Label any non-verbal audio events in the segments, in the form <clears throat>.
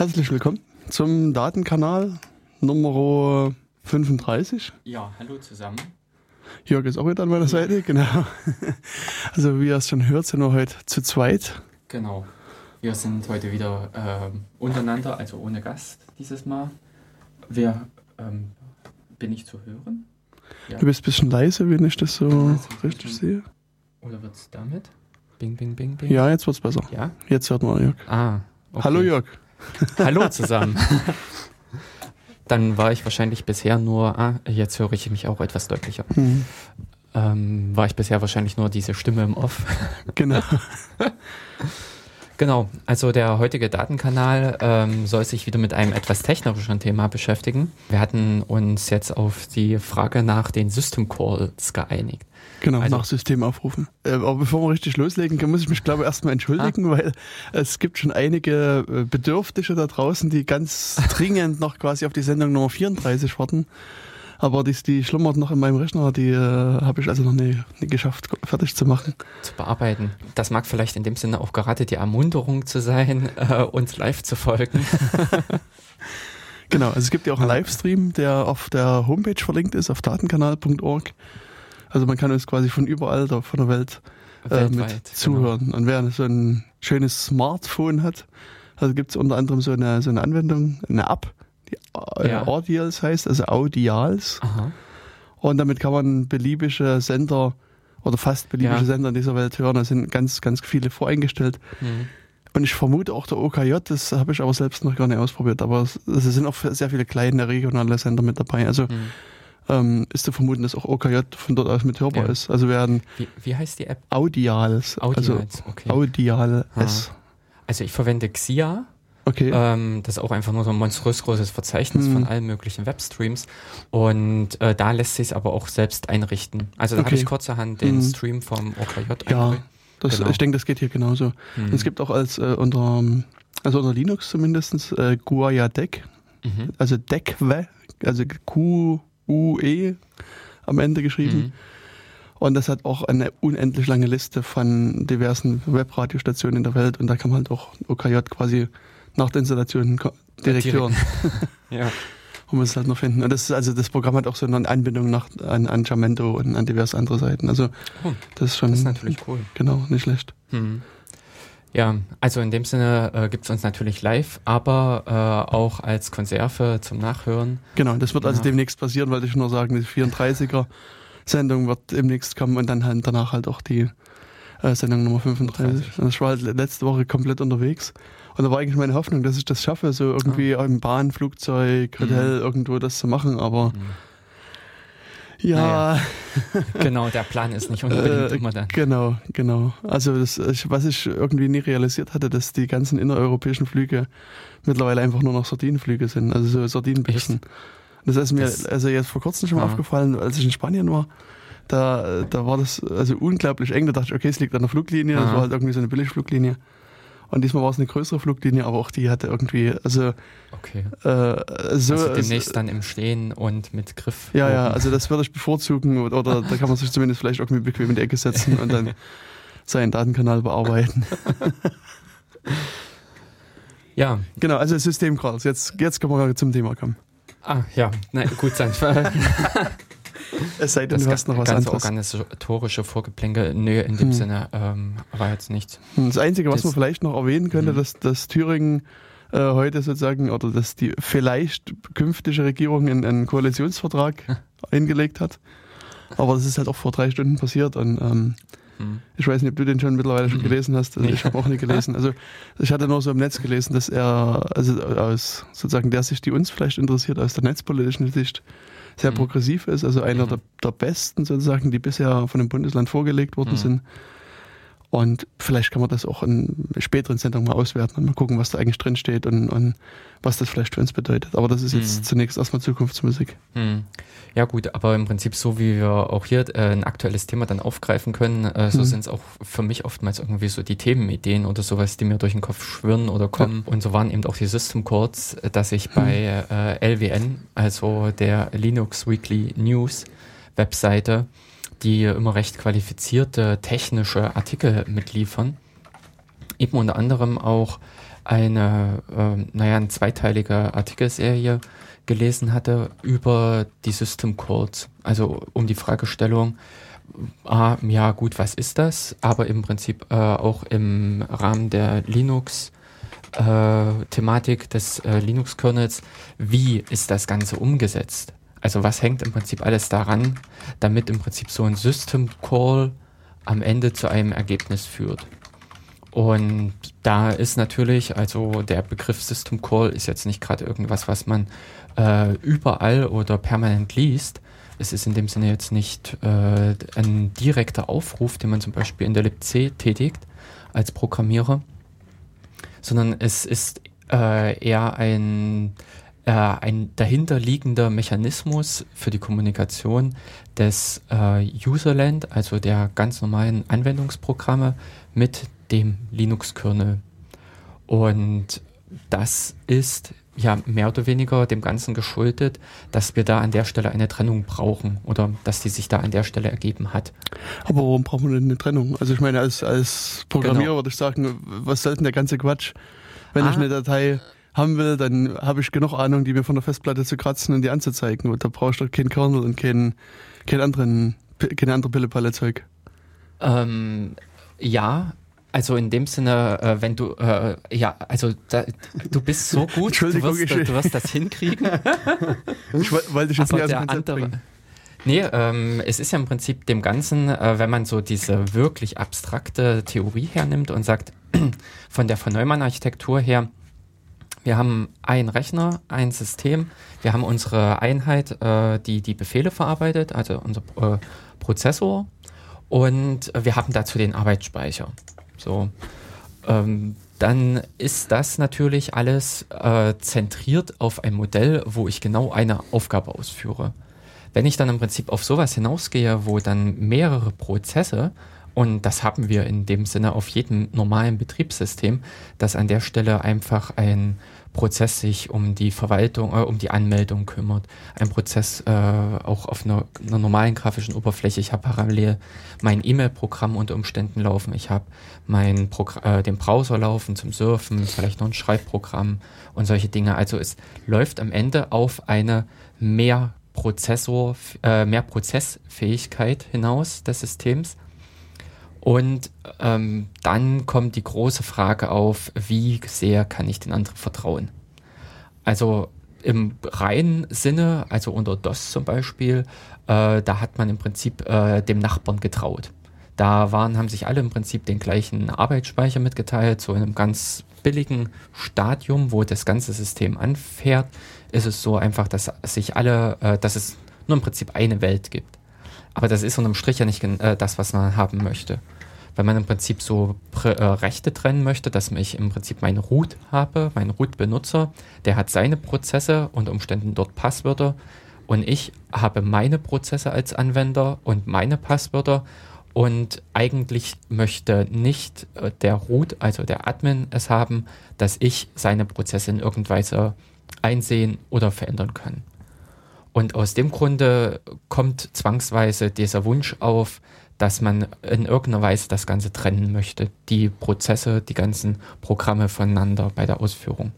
Herzlich willkommen zum Datenkanal Nummer 35. Ja, hallo zusammen. Jörg ist auch wieder an meiner Seite, genau. <laughs> Also wie ihr es schon hört, sind wir heute zu zweit. Genau. Wir sind heute wieder ähm, untereinander, also ohne Gast dieses Mal. Wer ähm, bin ich zu hören? Ja. Du bist ein bisschen leise, wenn ich das so also, richtig sehe. Oder wird es damit? Bing, bing, bing, bing. Ja, jetzt wird es besser. Ja? Jetzt hört man Jörg. Ah. Okay. Hallo Jörg. Hallo zusammen. Dann war ich wahrscheinlich bisher nur, ah, jetzt höre ich mich auch etwas deutlicher. Mhm. Ähm, war ich bisher wahrscheinlich nur diese Stimme im Off. Genau. genau, also der heutige Datenkanal ähm, soll sich wieder mit einem etwas technischeren Thema beschäftigen. Wir hatten uns jetzt auf die Frage nach den System Calls geeinigt. Genau, also, nach System aufrufen. Äh, aber bevor wir richtig loslegen können, muss ich mich, glaube ich, erstmal entschuldigen, ah. weil es gibt schon einige äh, Bedürftige da draußen, die ganz <laughs> dringend noch quasi auf die Sendung Nummer 34 warten. Aber die, die schlummert noch in meinem Rechner, die äh, habe ich also noch nie, nie geschafft, fertig zu machen. Zu bearbeiten. Das mag vielleicht in dem Sinne auch gerade die Ermunterung zu sein, äh, uns live zu folgen. <laughs> genau, also es gibt ja auch einen Livestream, der auf der Homepage verlinkt ist, auf datenkanal.org. Also man kann uns quasi von überall da von der Welt äh, mit genau. zuhören. Genau. Und wer so ein schönes Smartphone hat, also gibt es unter anderem so eine, so eine Anwendung, eine App, die äh, ja. Audials heißt, also Audials. Aha. Und damit kann man beliebige Sender oder fast beliebige ja. Sender in dieser Welt hören. Da sind ganz, ganz viele voreingestellt. Mhm. Und ich vermute auch der OKJ, das habe ich aber selbst noch gar nicht ausprobiert, aber es, es sind auch sehr viele kleine regionale Sender mit dabei. Also mhm ähm, ist zu vermuten, dass auch OKJ von dort aus mit hörbar ja. ist. Also werden wie, wie heißt die App? Audials. Audials, also okay. Audial S. Also ich verwende Xia. Okay. Ähm, das ist auch einfach nur so ein monströs großes Verzeichnis hm. von allen möglichen Webstreams. Und äh, da lässt sich es aber auch selbst einrichten. Also da okay. habe ich kurzerhand den hm. Stream vom OKJ Ja, das, genau. ich denke, das geht hier genauso. Hm. es gibt auch als äh, unter, also unter Linux zumindest äh, Guaya Deck. Mhm. Also Deckwe, also Q UE am Ende geschrieben. Mhm. Und das hat auch eine unendlich lange Liste von diversen Webradiostationen in der Welt und da kann man halt auch OKJ quasi nach der Installation direkt hören. <laughs> ja. Und man es halt noch finden. Und das ist, also das Programm hat auch so eine Anbindung nach, an, an Jamento und an diverse andere Seiten. Also oh, das ist schon. Das ist natürlich cool. Genau, nicht schlecht. Mhm. Ja, also in dem Sinne äh, gibt es uns natürlich live, aber äh, auch als Konserve zum Nachhören. Genau, das wird also demnächst passieren, wollte ich nur sagen, die 34er Sendung wird demnächst kommen und dann halt danach halt auch die äh, Sendung Nummer 35. 30. Also ich war halt letzte Woche komplett unterwegs und da war eigentlich meine Hoffnung, dass ich das schaffe, so irgendwie ah. im Bahn, Flugzeug, Hotel, mhm. irgendwo das zu machen, aber mhm ja. Naja. <laughs> genau, der Plan ist nicht unbedingt äh, immer dann. Genau, genau. Also das, was ich irgendwie nie realisiert hatte, dass die ganzen innereuropäischen Flüge mittlerweile einfach nur noch Sardinenflüge sind, also so Sardinenbüchsen. Das ist mir das, also jetzt vor kurzem schon mal ja. aufgefallen, als ich in Spanien war. Da, da war das also unglaublich eng. Da dachte ich, okay, es liegt an der Fluglinie. Das war halt irgendwie so eine Billigfluglinie. Und diesmal war es eine größere Fluglinie, aber auch die hatte irgendwie, also. Okay. Äh, so, also demnächst dann im Stehen und mit Griff. Ja, oben. ja, also das würde ich bevorzugen oder, oder da <laughs> kann man sich zumindest vielleicht irgendwie bequem in die Ecke setzen und dann seinen Datenkanal bearbeiten. <laughs> ja. Genau, also Systemcalls. Jetzt, jetzt können wir zum Thema kommen. Ah, ja, na gut sein. <laughs> Es sei denn, das du hast noch was ganze anderes. organisatorische Vorgeplänke, nö, in dem hm. Sinne ähm, war jetzt nichts. Hm, das Einzige, was das, man vielleicht noch erwähnen könnte, hm. dass, dass Thüringen äh, heute sozusagen oder dass die vielleicht künftige Regierung einen, einen Koalitionsvertrag eingelegt hat. Aber das ist halt auch vor drei Stunden passiert und ähm, hm. ich weiß nicht, ob du den schon mittlerweile schon gelesen hast. Also. Ich habe auch nicht <laughs> gelesen. Also ich hatte nur so im Netz gelesen, dass er, also aus sozusagen der Sicht, die uns vielleicht interessiert, aus der netzpolitischen Sicht, sehr mhm. progressiv ist, also einer mhm. der, der, besten sozusagen, die bisher von dem Bundesland vorgelegt worden mhm. sind. Und vielleicht kann man das auch in späteren Sendungen mal auswerten und mal gucken, was da eigentlich drin steht und, und was das vielleicht für uns bedeutet. Aber das ist jetzt hm. zunächst erstmal Zukunftsmusik. Hm. Ja gut, aber im Prinzip so, wie wir auch hier äh, ein aktuelles Thema dann aufgreifen können, äh, so hm. sind es auch für mich oftmals irgendwie so die Themenideen oder sowas, die mir durch den Kopf schwirren oder kommen. Ja. Und so waren eben auch die System Codes, äh, dass ich bei äh, LWN, also der Linux Weekly News Webseite, die immer recht qualifizierte technische Artikel mitliefern. Eben unter anderem auch eine, äh, naja, eine zweiteilige Artikelserie gelesen hatte über die System Calls. Also um die Fragestellung, ah, ja gut, was ist das? Aber im Prinzip äh, auch im Rahmen der Linux äh, Thematik des äh, Linux-Kernels, wie ist das Ganze umgesetzt? Also was hängt im Prinzip alles daran, damit im Prinzip so ein System Call am Ende zu einem Ergebnis führt. Und da ist natürlich, also der Begriff System Call ist jetzt nicht gerade irgendwas, was man äh, überall oder permanent liest. Es ist in dem Sinne jetzt nicht äh, ein direkter Aufruf, den man zum Beispiel in der libc tätigt als Programmierer, sondern es ist äh, eher ein, äh, ein dahinterliegender Mechanismus für die Kommunikation des äh, Userland, also der ganz normalen Anwendungsprogramme mit dem Linux-Kernel. Und das ist ja mehr oder weniger dem Ganzen geschuldet, dass wir da an der Stelle eine Trennung brauchen oder dass die sich da an der Stelle ergeben hat. Aber warum brauchen wir denn eine Trennung? Also ich meine, als, als Programmierer genau. würde ich sagen, was soll denn der ganze Quatsch? Wenn ah. ich eine Datei haben will, dann habe ich genug Ahnung, die mir von der Festplatte zu kratzen und die anzuzeigen. Und da brauchst du keinen Kernel und keinen, keinen anderen, keine andere Pille-Palle-Zeug. Ähm, ja, also in dem Sinne, äh, wenn du, äh, ja, also da, du bist so gut, du wirst, du wirst das hinkriegen. <laughs> ich wollte schon Aber der andere, Nee, ähm, es ist ja im Prinzip dem Ganzen, äh, wenn man so diese wirklich abstrakte Theorie hernimmt und sagt, <clears throat> von der von Neumann-Architektur her, wir haben einen Rechner, ein System, wir haben unsere Einheit, äh, die die Befehle verarbeitet, also unser äh, Prozessor, und wir haben dazu den Arbeitsspeicher. So. Ähm, dann ist das natürlich alles äh, zentriert auf ein Modell, wo ich genau eine Aufgabe ausführe. Wenn ich dann im Prinzip auf sowas hinausgehe, wo dann mehrere Prozesse, und das haben wir in dem Sinne auf jedem normalen Betriebssystem, dass an der Stelle einfach ein Prozess sich um die Verwaltung, äh, um die Anmeldung kümmert. Ein Prozess äh, auch auf einer, einer, normalen grafischen Oberfläche. Ich habe parallel mein E-Mail-Programm unter Umständen laufen. Ich habe mein äh, den Browser laufen zum Surfen, vielleicht noch ein Schreibprogramm und solche Dinge. Also es läuft am Ende auf eine mehr Prozessor, äh, mehr Prozessfähigkeit hinaus des Systems. Und ähm, dann kommt die große Frage auf, wie sehr kann ich den anderen vertrauen? Also im reinen Sinne, also unter DOS zum Beispiel, äh, da hat man im Prinzip äh, dem Nachbarn getraut. Da waren, haben sich alle im Prinzip den gleichen Arbeitsspeicher mitgeteilt, so in einem ganz billigen Stadium, wo das ganze System anfährt, ist es so einfach, dass sich alle, äh, dass es nur im Prinzip eine Welt gibt. Aber das ist unterm Strich ja nicht äh, das, was man haben möchte. Weil man im Prinzip so äh, Rechte trennen möchte, dass ich im Prinzip meinen Root habe, meinen Root-Benutzer, der hat seine Prozesse und Umständen dort Passwörter und ich habe meine Prozesse als Anwender und meine Passwörter und eigentlich möchte nicht äh, der Root, also der Admin, es haben, dass ich seine Prozesse in irgendeiner Weise einsehen oder verändern kann. Und aus dem Grunde kommt zwangsweise dieser Wunsch auf, dass man in irgendeiner Weise das Ganze trennen möchte, die Prozesse, die ganzen Programme voneinander bei der Ausführung.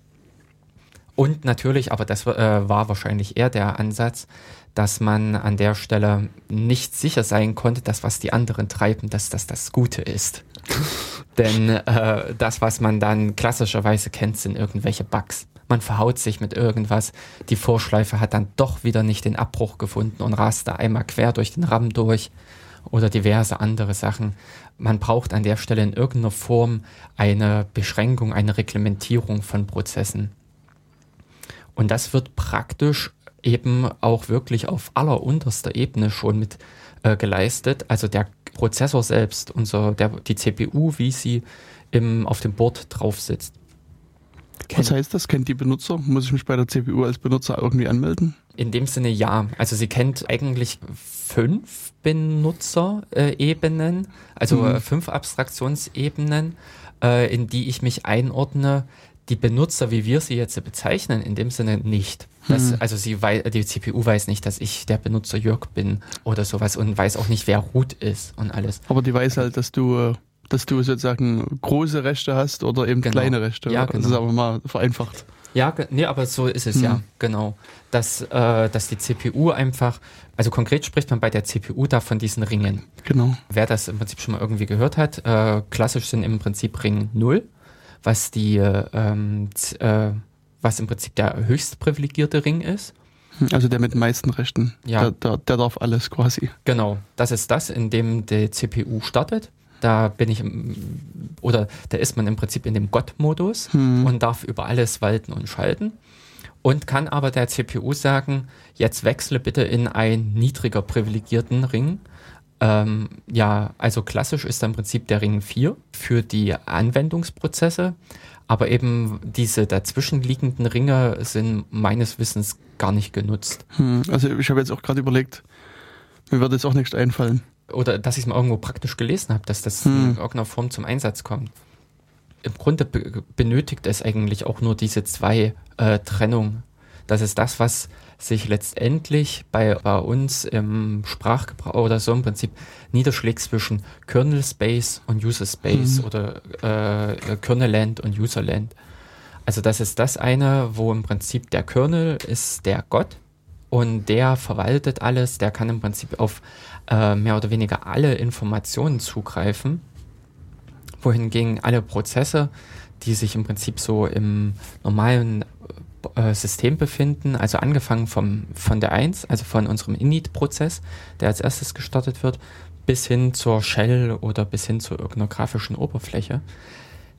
Und natürlich, aber das äh, war wahrscheinlich eher der Ansatz, dass man an der Stelle nicht sicher sein konnte, dass was die anderen treiben, dass das das Gute ist. <laughs> Denn äh, das, was man dann klassischerweise kennt, sind irgendwelche Bugs man verhaut sich mit irgendwas, die Vorschleife hat dann doch wieder nicht den Abbruch gefunden und rast da einmal quer durch den RAM durch oder diverse andere Sachen. Man braucht an der Stelle in irgendeiner Form eine Beschränkung, eine Reglementierung von Prozessen. Und das wird praktisch eben auch wirklich auf allerunterster Ebene schon mit äh, geleistet. Also der Prozessor selbst, unser, der, die CPU, wie sie im, auf dem Board drauf sitzt, was heißt das? Kennt die Benutzer? Muss ich mich bei der CPU als Benutzer irgendwie anmelden? In dem Sinne ja. Also sie kennt eigentlich fünf Benutzerebenen, also mhm. fünf Abstraktionsebenen, äh, in die ich mich einordne. Die Benutzer, wie wir sie jetzt bezeichnen, in dem Sinne nicht. Das, mhm. Also sie weiß, die CPU weiß nicht, dass ich der Benutzer Jörg bin oder sowas und weiß auch nicht, wer Root ist und alles. Aber die weiß halt, dass du äh, dass du sozusagen große Rechte hast oder eben genau. kleine Rechte. Ja, genau. Das ist aber mal vereinfacht. Ja, nee, aber so ist es mhm. ja, genau. Dass, äh, dass die CPU einfach, also konkret spricht man bei der CPU da von diesen Ringen. Genau. Wer das im Prinzip schon mal irgendwie gehört hat, äh, klassisch sind im Prinzip Ring 0, was die, ähm, äh, was im Prinzip der höchst privilegierte Ring ist. Hm, also der mit den meisten Rechten. Ja. Der, der, der darf alles quasi. Genau, das ist das, in dem die CPU startet. Da bin ich, im, oder da ist man im Prinzip in dem Gott-Modus hm. und darf über alles walten und schalten und kann aber der CPU sagen, jetzt wechsle bitte in einen niedriger privilegierten Ring. Ähm, ja, also klassisch ist im Prinzip der Ring 4 für die Anwendungsprozesse, aber eben diese dazwischenliegenden Ringe sind meines Wissens gar nicht genutzt. Hm, also ich habe jetzt auch gerade überlegt, mir wird jetzt auch nichts einfallen oder dass ich es mal irgendwo praktisch gelesen habe, dass das hm. in irgendeiner Form zum Einsatz kommt. Im Grunde benötigt es eigentlich auch nur diese zwei äh, Trennungen. Das ist das, was sich letztendlich bei, bei uns im Sprachgebrauch oder so im Prinzip niederschlägt zwischen Kernel Space und User Space hm. oder äh, Kernel Land und User Land. Also das ist das eine, wo im Prinzip der Kernel ist der Gott und der verwaltet alles, der kann im Prinzip auf äh, mehr oder weniger alle Informationen zugreifen, wohingegen alle Prozesse, die sich im Prinzip so im normalen äh, System befinden, also angefangen vom, von der 1, also von unserem Init-Prozess, der als erstes gestartet wird, bis hin zur Shell oder bis hin zu irgendeiner grafischen Oberfläche.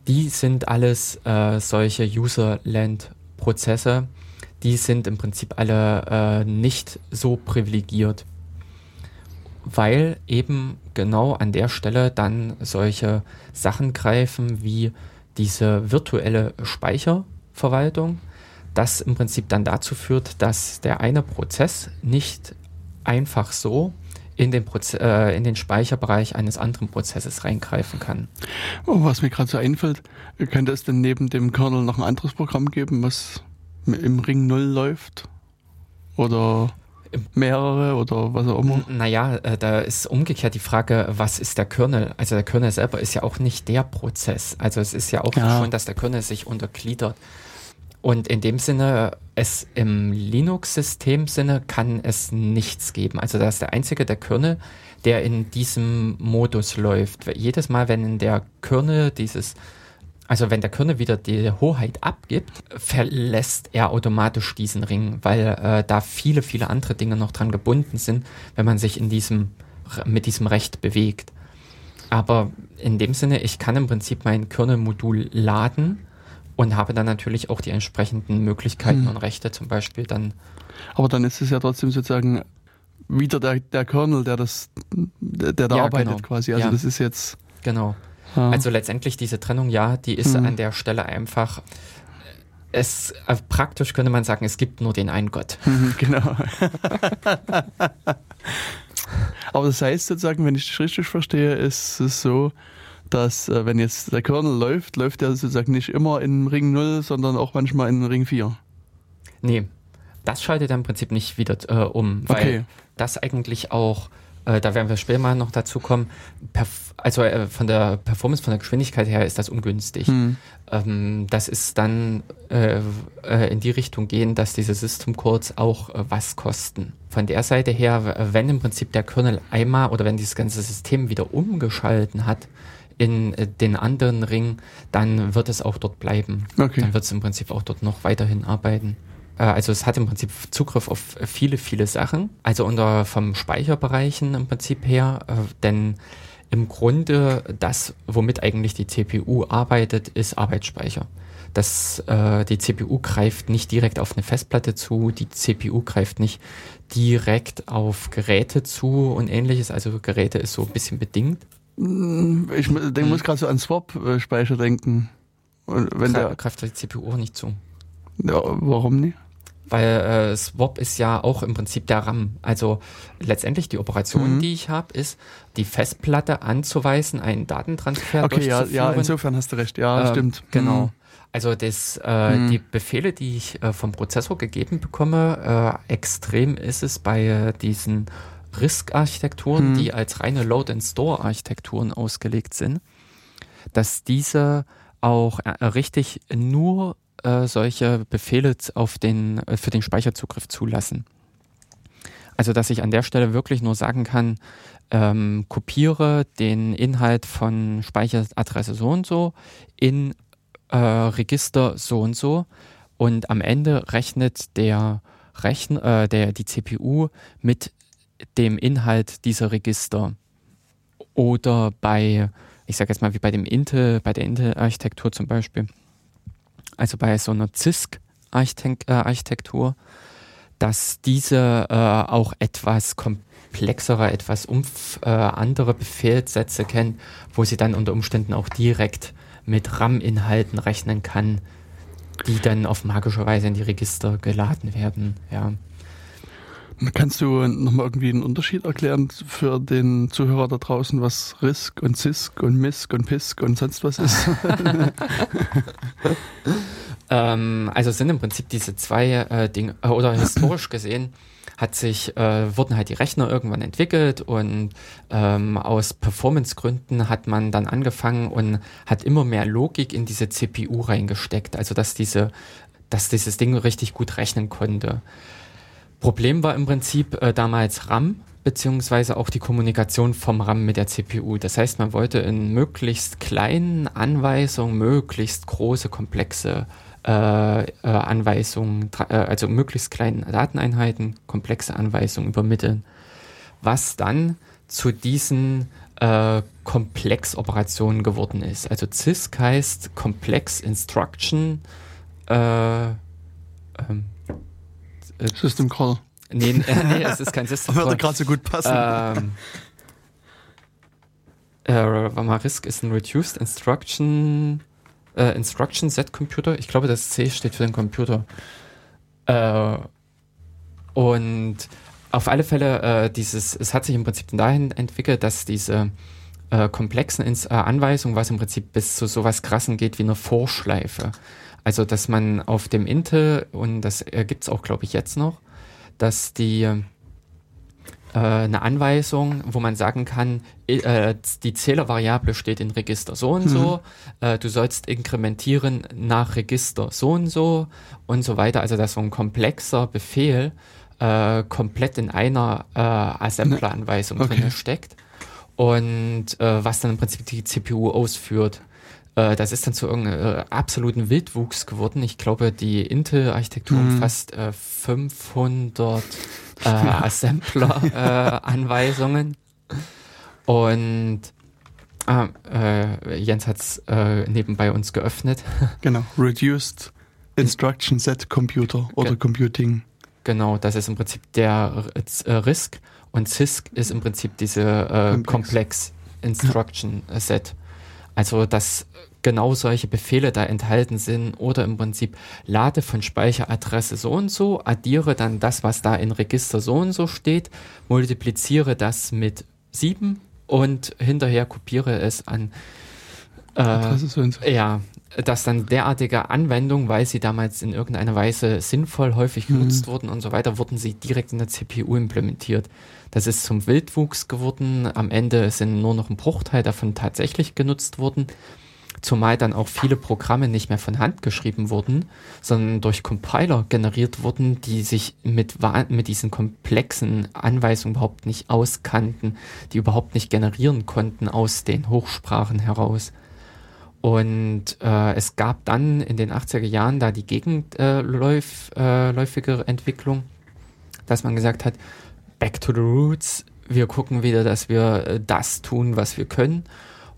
Die sind alles äh, solche User-Land-Prozesse, die sind im Prinzip alle äh, nicht so privilegiert weil eben genau an der Stelle dann solche Sachen greifen wie diese virtuelle Speicherverwaltung, das im Prinzip dann dazu führt, dass der eine Prozess nicht einfach so in den, Proze äh, in den Speicherbereich eines anderen Prozesses reingreifen kann. Oh, was mir gerade so einfällt, könnte es denn neben dem Kernel noch ein anderes Programm geben, was im Ring 0 läuft? Oder mehrere oder was auch immer? Naja, äh, da ist umgekehrt die Frage, was ist der Kernel? Also der Kernel selber ist ja auch nicht der Prozess. Also es ist ja auch ja. schon, dass der Kernel sich untergliedert. Und in dem Sinne, es im Linux-System-Sinne kann es nichts geben. Also da ist der einzige, der Kernel, der in diesem Modus läuft. Jedes Mal, wenn der Kernel dieses also wenn der Kernel wieder die Hoheit abgibt, verlässt er automatisch diesen Ring, weil äh, da viele, viele andere Dinge noch dran gebunden sind, wenn man sich in diesem, mit diesem Recht bewegt. Aber in dem Sinne, ich kann im Prinzip mein Kernel-Modul laden und habe dann natürlich auch die entsprechenden Möglichkeiten hm. und Rechte zum Beispiel dann. Aber dann ist es ja trotzdem sozusagen wieder der, der Kernel, der das, der da ja, arbeitet genau. quasi. Also ja. das ist jetzt. Genau. Ja. Also letztendlich diese Trennung, ja, die ist mhm. an der Stelle einfach es äh, praktisch könnte man sagen, es gibt nur den einen Gott. <laughs> Mhm, genau. Aber das heißt sozusagen, wenn ich das richtig verstehe, ist es so, dass äh, wenn jetzt der Kernel läuft, läuft er sozusagen nicht immer in Ring 0, sondern auch manchmal in Ring 4. Nee, das schaltet er im Prinzip nicht wieder äh, um, weil okay. das eigentlich auch äh, da werden wir später mal noch dazu kommen. Perf also äh, von der Performance, von der Geschwindigkeit her ist das ungünstig. Hm. Ähm, das ist dann äh, äh in die Richtung gehen, dass diese System Codes auch äh, was kosten. Von der Seite her, wenn im Prinzip der Kernel einmal oder wenn dieses ganze System wieder umgeschalten hat, in den anderen Ring, dann wird es auch dort bleiben. Okay. Dann wird es im Prinzip auch dort noch weiterhin arbeiten. Äh, also es hat im Prinzip Zugriff auf viele, viele Sachen. Also unter vom Speicherbereichen im Prinzip her, äh, denn im Grunde das, womit eigentlich die CPU arbeitet, ist Arbeitsspeicher. Das, äh, die CPU greift nicht direkt auf eine Festplatte zu, die CPU greift nicht direkt auf Geräte zu und ähnliches. Also Geräte ist so ein bisschen bedingt. Mm, ich denke, hm. muss gerade so an Swap-Speicher denken. Und wenn Gra der greift die CPU auch nicht zu. Ja, warum nicht? Weil äh, Swap ist ja auch im Prinzip der RAM. Also letztendlich die Operation, mhm. die ich habe, ist, die Festplatte anzuweisen, einen Datentransfer okay, durchzuführen. Ja, ja, insofern hast du recht. Ja, äh, stimmt. Genau. Mhm. Also das, äh, mhm. die Befehle, die ich äh, vom Prozessor gegeben bekomme, äh, extrem ist es bei äh, diesen RISC-Architekturen, mhm. die als reine Load-and-Store-Architekturen ausgelegt sind. dass diese auch äh, richtig nur äh, solche Befehle auf den, äh, für den Speicherzugriff zulassen. Also dass ich an der Stelle wirklich nur sagen kann, ähm, kopiere den Inhalt von Speicheradresse so und so in äh, Register so und so und am Ende rechnet der Rechn äh, der, die CPU mit dem Inhalt dieser Register. Oder bei, ich sage jetzt mal wie bei dem Intel, bei der Intel-Architektur zum Beispiel, also bei so einer CISC-Architektur, dass diese äh, auch etwas komplexere, etwas umf äh, andere Befehlssätze kennt, wo sie dann unter Umständen auch direkt mit RAM-Inhalten rechnen kann, die dann auf magische Weise in die Register geladen werden. Ja. Kannst du nochmal irgendwie einen Unterschied erklären für den Zuhörer da draußen, was RISC und CISC und MISC und PISC und sonst was ist? <laughs> ähm, also sind im Prinzip diese zwei äh, Dinge, äh, oder historisch gesehen, hat sich, äh, wurden halt die Rechner irgendwann entwickelt und ähm, aus Performancegründen hat man dann angefangen und hat immer mehr Logik in diese CPU reingesteckt, also dass diese, dass dieses Ding richtig gut rechnen konnte. Problem war im Prinzip äh, damals RAM, beziehungsweise auch die Kommunikation vom RAM mit der CPU. Das heißt, man wollte in möglichst kleinen Anweisungen möglichst große, komplexe äh, äh, Anweisungen, äh, also möglichst kleinen Dateneinheiten, komplexe Anweisungen übermitteln. Was dann zu diesen äh, Komplexoperationen geworden ist. Also CISC heißt Complex Instruction äh, äh, System Call. Nee, äh, <laughs> nee, es ist kein System Call. Würde gerade so gut passen. Ähm, äh, mal, RISC ist ein Reduced Instruction äh, Instruction Set Computer. Ich glaube, das C steht für den Computer. Äh, und auf alle Fälle, äh, dieses, es hat sich im Prinzip dahin entwickelt, dass diese äh, komplexen äh, Anweisungen, was im Prinzip bis zu sowas krassen geht wie eine Vorschleife. Also, dass man auf dem Intel, und das äh, gibt es auch, glaube ich, jetzt noch, dass die äh, eine Anweisung, wo man sagen kann, äh, die Zählervariable steht in Register so und mhm. so, äh, du sollst inkrementieren nach Register so und so und so weiter. Also, dass so ein komplexer Befehl komplett in einer Assembler-Anweisung okay. drin steckt und was dann im Prinzip die CPU ausführt. Äh, das ist dann zu irgendeinem äh, absoluten Wildwuchs geworden. Ich glaube, die Intel-Architektur mhm. umfasst äh, 500 äh, <laughs> Assembler-Anweisungen. Und ah, Jens hat es nebenbei uns geöffnet. <laughs> Genau, Reduced Instruction Set Computer oder Ge Computing. Genau, das ist im Prinzip der RISC und CISC ist im Prinzip diese äh, Complex. Complex Instruction Set. Also, dass genau solche Befehle da enthalten sind oder im Prinzip lade von Speicheradresse so und so, addiere dann das, was da in Register so und so steht, multipliziere das mit 7 und hinterher kopiere es an äh, ja, dass dann derartige Anwendungen, weil sie damals in irgendeiner Weise sinnvoll häufig mhm. genutzt mhm. wurden und so weiter, wurden sie direkt in der CPU implementiert. Das ist zum Wildwuchs geworden. Am Ende sind nur noch ein Bruchteil davon tatsächlich genutzt worden. Zumal dann auch viele Programme nicht mehr von Hand geschrieben wurden, sondern durch Compiler generiert wurden, die sich mit, mit diesen komplexen Anweisungen überhaupt nicht auskannten, die überhaupt nicht generieren konnten aus den Hochsprachen heraus. Und äh, es gab dann in den 80er Jahren da die gegenläufige äh, Entwicklung, dass man gesagt hat, back to the roots, wir gucken wieder, dass wir äh, das tun, was wir können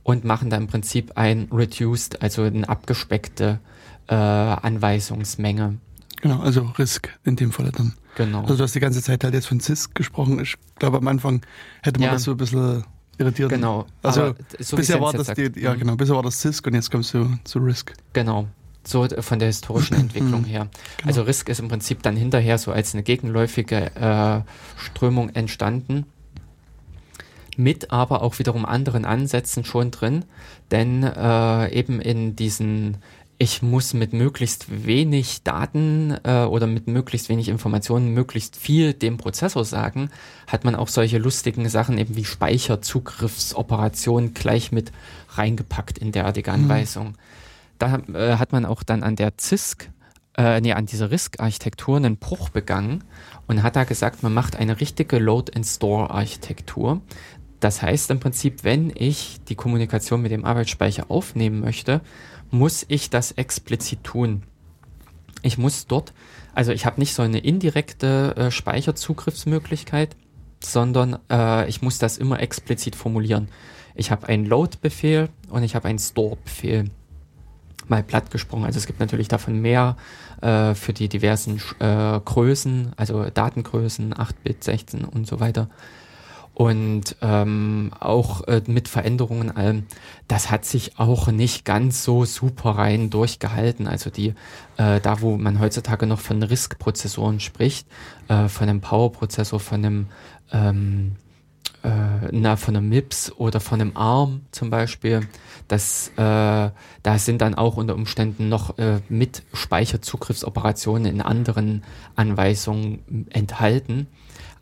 und machen da im Prinzip ein reduced, also eine abgespeckte äh, Anweisungsmenge. Genau, also RISC in dem Fall dann. Genau. Also du hast die ganze Zeit halt jetzt von CISC gesprochen. Ich glaube, am Anfang hätte man ja. das so ein bisschen irritiert. Genau. Also so bisher war das die, ja mhm. genau, bisher war das CISC und jetzt kommst du zu RISC. Genau. So von der historischen Entwicklung her. Genau. Also RISC ist im Prinzip dann hinterher so als eine gegenläufige äh, Strömung entstanden mit aber auch wiederum anderen Ansätzen schon drin, denn äh, eben in diesen ich muss mit möglichst wenig Daten äh, oder mit möglichst wenig Informationen möglichst viel dem Prozessor sagen, hat man auch solche lustigen Sachen eben wie Speicherzugriffsoperationen gleich mit reingepackt in derartige. Anweisung. Mhm. Da äh, hat man auch dann an der CISC, äh, nee, an dieser RISC-Architektur einen Bruch begangen und hat da gesagt, man macht eine richtige Load-and-Store-Architektur. Das heißt im Prinzip, wenn ich die Kommunikation mit dem Arbeitsspeicher aufnehmen möchte, muss ich das explizit tun. Ich muss dort, also ich habe nicht so eine indirekte äh, Speicherzugriffsmöglichkeit, sondern äh, ich muss das immer explizit formulieren. Ich habe einen Load-Befehl und ich habe einen Store-Befehl. Mal platt gesprochen. Also es gibt natürlich davon mehr äh, für die diversen äh, Größen, also Datengrößen, 8-Bit, 16 und so weiter und ähm, auch äh, mit Veränderungen allem, das hat sich auch nicht ganz so super rein durchgehalten. Also die, äh, da wo man heutzutage noch von RISC-Prozessoren spricht, äh, von einem Power-Prozessor, von einem ähm, äh, na, von einem MIPS oder von einem ARM zum Beispiel, das, äh, da sind dann auch unter Umständen noch äh, mit Speicherzugriffsoperationen in anderen Anweisungen enthalten.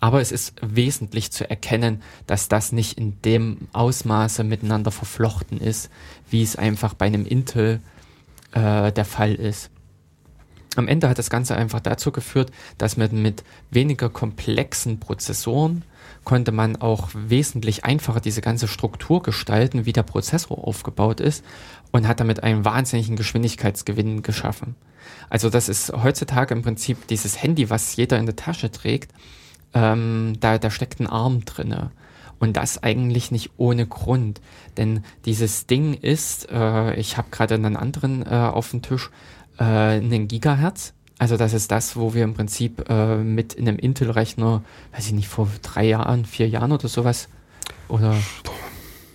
Aber es ist wesentlich zu erkennen, dass das nicht in dem Ausmaße miteinander verflochten ist, wie es einfach bei einem Intel äh, der Fall ist. Am Ende hat das Ganze einfach dazu geführt, dass man mit weniger komplexen Prozessoren konnte man auch wesentlich einfacher diese ganze Struktur gestalten, wie der Prozessor aufgebaut ist und hat damit einen wahnsinnigen Geschwindigkeitsgewinn geschaffen. Also das ist heutzutage im Prinzip dieses Handy, was jeder in der Tasche trägt, ähm, da, da steckt ein Arm drinne. Und das eigentlich nicht ohne Grund. Denn dieses Ding ist, äh, ich habe gerade einen anderen äh, auf dem Tisch, äh, einen Gigahertz. Also das ist das, wo wir im Prinzip äh, mit in einem Intel-Rechner, weiß ich nicht, vor drei Jahren, vier Jahren oder sowas, oder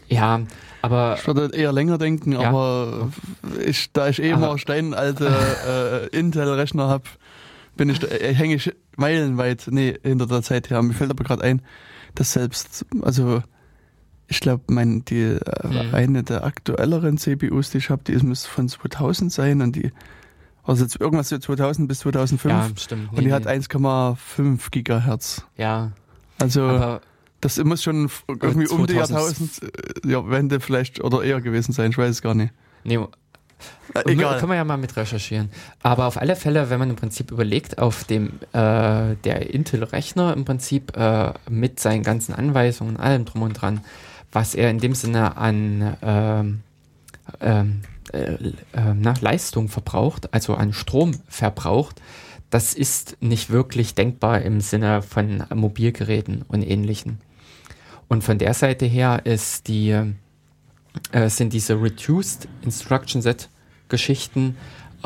ja, aber ich würde eher länger denken, ja. aber ich, da ich eh immer steinalte äh, Intel-Rechner habe, bin ich, äh, hänge ich meilenweit nee, hinter der Zeit her. Mir fällt aber gerade ein, dass selbst, also ich glaube, mein, die äh, mhm. eine der aktuelleren CPUs, die ich habe, die ist muss von 2000 sein und die also jetzt irgendwas so 2000 bis 2005 ja, stimmt. Nee, und die nee. hat 1,5 Gigahertz. Ja. Also aber das muss schon irgendwie um die Jahrtausend äh, vielleicht oder eher gewesen sein, ich weiß es gar nicht. Nee, äh, egal. Können wir ja mal mit recherchieren. Aber auf alle Fälle, wenn man im Prinzip überlegt, auf dem äh, der Intel-Rechner im Prinzip äh, mit seinen ganzen Anweisungen, allem drum und dran, was er in dem Sinne an ähm, ähm, äh, äh, Leistung verbraucht, also an Strom verbraucht, das ist nicht wirklich denkbar im Sinne von Mobilgeräten und ähnlichen. Und von der Seite her ist die äh, sind diese Reduced Instruction Set Geschichten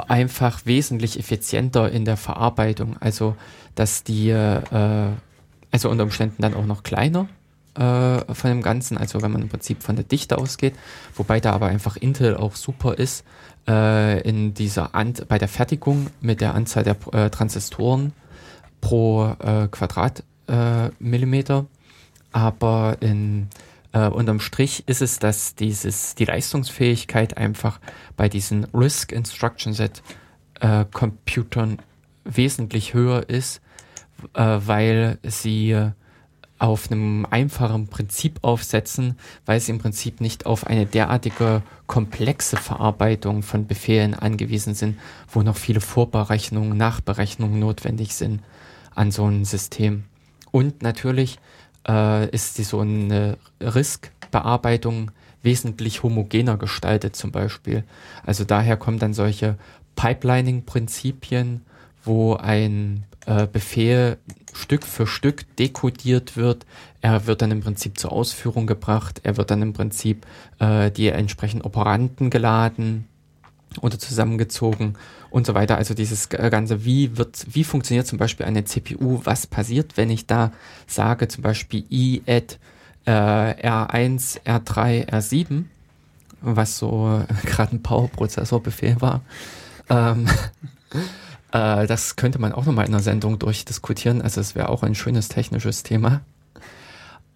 einfach wesentlich effizienter in der Verarbeitung. Also, dass die, äh, also unter Umständen dann auch noch kleiner äh, von dem Ganzen, also wenn man im Prinzip von der Dichte ausgeht, wobei da aber einfach Intel auch super ist äh, in dieser Ant bei der Fertigung mit der Anzahl der äh, Transistoren pro äh, Quadratmillimeter, aber in äh, unterm Strich ist es, dass dieses, die Leistungsfähigkeit einfach bei diesen Risk Instruction Set äh, Computern wesentlich höher ist, äh, weil sie auf einem einfachen Prinzip aufsetzen, weil sie im Prinzip nicht auf eine derartige komplexe Verarbeitung von Befehlen angewiesen sind, wo noch viele Vorberechnungen, Nachberechnungen notwendig sind an so einem System. Und natürlich äh, ist die so eine Risk-Bearbeitung wesentlich homogener gestaltet zum Beispiel. Also daher kommen dann solche Pipelining-Prinzipien, wo ein äh, Befehl Stück für Stück dekodiert wird. Er wird dann im Prinzip zur Ausführung gebracht. Er wird dann im Prinzip äh, die entsprechenden Operanten geladen oder zusammengezogen und so weiter. Also dieses ganze, wie wird, wie funktioniert zum Beispiel eine CPU? Was passiert, wenn ich da sage, zum Beispiel i add äh, R1, R3, R7, was so äh, <laughs> gerade ein Power-Prozessor-Befehl war. Ähm, <laughs> äh, das könnte man auch nochmal in einer Sendung durchdiskutieren. Also es wäre auch ein schönes technisches Thema.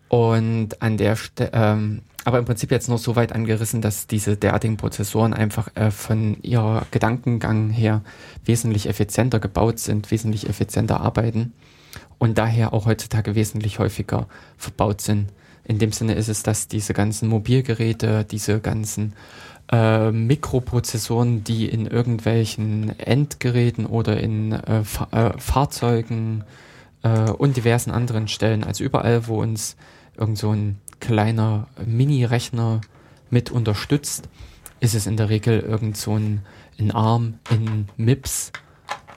Und an der Stelle, ähm, aber im Prinzip jetzt nur so weit angerissen, dass diese derartigen Prozessoren einfach äh, von ihrer Gedankengang her wesentlich effizienter gebaut sind, wesentlich effizienter arbeiten und daher auch heutzutage wesentlich häufiger verbaut sind. In dem Sinne ist es, dass diese ganzen Mobilgeräte, diese ganzen äh, Mikroprozessoren, die in irgendwelchen Endgeräten oder in äh, Fa äh, Fahrzeugen äh, und diversen anderen Stellen, also überall, wo uns irgend so ein kleiner Mini-Rechner mit unterstützt, ist es in der Regel irgend so ein, ein ARM in MIPS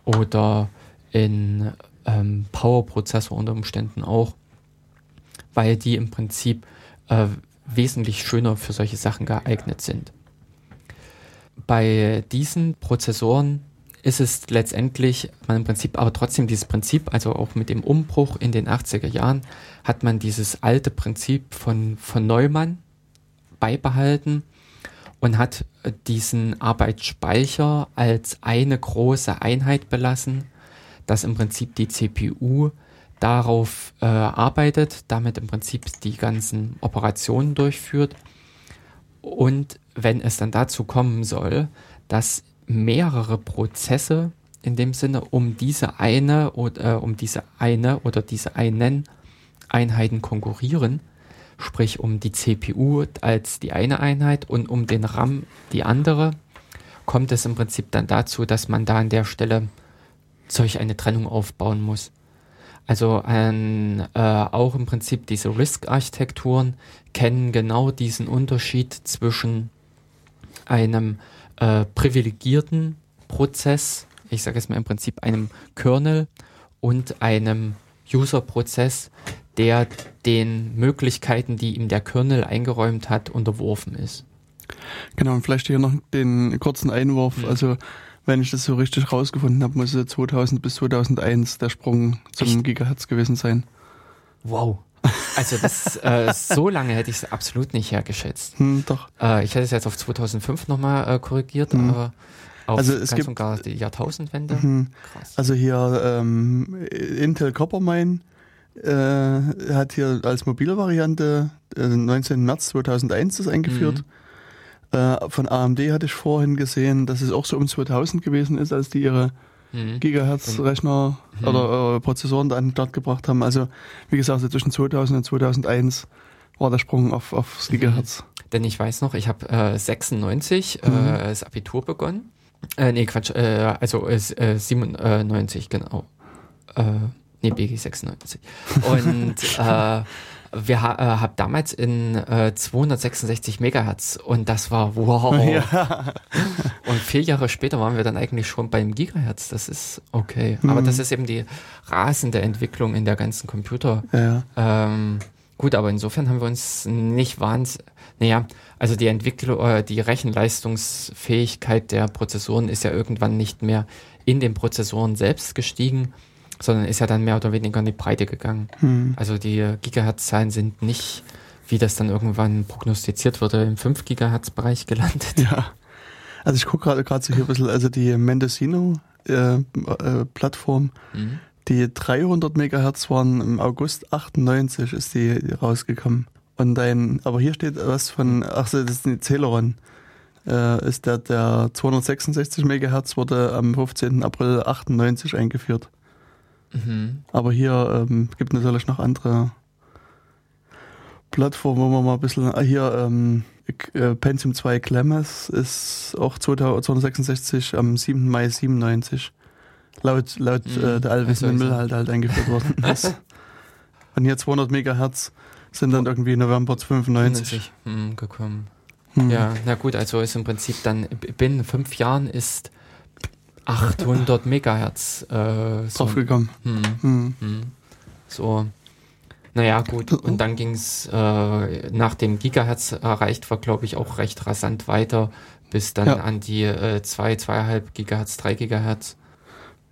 oder in ähm, Power-Prozessor unter Umständen auch, weil die im Prinzip äh, wesentlich schöner für solche Sachen geeignet sind. Bei diesen Prozessoren ist es letztendlich, man im Prinzip, aber trotzdem dieses Prinzip, also auch mit dem Umbruch in den 80er Jahren, hat man dieses alte Prinzip von, von Neumann beibehalten und hat diesen Arbeitsspeicher als eine große Einheit belassen, dass im Prinzip die CPU darauf äh, arbeitet, damit im Prinzip die ganzen Operationen durchführt. Und wenn es dann dazu kommen soll, dass mehrere Prozesse in dem Sinne um diese eine oder äh, um diese eine oder diese einen Einheiten konkurrieren, sprich um die CPU als die eine Einheit und um den RAM die andere, kommt es im Prinzip dann dazu, dass man da an der Stelle solch eine Trennung aufbauen muss. Also ein, äh, auch im Prinzip diese RISC-Architekturen kennen genau diesen Unterschied zwischen einem äh, privilegierten Prozess, ich sage es mal im Prinzip einem Kernel und einem User-Prozess, der den Möglichkeiten, die ihm der Kernel eingeräumt hat, unterworfen ist. Genau, und vielleicht hier noch den kurzen Einwurf. Mhm. Also, wenn ich das so richtig rausgefunden habe, muss es 2000 bis 2001 der Sprung zum Echt? Gigahertz gewesen sein. Wow. Also das, äh, so lange hätte ich es absolut nicht hergeschätzt. Hm, doch. Äh, ich hätte es jetzt auf 2005 nochmal äh, korrigiert, hm. aber also es gibt, und gar die Jahrtausendwende. Hm. Krass. Also hier ähm, Intel Coppermine äh, hat hier als mobile Variante äh, 19. März 2001 das eingeführt. Mhm. Äh, von AMD hatte ich vorhin gesehen, dass es auch so um 2000 gewesen ist, als die ihre mhm. Gigahertz-Rechner mhm. oder äh, Prozessoren da an den Start gebracht haben. Also wie gesagt, so zwischen 2000 und 2001 war der Sprung auf, aufs mhm. Gigahertz. Denn ich weiß noch, ich habe äh, 96 äh, mhm. das Abitur begonnen. Äh, nee, Quatsch, äh, also äh, 97, genau. Äh, nee, BG 96. Und <laughs> äh, wir ha äh, haben damals in äh, 266 Megahertz und das war wow. <laughs> Ja. Und vier Jahre später waren wir dann eigentlich schon beim Gigahertz. Das ist okay. Mhm. Aber das ist eben die rasende Entwicklung in der ganzen Computer. Ja. Ähm, gut, aber insofern haben wir uns nicht wahnsinnig, naja, also die Entwicklung, äh, die Rechenleistungsfähigkeit der Prozessoren ist ja irgendwann nicht mehr in den Prozessoren selbst gestiegen, sondern ist ja dann mehr oder weniger in die Breite gegangen. Hm. Also die Gigahertz-Zahlen sind nicht, wie das dann irgendwann prognostiziert wurde, im 5 Gigahertz-Bereich gelandet. Ja. Also ich gucke gerade gerade so hier ein bisschen, also die Mendocino-Plattform, äh, äh, mhm. die 300 Megahertz waren im August 98 ist die rausgekommen. Und ein, aber hier steht was von, ach so, das ist ein Celeron. Äh, ist der, der 266 Megahertz wurde am 15. April 98 eingeführt. Mhm. Aber hier ähm, gibt natürlich noch andere Plattformen, wo man mal ein bisschen, ah, hier ähm, äh, Pentium 2 Clemens ist auch 266 am 7. Mai 97 laut, laut mhm. äh, der Alvis also, Müll halt, halt eingeführt worden. <laughs> Und hier 200 Megahertz sind dann irgendwie November 95 hm, gekommen. Hm. Ja, na gut, also ist im Prinzip dann binnen fünf Jahren ist 800 Megahertz äh, so, draufgekommen. Hm, hm. Hm. So, naja, gut. Und dann ging es äh, nach dem Gigahertz erreicht war, glaube ich, auch recht rasant weiter, bis dann ja. an die äh, 2, 2,5 Gigahertz, 3 Gigahertz.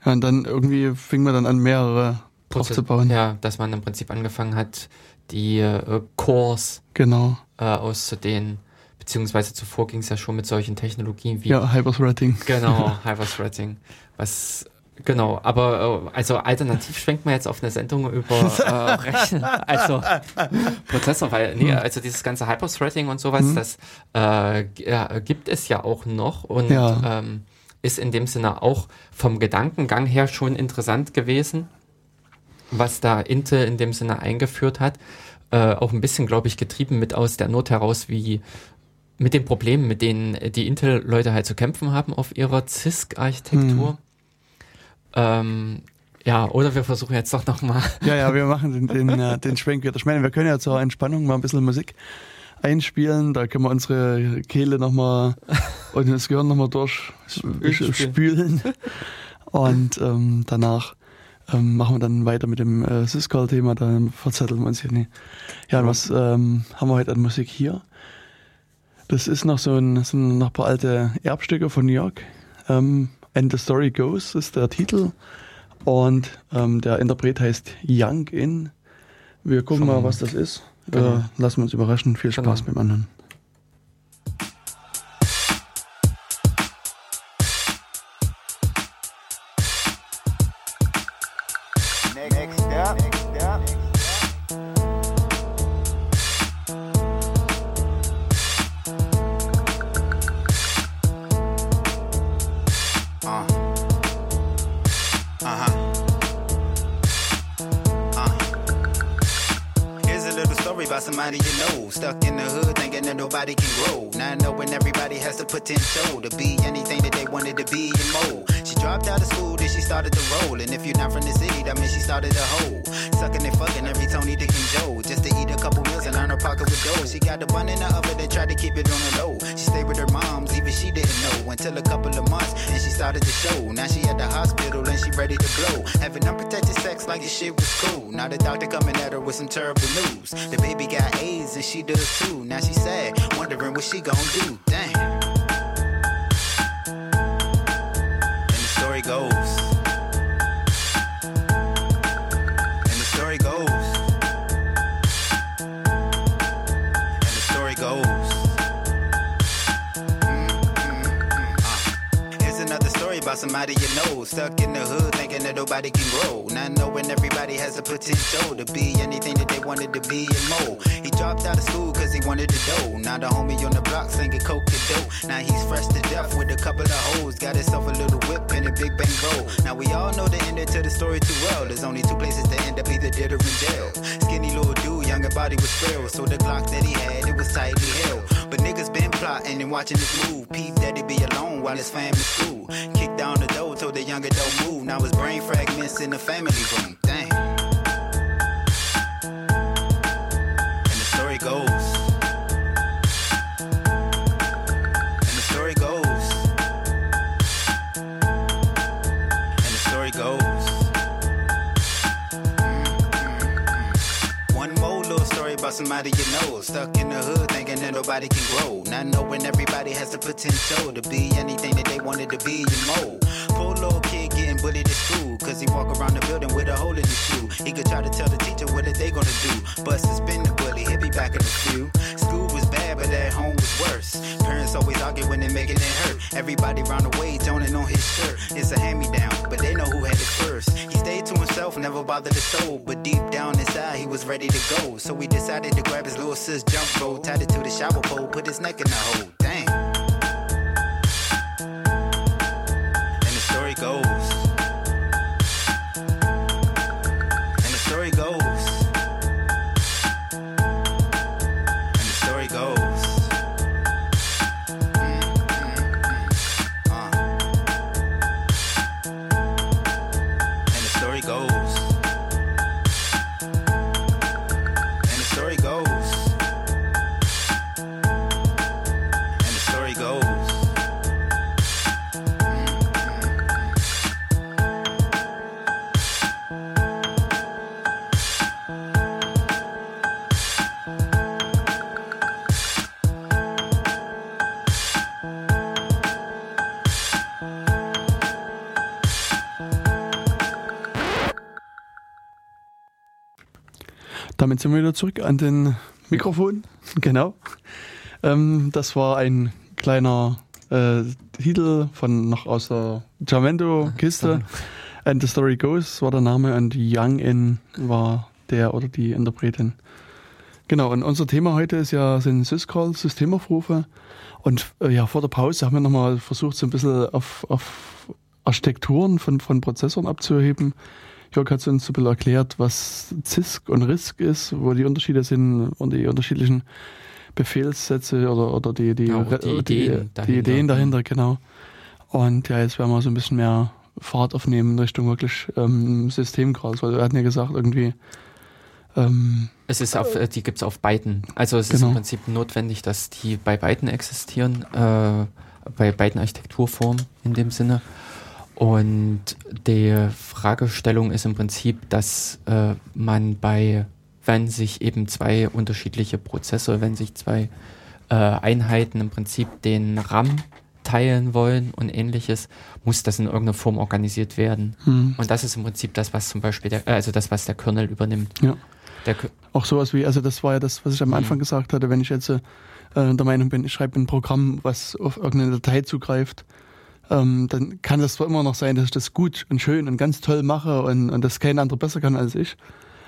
Ja, und dann irgendwie fing man dann an, mehrere drauf zu bauen. Ja, dass man im Prinzip angefangen hat, die äh, Cores genau. äh, auszudehnen beziehungsweise zuvor ging es ja schon mit solchen Technologien wie. Ja, Hyperthreading. Genau, <laughs> Hyperthreading. Was Genau, aber äh, also alternativ schwenkt man jetzt auf eine Sendung über äh, <laughs> Rechnen, also Prozessor, weil nee, hm. also dieses ganze Hyperthreading und sowas, mhm. das äh, gibt es ja auch noch und ja. ähm, ist in dem Sinne auch vom Gedankengang her schon interessant gewesen, was da Intel in dem Sinne eingeführt hat. Äh, auch ein bisschen, glaube ich, getrieben mit aus der Not heraus, wie mit den Problemen, mit denen die Intel-Leute halt zu kämpfen haben auf ihrer CISC-Architektur. Hm. Ähm, ja, oder wir versuchen jetzt doch nochmal. Ja, ja, wir <laughs> machen den, den, äh, den Schwenk wieder. Ich meine, wir können ja zur Entspannung mal ein bisschen Musik einspielen. Da können wir unsere Kehle nochmal <laughs> und das Gehirn nochmal durchspülen. Und ähm, danach ähm, machen wir dann weiter mit dem äh, Syscall-Thema. Da verzetteln wir uns hier nicht. Ja, und was ähm, haben wir heute an Musik hier? Das ist noch so ein, sind noch ein paar alte Erbstücke von New York. Ähm, And the Story Goes ist der Titel. Und ähm, der Interpret heißt Young In. Wir gucken Schon mal, was das ist. Genau. Äh, lassen wir uns überraschen. Viel Spaß genau. beim anderen. Shit was cool. Now the doctor coming at her with some terrible news. The baby got AIDS and she does too. Now she sad, wondering what she gon' do. Damn. Nobody can grow. Not knowing everybody has the potential to be anything that they wanted to be and more. He dropped out of school cause he wanted to dough. Now the homie on the block singing coke and dope. Now he's fresh to death with a couple of hoes. Got himself a little whip and a big bang roll. Now we all know the end to the story too well. There's only two places to end up, either dead or in jail. Skinny little dude, younger body was frail. So the Glock that he had, it was tightly held. Niggas been plotting and watching this move. Pete daddy be alone while his fam in school. Kicked down the door, told the younger don't move. Now his brain fragments in the family room. Damn. about somebody you know. Stuck in the hood thinking that nobody can grow. Not knowing everybody has the potential to be anything that they wanted to be and more. Poor little kid getting bullied at school. Cause he walk around the building with a hole in his shoe. He could try to tell the teacher what they gonna do. But suspend the bully, he'll be back in a few. School was bad, but at home was worse. Parents always argue when they're making it hurt. Everybody round the way joning on his shirt. It's a hand me down, but they know who had it first. He stayed himself, never bothered the soul. But deep down inside, he was ready to go. So he decided to grab his little sis jump rope, tied it to the shower pole, put his neck in the hole. Damn. Sind wir wieder zurück an den Mikrofon. <laughs> Genau. Ähm, das war ein kleiner äh, Titel von noch aus der Jamendo-Kiste. And the Story Goes war der Name und Young In war der oder die Interpretin. Genau, und unser Thema heute ist ja, sind Syscall, Systemaufrufe. Und äh, ja, vor der Pause haben wir nochmal versucht, so ein bisschen auf, auf Architekturen von, von Prozessoren abzuheben. Jörg hat uns so ein bisschen erklärt, was CISC und RISC ist, wo die Unterschiede sind und die unterschiedlichen Befehlssätze oder, oder die, die, ja, die, die, Ideen, die, die Ideen dahinter, genau. Und ja, jetzt werden wir so ein bisschen mehr Fahrt aufnehmen in Richtung wirklich ähm, Systemgrad. Weil wir hatten ja gesagt, irgendwie. Ähm, es ist auf, die gibt es auf beiden. Also es genau. ist im Prinzip notwendig, dass die bei beiden existieren, äh, bei beiden Architekturformen in dem Sinne. Und die Fragestellung ist im Prinzip, dass äh, man bei, wenn sich eben zwei unterschiedliche Prozesse, wenn sich zwei äh, Einheiten im Prinzip den RAM teilen wollen und ähnliches, muss das in irgendeiner Form organisiert werden. Hm. Und das ist im Prinzip das, was zum Beispiel der, also das, was der Kernel übernimmt. Ja. Der, Auch sowas wie, also das war ja das, was ich am hm. Anfang gesagt hatte, wenn ich jetzt äh, der Meinung bin, ich schreibe ein Programm, was auf irgendeine Datei zugreift, ähm, dann kann das zwar immer noch sein, dass ich das gut und schön und ganz toll mache und, und das kein anderer besser kann als ich.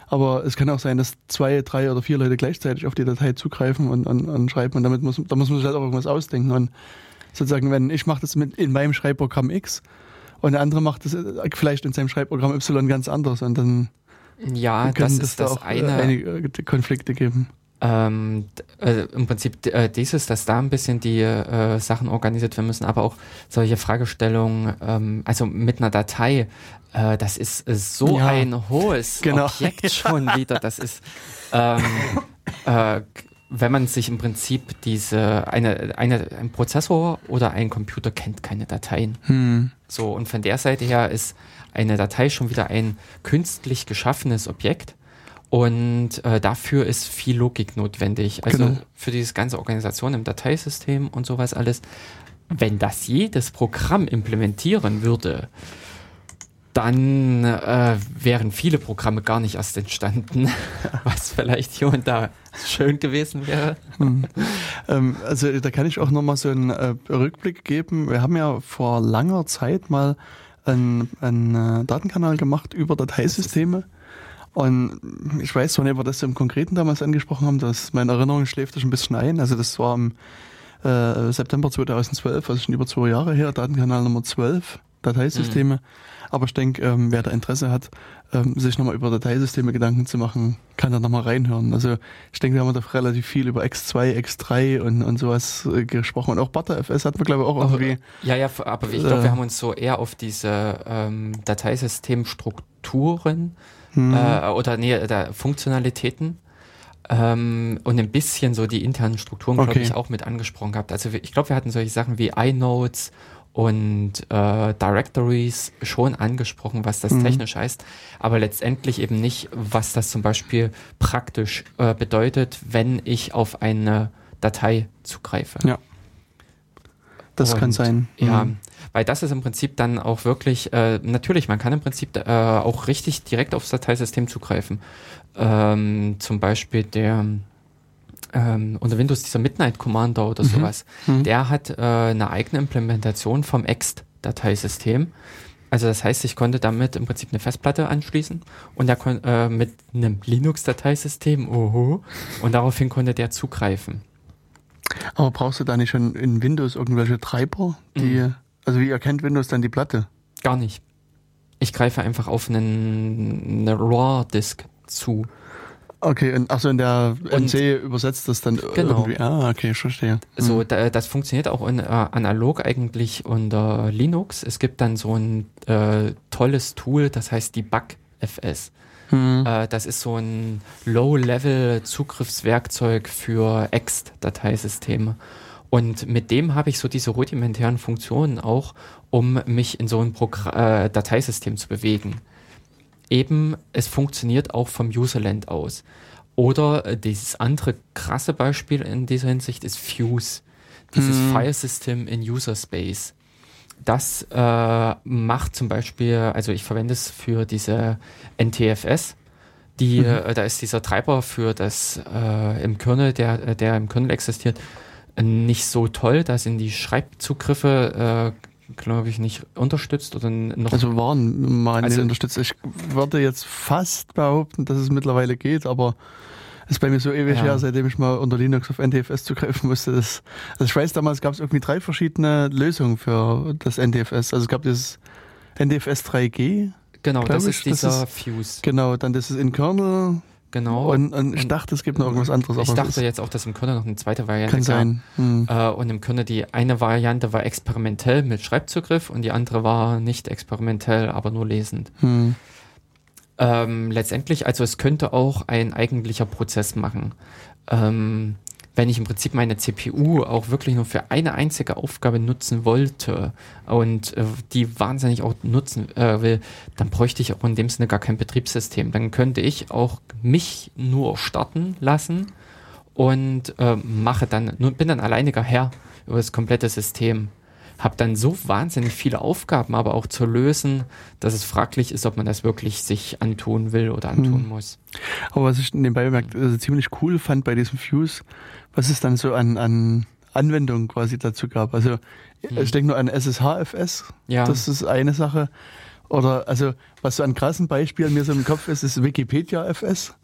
Aber es kann auch sein, dass zwei, drei oder vier Leute gleichzeitig auf die Datei zugreifen und, und, und schreiben. Und damit muss, da muss man sich halt auch irgendwas ausdenken. Und sozusagen, wenn ich mache das mit in meinem Schreibprogramm X und der andere macht das äh, vielleicht in seinem Schreibprogramm Y ganz anders und dann ja, das ist da das auch äh, eine. einige Konflikte geben. Ähm, äh, Im Prinzip äh, dieses, dass da ein bisschen die äh, Sachen organisiert werden müssen, aber auch solche Fragestellungen, ähm, also mit einer Datei, äh, das ist so ja. ein hohes <laughs> genau. Objekt <laughs> schon wieder. Das ist, ähm, äh, wenn man sich im Prinzip diese, eine, eine, ein Prozessor oder ein Computer kennt keine Dateien. Hm. So, und von der Seite her ist eine Datei schon wieder ein künstlich geschaffenes Objekt und äh, dafür ist viel Logik notwendig. Also genau. für diese ganze Organisation im Dateisystem und sowas alles. Wenn das jedes Programm implementieren würde, dann äh, wären viele Programme gar nicht erst entstanden, <laughs> was vielleicht hier und da schön gewesen wäre. Hm. Ähm, also da kann ich auch nochmal so einen äh, Rückblick geben. Wir haben ja vor langer Zeit mal einen, einen äh, Datenkanal gemacht über Dateisysteme. Und ich weiß zwar nicht, ob wir das im Konkreten damals angesprochen haben, dass meine Erinnerung schläft das ein bisschen ein. Also das war im äh, September 2012, also schon über zwei Jahre her, Datenkanal Nummer 12, Dateisysteme. Mhm. Aber ich denke, ähm, wer da Interesse hat, ähm, sich nochmal über Dateisysteme Gedanken zu machen, kann da nochmal reinhören. Also ich denke, wir haben da relativ viel über X2, X3 und, und sowas äh, gesprochen. Und auch ButterFS hatten wir, glaube ich, auch irgendwie. Ja, ja, aber ich glaube, äh, wir haben uns so eher auf diese ähm, Dateisystemstrukturen hm. äh, oder nee, da, Funktionalitäten ähm, und ein bisschen so die internen Strukturen, glaube okay. ich, auch mit angesprochen gehabt. Also ich glaube, wir hatten solche Sachen wie iNotes und äh, Directories schon angesprochen, was das mhm. technisch heißt, aber letztendlich eben nicht, was das zum Beispiel praktisch äh, bedeutet, wenn ich auf eine Datei zugreife. Ja. Das und, kann sein. Ja, mhm. Weil das ist im Prinzip dann auch wirklich, äh, natürlich, man kann im Prinzip äh, auch richtig direkt aufs Dateisystem zugreifen. Ähm, zum Beispiel der ähm, unter Windows dieser Midnight Commander oder mhm. sowas, mhm. der hat äh, eine eigene Implementation vom ext-Dateisystem. Also das heißt, ich konnte damit im Prinzip eine Festplatte anschließen und der kon äh, mit einem Linux-Dateisystem, oho, und daraufhin konnte der zugreifen. Aber brauchst du da nicht schon in Windows irgendwelche Treiber, die, mhm. Also wie erkennt Windows dann die Platte? Gar nicht. Ich greife einfach auf einen, eine RAW-Disk zu. Okay, und achso, in der MC übersetzt das dann genau. irgendwie. Ah, okay, ich verstehe. So, da, das funktioniert auch in, äh, analog eigentlich unter Linux. Es gibt dann so ein äh, tolles Tool, das heißt DebugFS. Mhm. Äh, das ist so ein Low-Level-Zugriffswerkzeug für Ext-Dateisysteme. Und mit dem habe ich so diese rudimentären Funktionen auch, um mich in so ein Progr äh, Dateisystem zu bewegen eben, es funktioniert auch vom Userland aus. Oder äh, dieses andere krasse Beispiel in dieser Hinsicht ist Fuse, dieses hm. File System in User Space. Das äh, macht zum Beispiel, also ich verwende es für diese NTFS, die, mhm. äh, da ist dieser Treiber für das äh, im Kernel, der, der im Kernel existiert, nicht so toll. Da sind die Schreibzugriffe äh, glaube ich, nicht unterstützt oder noch. Also waren mal also, nicht unterstützt. Ich würde jetzt fast behaupten, dass es mittlerweile geht, aber es ist bei mir so ewig ja. her, seitdem ich mal unter Linux auf NTFS zugreifen musste. Das, also ich weiß, damals gab es irgendwie drei verschiedene Lösungen für das NTFS. Also es gab dieses NTFS 3G. Genau, das ich. ist dieser das ist, Fuse. Genau, dann das ist in Kernel Genau. Und, und ich dachte, es gibt noch irgendwas anderes. Ich dachte jetzt auch, dass im Kernel noch eine zweite Variante kann sein. Hm. Äh, und im Kernel die eine Variante war experimentell mit Schreibzugriff und die andere war nicht experimentell, aber nur lesend. Hm. Ähm, letztendlich, also es könnte auch ein eigentlicher Prozess machen. Ähm, wenn ich im Prinzip meine CPU auch wirklich nur für eine einzige Aufgabe nutzen wollte und äh, die wahnsinnig auch nutzen äh, will, dann bräuchte ich auch in dem Sinne gar kein Betriebssystem. Dann könnte ich auch mich nur starten lassen und äh, mache dann, bin dann alleiniger Herr über das komplette System habe dann so wahnsinnig viele Aufgaben aber auch zu lösen, dass es fraglich ist, ob man das wirklich sich antun will oder antun mhm. muss. Aber was ich nebenbei bemerkt, also ziemlich cool fand bei diesem Fuse, was es dann so an, an Anwendungen quasi dazu gab. Also mhm. ich denke nur an SSHFS, ja. das ist eine Sache. Oder also was so an krassen Beispielen mir so im Kopf ist, ist Wikipedia FS.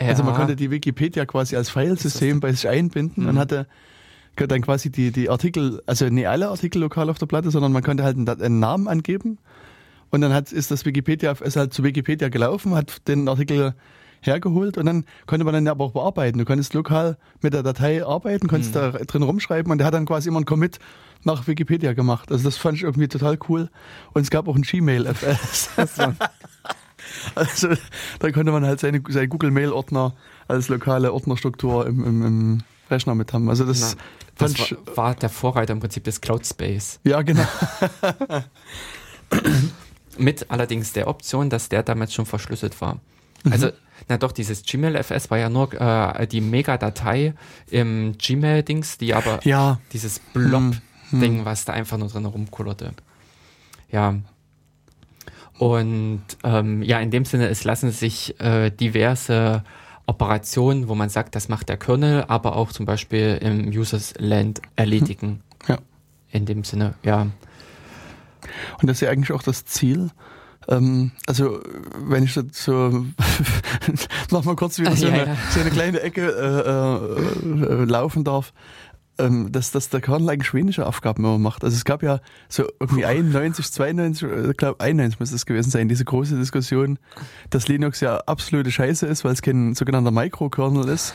Ja. Also man konnte die Wikipedia quasi als Filesystem bei sich einbinden mhm. und hatte dann quasi die, die Artikel, also nicht alle Artikel lokal auf der Platte, sondern man konnte halt einen, einen Namen angeben und dann hat, ist das Wikipedia, ist halt zu Wikipedia gelaufen, hat den Artikel hergeholt und dann konnte man dann aber auch bearbeiten. Du konntest lokal mit der Datei arbeiten, konntest mhm. da drin rumschreiben und der hat dann quasi immer einen Commit nach Wikipedia gemacht. Also das fand ich irgendwie total cool. Und es gab auch ein Gmail-FS. <laughs> also da konnte man halt seine, seine Google-Mail-Ordner als lokale Ordnerstruktur im, im, im Rechner mit haben. Also das, Na, das war, war, der Vorreiter im Prinzip des Cloud Space. Ja, genau. <laughs> mit allerdings der Option, dass der damals schon verschlüsselt war. Also mhm. Na doch, dieses Gmail-FS war ja nur äh, die Megadatei im Gmail-Dings, die aber ja. dieses Blob-Ding, hm. was da einfach nur drin rumkullerte. Ja. Und ähm, ja, in dem Sinne, es lassen sich äh, diverse Operationen, wo man sagt, das macht der Kernel, aber auch zum Beispiel im Users Land erledigen. Ja. In dem Sinne, ja. Und das ist ja eigentlich auch das Ziel, ähm, also wenn ich so noch <laughs> mal kurz wieder so, ja, eine, ja. so eine kleine Ecke äh, äh, laufen darf, dass, dass der Kernel eigentlich weniger Aufgaben immer macht. Also es gab ja so irgendwie 91, 92, ich glaube 91 muss es gewesen sein, diese große Diskussion, dass Linux ja absolute Scheiße ist, weil es kein sogenannter Mikrokernel ist.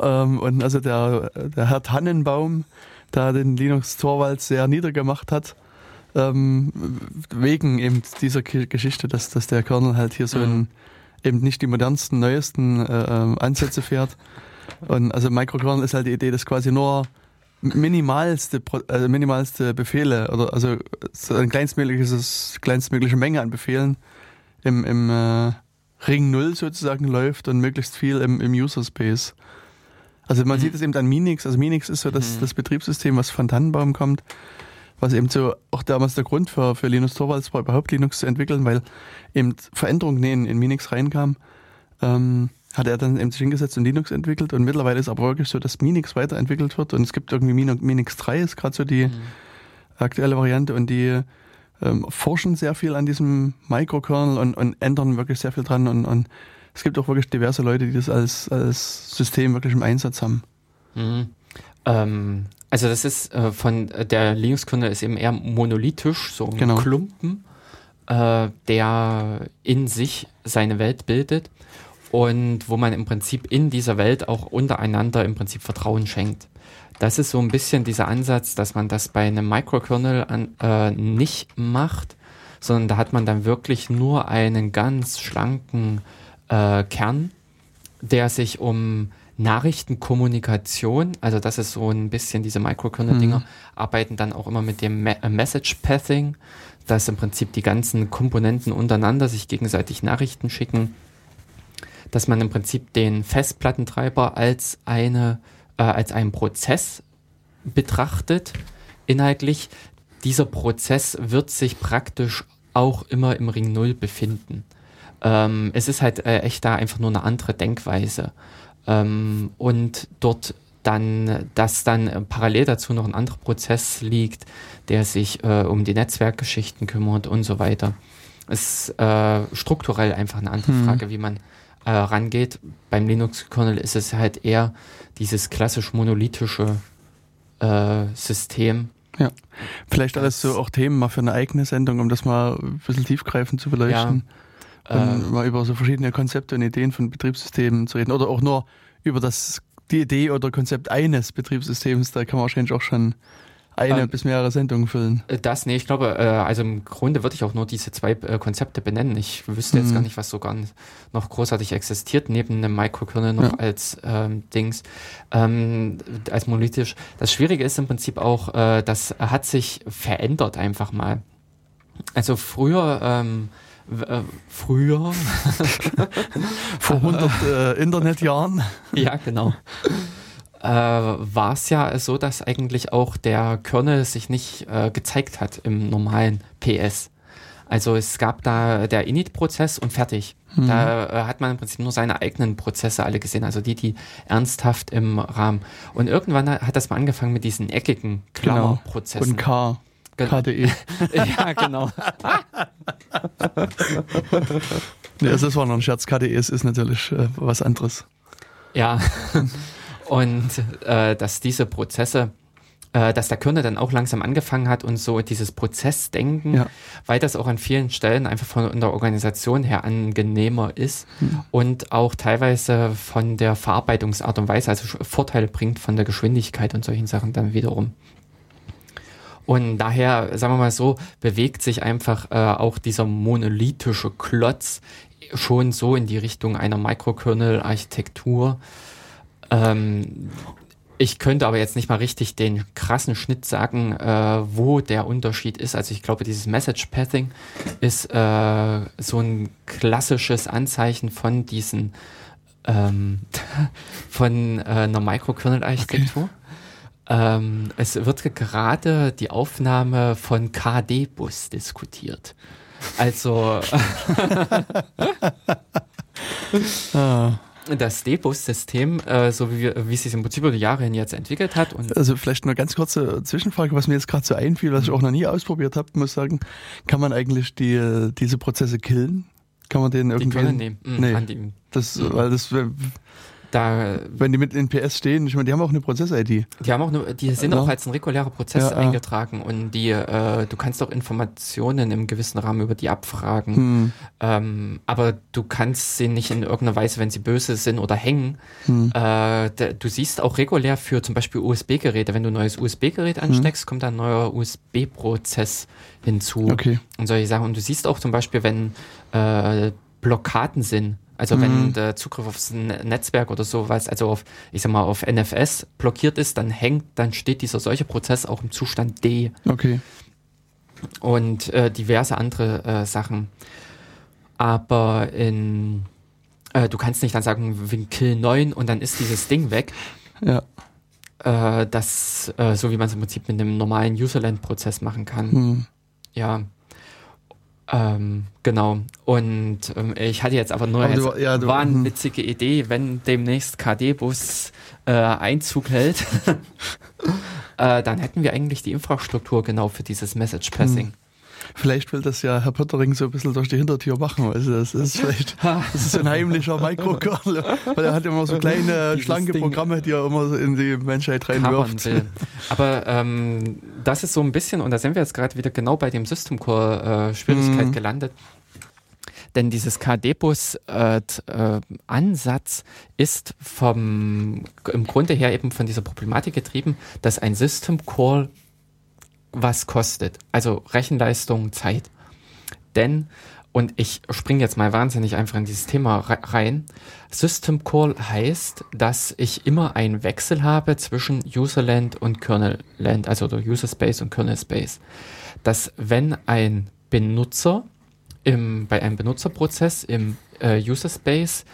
Ähm, und also der, der Herr Tannenbaum, da den Linux Torvalds sehr niedergemacht hat, ähm, wegen eben dieser Geschichte, dass, dass der Kernel halt hier so ein, eben nicht die modernsten, neuesten äh, ähm, Ansätze fährt. Und also Microkernel ist halt die Idee, dass quasi nur minimalste, also minimalste Befehle oder also ein kleinstmögliches, kleinstmögliche Menge an Befehlen im, im äh, Ring Null sozusagen läuft und möglichst viel im, im User Space. Also man mhm. sieht es eben an Minix. Also Minix ist so das, mhm. das Betriebssystem, was von Tannenbaum kommt was eben so auch damals der Grund für, für Linus Torvalds war, überhaupt Linux zu entwickeln, weil eben Veränderungen in, in Minix reinkamen. Ähm, hat er dann eben sich hingesetzt und Linux entwickelt und mittlerweile ist aber wirklich so, dass Minix weiterentwickelt wird und es gibt irgendwie Minix 3 ist gerade so die mhm. aktuelle Variante und die ähm, forschen sehr viel an diesem Microkernel und, und ändern wirklich sehr viel dran und, und es gibt auch wirklich diverse Leute, die das als, als System wirklich im Einsatz haben. Mhm. Ähm, also das ist äh, von äh, der Linux-Kernel ist eben eher monolithisch, so ein genau. Klumpen, äh, der in sich seine Welt bildet und wo man im Prinzip in dieser Welt auch untereinander im Prinzip Vertrauen schenkt. Das ist so ein bisschen dieser Ansatz, dass man das bei einem Microkernel an, äh, nicht macht, sondern da hat man dann wirklich nur einen ganz schlanken äh, Kern, der sich um Nachrichtenkommunikation, also das ist so ein bisschen diese Microkernel-Dinger, mhm. arbeiten dann auch immer mit dem Me äh, Message Pathing, dass im Prinzip die ganzen Komponenten untereinander sich gegenseitig Nachrichten schicken, dass man im Prinzip den Festplattentreiber als eine, äh, als einen Prozess betrachtet, inhaltlich. Dieser Prozess wird sich praktisch auch immer im Ring Null befinden. Ähm, es ist halt äh, echt da einfach nur eine andere Denkweise. Ähm, und dort dann, dass dann parallel dazu noch ein anderer Prozess liegt, der sich äh, um die Netzwerkgeschichten kümmert und so weiter. Es ist äh, strukturell einfach eine andere hm. Frage, wie man äh, rangeht. Beim Linux-Kernel ist es halt eher dieses klassisch monolithische äh, System. Ja, vielleicht alles so auch Themen mal für eine eigene Sendung, um das mal ein bisschen tiefgreifend zu beleuchten. Ja, und äh, mal über so verschiedene Konzepte und Ideen von Betriebssystemen zu reden. Oder auch nur über das, die Idee oder Konzept eines Betriebssystems. Da kann man wahrscheinlich auch schon eine ähm, bis mehrere Sendungen füllen. Äh, das, nee, ich glaube, äh, also im Grunde würde ich auch nur diese zwei äh, Konzepte benennen. Ich wüsste jetzt mhm. gar nicht, was so gar noch großartig existiert, neben einem Microkernel noch ja. als ähm, Dings, ähm, als monolithisch. Das Schwierige ist im Prinzip auch, äh, das hat sich verändert einfach mal. Also früher, ähm, äh, früher. <laughs> Vor 100 <laughs> äh, Internetjahren. Ja, genau <laughs> äh, war es ja so, dass eigentlich auch der Kernel sich nicht äh, gezeigt hat im normalen PS. Also es gab da der Init-Prozess und fertig. Mhm. Da äh, hat man im Prinzip nur seine eigenen Prozesse alle gesehen, also die, die ernsthaft im Rahmen. Und irgendwann hat das mal angefangen mit diesen eckigen genau. Klammerprozessen. Genau. Und K. KDE. <laughs> ja, genau. <laughs> nee, das war noch ein Scherz. KDE ist natürlich äh, was anderes. Ja. <laughs> Und äh, dass diese Prozesse, äh, dass der Kernel dann auch langsam angefangen hat und so dieses Prozessdenken, ja. weil das auch an vielen Stellen einfach von der Organisation her angenehmer ist mhm. und auch teilweise von der Verarbeitungsart und Weise, also Vorteile bringt von der Geschwindigkeit und solchen Sachen dann wiederum. Und daher, sagen wir mal so, bewegt sich einfach äh, auch dieser monolithische Klotz schon so in die Richtung einer Microkernel-Architektur, ähm, ich könnte aber jetzt nicht mal richtig den krassen Schnitt sagen, äh, wo der Unterschied ist. Also ich glaube, dieses Message Pathing ist äh, so ein klassisches Anzeichen von diesen ähm, <laughs> von äh, einer Microkernel-Architektur. Okay. Ähm, es wird gerade die Aufnahme von KD-Bus diskutiert. Also <laughs> <laughs> ah das D-Bus-System, äh, so wie, wie es sich im Prinzip über die Jahre hin jetzt entwickelt hat. Also vielleicht eine ganz kurze Zwischenfrage, was mir jetzt gerade so einfiel, was ich auch noch nie ausprobiert habe, muss sagen, kann man eigentlich die, diese Prozesse killen? Kann man den irgendwie... Die können nehmen. Mhm, nee, das, mhm. weil das da, Wenn die mit in PS stehen, ich meine, die haben auch eine Prozess-ID. Die haben auch eine, die sind ja. auch als ein regulärer Prozess ja, eingetragen und die, äh, du kannst auch Informationen im gewissen Rahmen über die abfragen. Hm. Ähm, aber du kannst sie nicht in irgendeiner Weise, wenn sie böse sind oder hängen. Hm. Äh, du siehst auch regulär für zum Beispiel USB-Geräte, wenn du ein neues USB-Gerät hm. ansteckst, hm. kommt da ein neuer USB-Prozess hinzu. Okay. Und solche Sachen. Und du siehst auch zum Beispiel, wenn äh, Blockaden sind, also mhm. wenn der Zugriff aufs Netzwerk oder sowas, also auf, ich sag mal, auf NFS blockiert ist, dann hängt, dann steht dieser solche Prozess auch im Zustand D. Okay. Und äh, diverse andere äh, Sachen. Aber in äh, du kannst nicht dann sagen, wir kill 9 und dann ist dieses Ding weg. Ja. Äh, das, äh, so wie man es im Prinzip mit einem normalen Userland-Prozess machen kann. Mhm. Ja. Ähm, genau. Und ähm, ich hatte jetzt aber nur aber du, ja, du, wahnwitzige hm. Idee, wenn demnächst KD-Bus äh, Einzug hält, <laughs> äh, dann hätten wir eigentlich die Infrastruktur genau für dieses Message Passing. Vielleicht will das ja Herr Pöttering so ein bisschen durch die Hintertür machen. Also das ist <laughs> vielleicht das ist ein heimlicher Mikrokernel, weil er hat immer so kleine, schlanke Ding Programme, die er immer in die Menschheit reinwirft. Aber ähm, das ist so ein bisschen, und da sind wir jetzt gerade wieder genau bei dem System Core äh, mhm. gelandet. Denn dieses KD-Bus-Ansatz äh, ist vom, im Grunde her eben von dieser Problematik getrieben, dass ein System Call was kostet. Also Rechenleistung, Zeit. Denn, und ich springe jetzt mal wahnsinnig einfach in dieses Thema rein, System Call heißt, dass ich immer einen Wechsel habe zwischen Userland und Kernelland, also User Space und Kernel Space. Dass wenn ein Benutzer im, bei einem Benutzerprozess im äh, User Space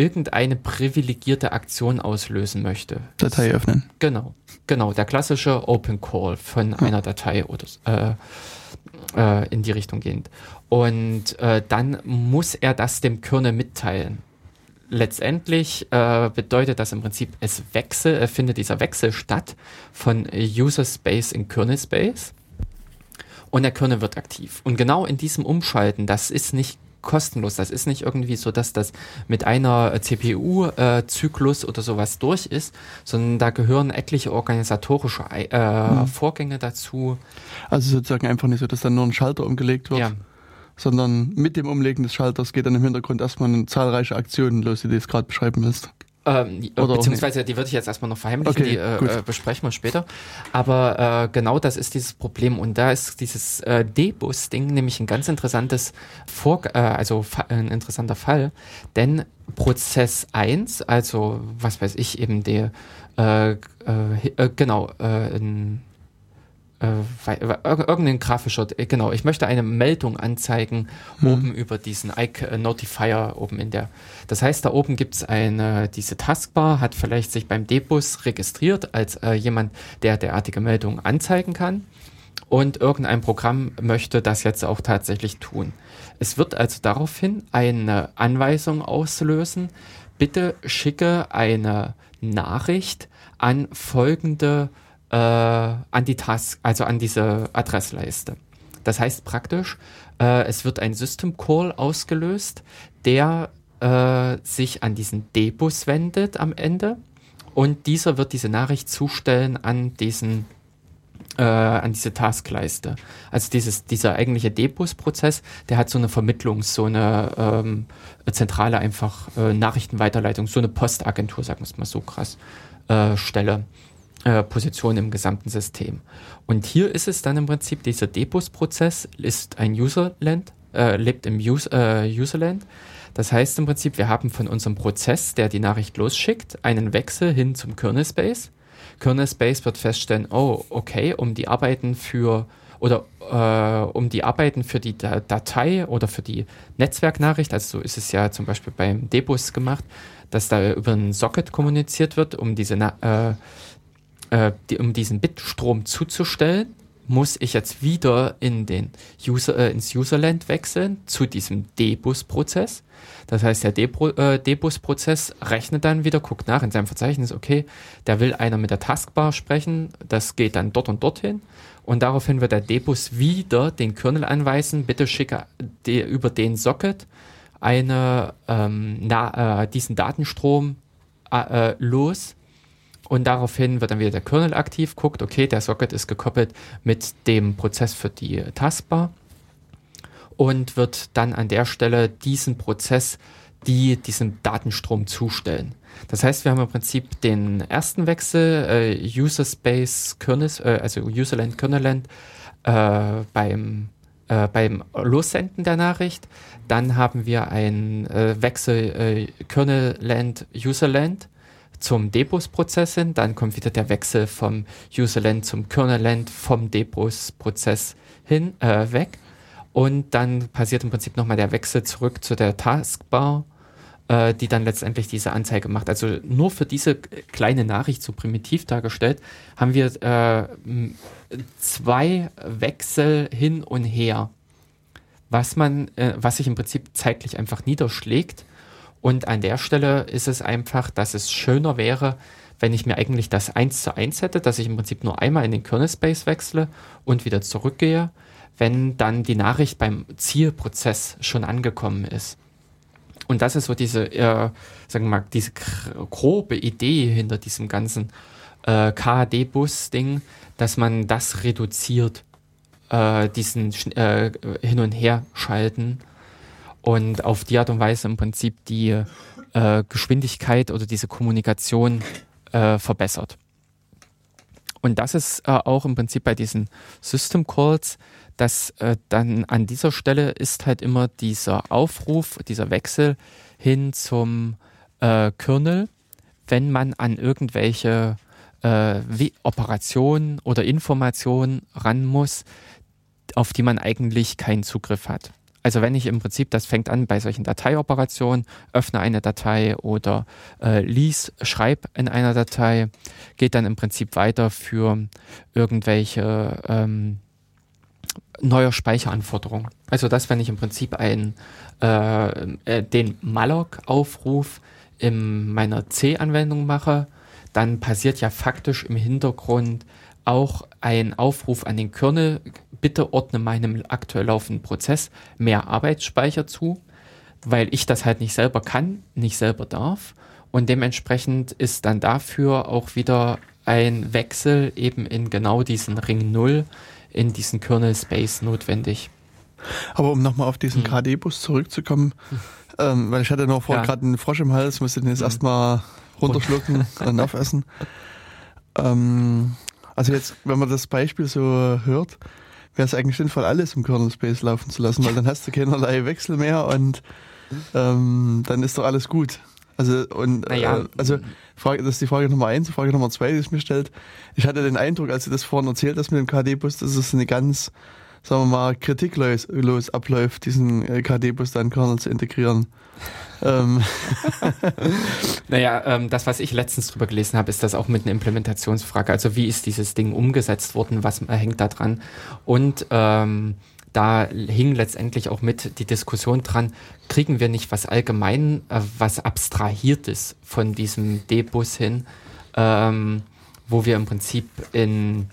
irgendeine privilegierte Aktion auslösen möchte. Datei öffnen. Genau, genau, der klassische Open Call von ja. einer Datei oder äh, äh, in die Richtung gehend. Und äh, dann muss er das dem Kernel mitteilen. letztendlich äh, bedeutet das im Prinzip, es wechsel, äh, findet dieser Wechsel statt von User Space in Kernel Space und der Kernel wird aktiv. Und genau in diesem Umschalten, das ist nicht kostenlos. Das ist nicht irgendwie so, dass das mit einer CPU-Zyklus äh, oder sowas durch ist, sondern da gehören etliche organisatorische äh, mhm. Vorgänge dazu. Also sozusagen einfach nicht so, dass dann nur ein Schalter umgelegt wird. Ja. Sondern mit dem Umlegen des Schalters geht dann im Hintergrund erstmal zahlreiche Aktionen los, die du jetzt gerade beschreiben willst. Ähm, beziehungsweise die würde ich jetzt erstmal noch verheimlichen, okay, die äh, äh, besprechen wir später. Aber äh, genau das ist dieses Problem und da ist dieses äh, D-Bus-Ding nämlich ein ganz interessantes Vor äh, also ein interessanter Fall, denn Prozess 1, also was weiß ich, eben der äh, äh, genau, äh, äh, irgendein grafischer, äh, genau, ich möchte eine Meldung anzeigen hm. oben über diesen Ike äh, Notifier oben in der. Das heißt, da oben gibt es eine, diese Taskbar, hat vielleicht sich beim Debus registriert als äh, jemand, der derartige Meldungen anzeigen kann. Und irgendein Programm möchte das jetzt auch tatsächlich tun. Es wird also daraufhin eine Anweisung auslösen. Bitte schicke eine Nachricht an folgende äh, an die Task, also an diese Adressleiste. Das heißt praktisch, äh, es wird ein System Call ausgelöst, der äh, sich an diesen D-Bus wendet am Ende und dieser wird diese Nachricht zustellen an diesen äh, an diese Taskleiste. Also dieses, dieser eigentliche D-Bus-Prozess, der hat so eine Vermittlung, so eine ähm, zentrale einfach äh, Nachrichtenweiterleitung, so eine Postagentur, sagen wir es mal so krass, äh, Stelle. Äh, Position im gesamten System. Und hier ist es dann im Prinzip, dieser Debus-Prozess ist ein Userland, äh, lebt im Use, äh, Userland. Das heißt im Prinzip, wir haben von unserem Prozess, der die Nachricht losschickt, einen Wechsel hin zum Kernel Space. Kernel Space wird feststellen, oh, okay, um die Arbeiten für oder äh, um die Arbeiten für die Datei oder für die Netzwerknachricht, also so ist es ja zum Beispiel beim Debus gemacht, dass da über ein Socket kommuniziert wird, um diese äh, äh, die, um diesen Bitstrom zuzustellen, muss ich jetzt wieder in den User, äh, ins Userland wechseln zu diesem Debus-Prozess. Das heißt, der äh, Debus-Prozess rechnet dann wieder, guckt nach in seinem Verzeichnis, okay, der will einer mit der Taskbar sprechen, das geht dann dort und dorthin. Und daraufhin wird der Debus wieder den Kernel anweisen, bitte schicke die, über den Socket eine, ähm, na, äh, diesen Datenstrom äh, los und daraufhin wird dann wieder der Kernel aktiv, guckt, okay, der Socket ist gekoppelt mit dem Prozess für die Taskbar und wird dann an der Stelle diesen Prozess, die diesem Datenstrom zustellen. Das heißt, wir haben im Prinzip den ersten Wechsel, äh, User Space Kernel, äh, also Userland Kernelland, äh, beim, äh, beim Lossenden der Nachricht. Dann haben wir einen äh, Wechsel äh, Kernelland Userland zum Debus-Prozess hin, dann kommt wieder der Wechsel vom Userland zum Kernelland vom Debus-Prozess hin äh, weg und dann passiert im Prinzip nochmal der Wechsel zurück zu der Taskbar, äh, die dann letztendlich diese Anzeige macht. Also nur für diese kleine Nachricht, so primitiv dargestellt, haben wir äh, zwei Wechsel hin und her, was man, äh, was sich im Prinzip zeitlich einfach niederschlägt und an der Stelle ist es einfach, dass es schöner wäre, wenn ich mir eigentlich das eins zu eins hätte, dass ich im Prinzip nur einmal in den Kernel Space wechsle und wieder zurückgehe, wenn dann die Nachricht beim Zielprozess schon angekommen ist. Und das ist so diese, äh, sagen wir mal, diese grobe Idee hinter diesem ganzen äh, KD-Bus-Ding, dass man das reduziert, äh, diesen äh, Hin- und Her-Schalten und auf die Art und Weise im Prinzip die äh, Geschwindigkeit oder diese Kommunikation äh, verbessert. Und das ist äh, auch im Prinzip bei diesen System Calls, dass äh, dann an dieser Stelle ist halt immer dieser Aufruf, dieser Wechsel hin zum äh, Kernel, wenn man an irgendwelche äh, Operationen oder Informationen ran muss, auf die man eigentlich keinen Zugriff hat. Also wenn ich im Prinzip, das fängt an bei solchen Dateioperationen, öffne eine Datei oder äh, lies, schreib in einer Datei, geht dann im Prinzip weiter für irgendwelche ähm, neue Speicheranforderungen. Also das, wenn ich im Prinzip ein, äh, äh, den Malloc-Aufruf in meiner C-Anwendung mache, dann passiert ja faktisch im Hintergrund auch ein Aufruf an den Kernel, bitte ordne meinem aktuell laufenden Prozess mehr Arbeitsspeicher zu, weil ich das halt nicht selber kann, nicht selber darf. Und dementsprechend ist dann dafür auch wieder ein Wechsel eben in genau diesen Ring 0, in diesen Kernel Space notwendig. Aber um nochmal auf diesen hm. KD-Bus zurückzukommen, hm. ähm, weil ich hatte noch vorher ja. gerade einen Frosch im Hals, musste den jetzt hm. erstmal runterschlucken und aufessen. <laughs> Ähm, also jetzt, wenn man das Beispiel so hört, wäre es eigentlich sinnvoll, alles im Kernel Space laufen zu lassen, weil dann hast du keinerlei Wechsel mehr und ähm, dann ist doch alles gut. Also, und, naja. äh, also, Frage, das ist die Frage Nummer eins. Frage Nummer zwei, die sich mir stellt. Ich hatte den Eindruck, als du das vorhin erzählt hast mit dem KD-Bus, dass es eine ganz, sagen wir mal, kritiklos los abläuft, diesen äh, KD-Bus dann Kernel zu integrieren. ähm. <laughs> naja, ähm, das, was ich letztens drüber gelesen habe, ist das auch mit einer Implementationsfrage. Also wie ist dieses Ding umgesetzt worden? Was äh, hängt da dran? Und ähm, da hing letztendlich auch mit die Diskussion dran, kriegen wir nicht was allgemein, äh, was abstrahiertes von diesem D-Bus hin, ähm, wo wir im Prinzip in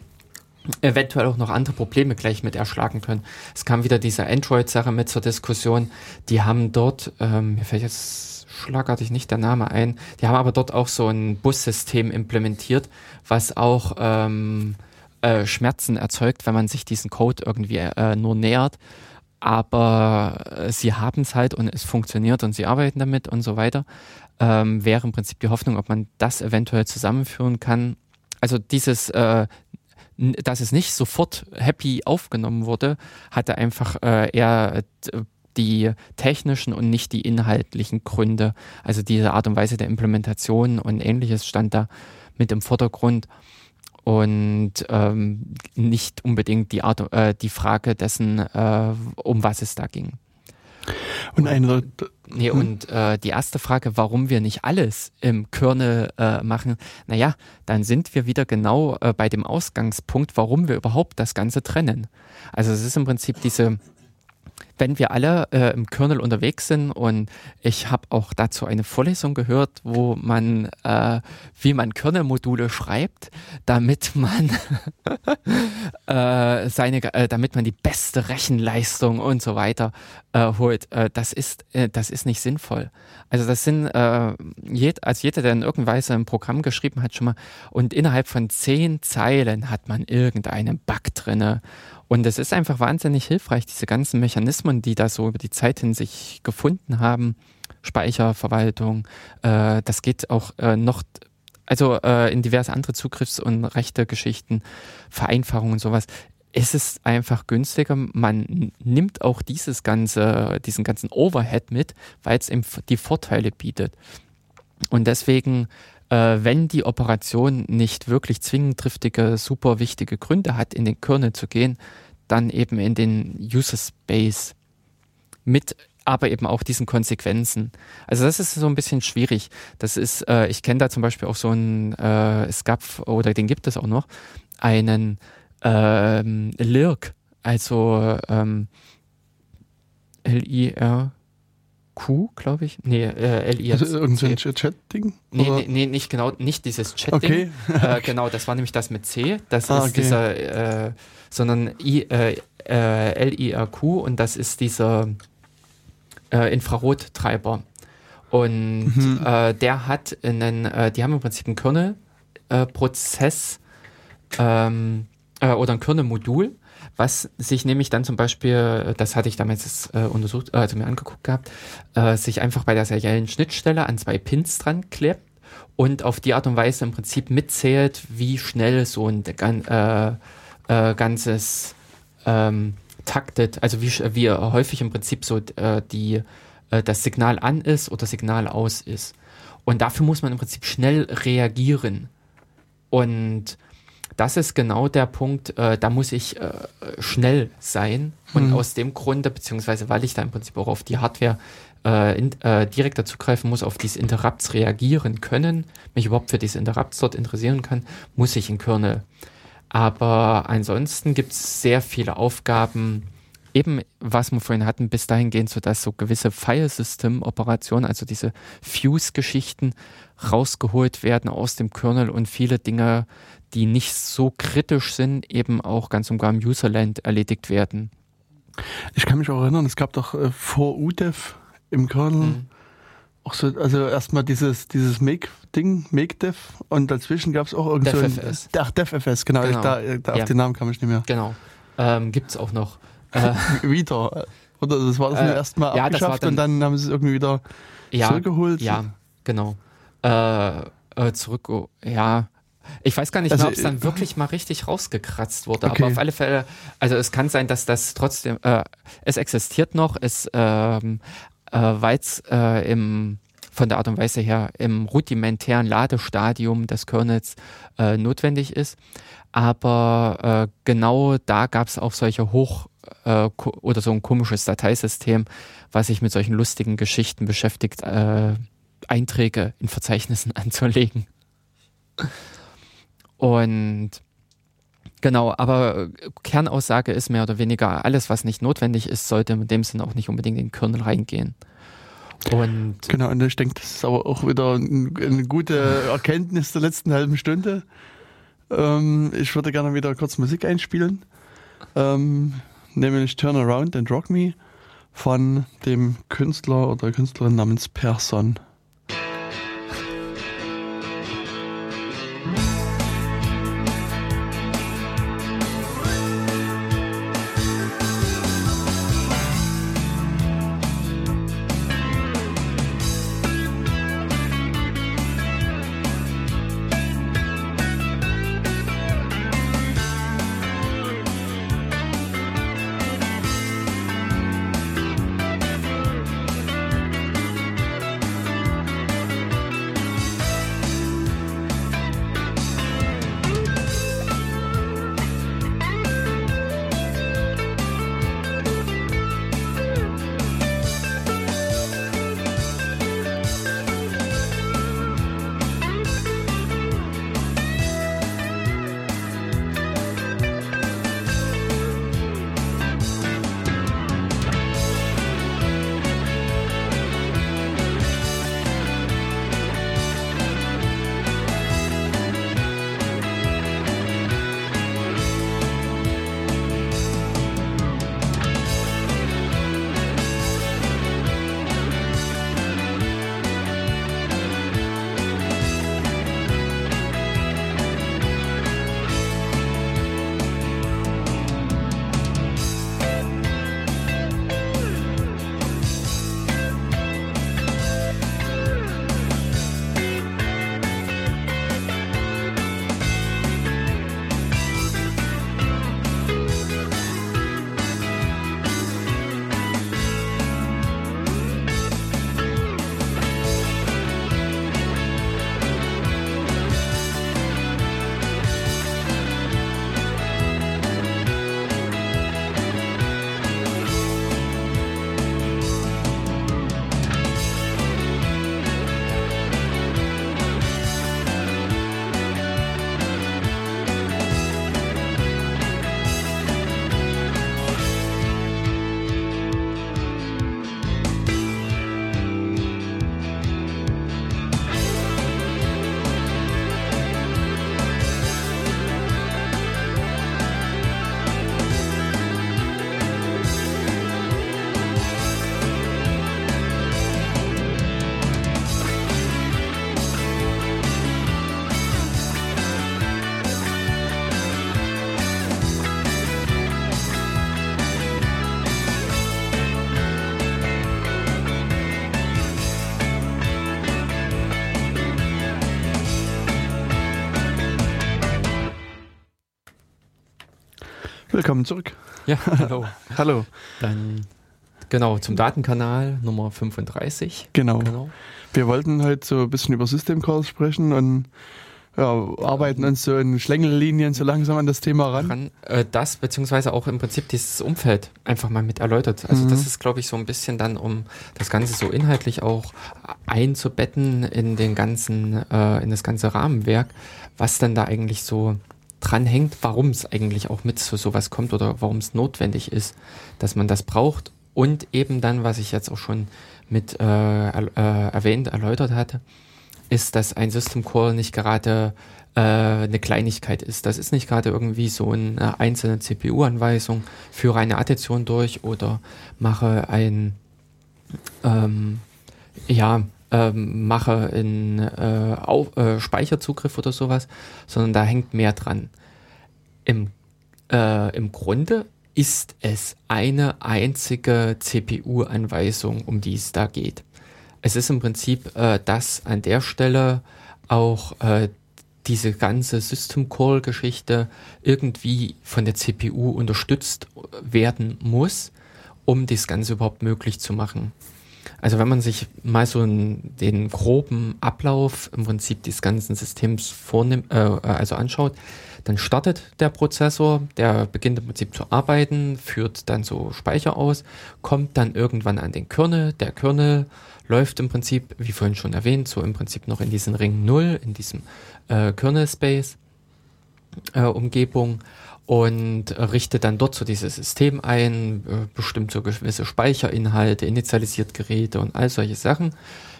eventuell auch noch andere Probleme gleich mit erschlagen können. Es kam wieder diese Android-Sache mit zur Diskussion. Die haben dort, ähm, mir fällt jetzt schlagartig nicht der Name ein, die haben aber dort auch so ein Bussystem implementiert, was auch ähm, äh, Schmerzen erzeugt, wenn man sich diesen Code irgendwie äh, nur nähert. Aber äh, sie haben es halt und es funktioniert und sie arbeiten damit und so weiter. Ähm, wäre im Prinzip die Hoffnung, ob man das eventuell zusammenführen kann. Also dieses, äh, dass es nicht sofort happy aufgenommen wurde, hatte einfach äh, eher die technischen und nicht die inhaltlichen Gründe. Also diese Art und Weise der Implementation und ähnliches stand da mit im Vordergrund und ähm, nicht unbedingt die Art, äh, die Frage dessen, äh, um was es da ging. Und eine nee, hm? und äh, die erste Frage, warum wir nicht alles im Kernel äh, machen, naja, dann sind wir wieder genau äh, bei dem Ausgangspunkt, warum wir überhaupt das Ganze trennen. Also es ist im Prinzip diese wenn wir alle äh, im Kernel unterwegs sind und ich habe auch dazu eine Vorlesung gehört, wo man, äh, wie man Kernel-Module schreibt, damit man <laughs> äh, seine, äh, damit man die beste Rechenleistung und so weiter äh, holt. Äh, das ist, das ist nicht sinnvoll. Also das sind, jed, also jeder, der in irgendeiner Weise ein Programm geschrieben hat, schon mal, und innerhalb von zehn Zeilen hat man irgendeinen Bug drinne und es ist einfach wahnsinnig hilfreich, diese ganzen Mechanismen, die da so über die Zeit hin sich gefunden haben, Speicherverwaltung, äh, das geht auch äh, noch, also äh, in diverse andere Zugriffs- und rechte Geschichten, Vereinfachungen und sowas. Es ist einfach günstiger. Man nimmt auch dieses ganze, diesen ganzen Overhead mit, weil es eben die Vorteile bietet. Und deswegen äh, wenn die Operation nicht wirklich zwingend triftige, super wichtige Gründe hat, in den Kernel zu gehen, dann eben in den User Space mit aber eben auch diesen Konsequenzen. Also das ist so ein bisschen schwierig. Das ist, äh, ich kenne da zum Beispiel auch so einen, äh, es gab, oder den gibt es auch noch, einen ähm, LIRC, also ähm, L-I-R Q, glaube ich. Nee, äh, LI. Also irgendein Chat-Ding? Nee, nee, nee, nicht genau, nicht dieses Chat-Ding. Okay. Äh, <laughs> genau, das war nämlich das mit C. Das ah, ist okay. dieser, äh, sondern I, äh, äh, LIRQ und das ist dieser äh, Infrarottreiber. Und mhm. äh, der hat einen, äh, die haben im Prinzip einen Kernel-Prozess ähm, äh, oder ein Kernel-Modul was sich nämlich dann zum Beispiel, das hatte ich damals äh, untersucht, also mir angeguckt gehabt, äh, sich einfach bei der seriellen Schnittstelle an zwei Pins dran klebt und auf die Art und Weise im Prinzip mitzählt, wie schnell so ein äh, äh, ganzes ähm, taktet, also wie, wie häufig im Prinzip so äh, die, äh, das Signal an ist oder Signal aus ist. Und dafür muss man im Prinzip schnell reagieren. Und das ist genau der Punkt, äh, da muss ich äh, schnell sein. Und mhm. aus dem Grunde, beziehungsweise weil ich da im Prinzip auch auf die Hardware äh, in, äh, direkt dazugreifen muss, auf diese Interrupts reagieren können, mich überhaupt für diese Interrupts dort interessieren kann, muss ich in Kernel. Aber ansonsten gibt es sehr viele Aufgaben eben, was wir vorhin hatten, bis dahin gehen, sodass so gewisse File-System-Operationen, also diese Fuse-Geschichten, rausgeholt werden aus dem Kernel und viele Dinge, die nicht so kritisch sind, eben auch ganz und gar im Userland erledigt werden. Ich kann mich auch erinnern, es gab doch äh, vor UDEV im Kernel mhm. Auch so, also erstmal dieses, dieses Make-Ding, Make-Dev und dazwischen gab es auch irgend so ein, ach, DevFS, genau, genau. Ich, da, da ja. auf den Namen kam ich nicht mehr. Genau. Ähm, Gibt es auch noch. <laughs> Äh, wieder. Oder das war das äh, erstmal ja, abgeschafft dann, und dann haben sie es irgendwie wieder ja, zurückgeholt. Ja, genau. Äh, äh, zurück, oh, ja. Ich weiß gar nicht also, mehr, ob es dann äh, wirklich mal richtig rausgekratzt wurde, okay. aber auf alle Fälle, also es kann sein, dass das trotzdem, äh, es existiert noch, es ähm, äh, weil es äh, im von der Art und Weise her im rudimentären Ladestadium des Kernels äh, notwendig ist. Aber äh, genau da gab es auch solche Hoch- äh, oder so ein komisches Dateisystem, was sich mit solchen lustigen Geschichten beschäftigt, äh, Einträge in Verzeichnissen <laughs> anzulegen. Und genau, aber Kernaussage ist mehr oder weniger, alles, was nicht notwendig ist, sollte in dem Sinne auch nicht unbedingt in den Kernel reingehen. Und genau, und ich denke, das ist aber auch wieder eine gute Erkenntnis der letzten halben Stunde. Ähm, ich würde gerne wieder kurz Musik einspielen, ähm, nämlich Turn Around and Rock Me von dem Künstler oder Künstlerin namens Person. Willkommen zurück. Ja, hallo. <laughs> hallo. Dann genau zum Datenkanal Nummer 35. Genau. genau. Wir wollten heute so ein bisschen über System Calls sprechen und ja, arbeiten uns so in Schlängellinien so langsam an das Thema ran. ran äh, das, beziehungsweise auch im Prinzip dieses Umfeld einfach mal mit erläutert. Also mhm. das ist, glaube ich, so ein bisschen dann, um das Ganze so inhaltlich auch einzubetten in den ganzen, äh, in das ganze Rahmenwerk, was denn da eigentlich so dranhängt, warum es eigentlich auch mit zu sowas kommt oder warum es notwendig ist, dass man das braucht. Und eben dann, was ich jetzt auch schon mit äh, äh, erwähnt, erläutert hatte, ist, dass ein System Call nicht gerade äh, eine Kleinigkeit ist. Das ist nicht gerade irgendwie so eine einzelne CPU-Anweisung, führe eine Addition durch oder mache ein ähm, ja, ähm, mache in äh, auf, äh, Speicherzugriff oder sowas, sondern da hängt mehr dran. Im, äh, im Grunde ist es eine einzige CPU-Anweisung, um die es da geht. Es ist im Prinzip, äh, dass an der Stelle auch äh, diese ganze System Call Geschichte irgendwie von der CPU unterstützt werden muss, um das Ganze überhaupt möglich zu machen. Also wenn man sich mal so einen, den groben Ablauf im Prinzip des ganzen Systems vornimmt, äh, also anschaut, dann startet der Prozessor, der beginnt im Prinzip zu arbeiten, führt dann so Speicher aus, kommt dann irgendwann an den Kernel. Der Kernel läuft im Prinzip, wie vorhin schon erwähnt, so im Prinzip noch in diesen Ring 0, in diesem äh, Kernel-Space äh, und richtet dann dort so dieses System ein, äh, bestimmt so gewisse Speicherinhalte, initialisiert Geräte und all solche Sachen.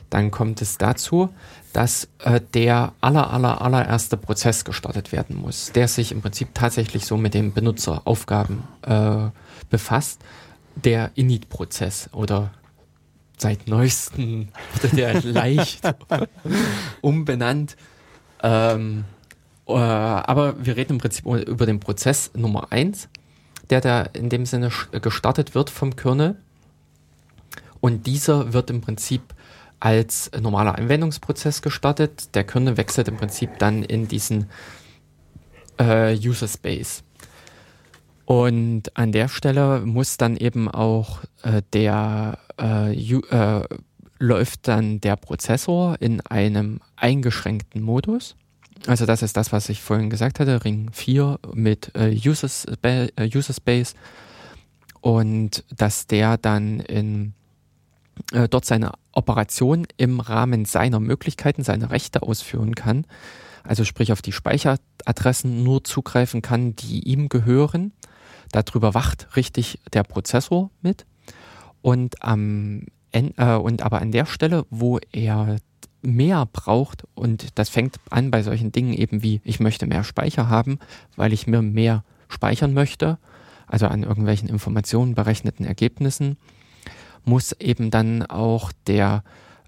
Dann kommt es dazu, dass äh, der aller, aller, allererste Prozess gestartet werden muss, der sich im Prinzip tatsächlich so mit den Benutzeraufgaben äh, befasst. Der Init-Prozess oder seit neuesten <laughs> wurde der leicht <laughs> umbenannt. Ähm, äh, aber wir reden im Prinzip über den Prozess Nummer eins, der da in dem Sinne gestartet wird vom Kernel. Und dieser wird im Prinzip als normaler Anwendungsprozess gestartet. Der Kernel wechselt im Prinzip dann in diesen äh, User Space. Und an der Stelle muss dann eben auch äh, der äh, äh, läuft dann der Prozessor in einem eingeschränkten Modus. Also das ist das, was ich vorhin gesagt hatte, Ring 4 mit äh, äh, User Space und dass der dann in äh, dort seine Operation im Rahmen seiner Möglichkeiten, seine Rechte ausführen kann. Also sprich auf die Speicheradressen nur zugreifen kann, die ihm gehören. Darüber wacht richtig der Prozessor mit. Und, am, äh, und aber an der Stelle, wo er mehr braucht und das fängt an bei solchen Dingen eben wie, ich möchte mehr Speicher haben, weil ich mir mehr speichern möchte, also an irgendwelchen Informationen, berechneten Ergebnissen, muss eben dann auch der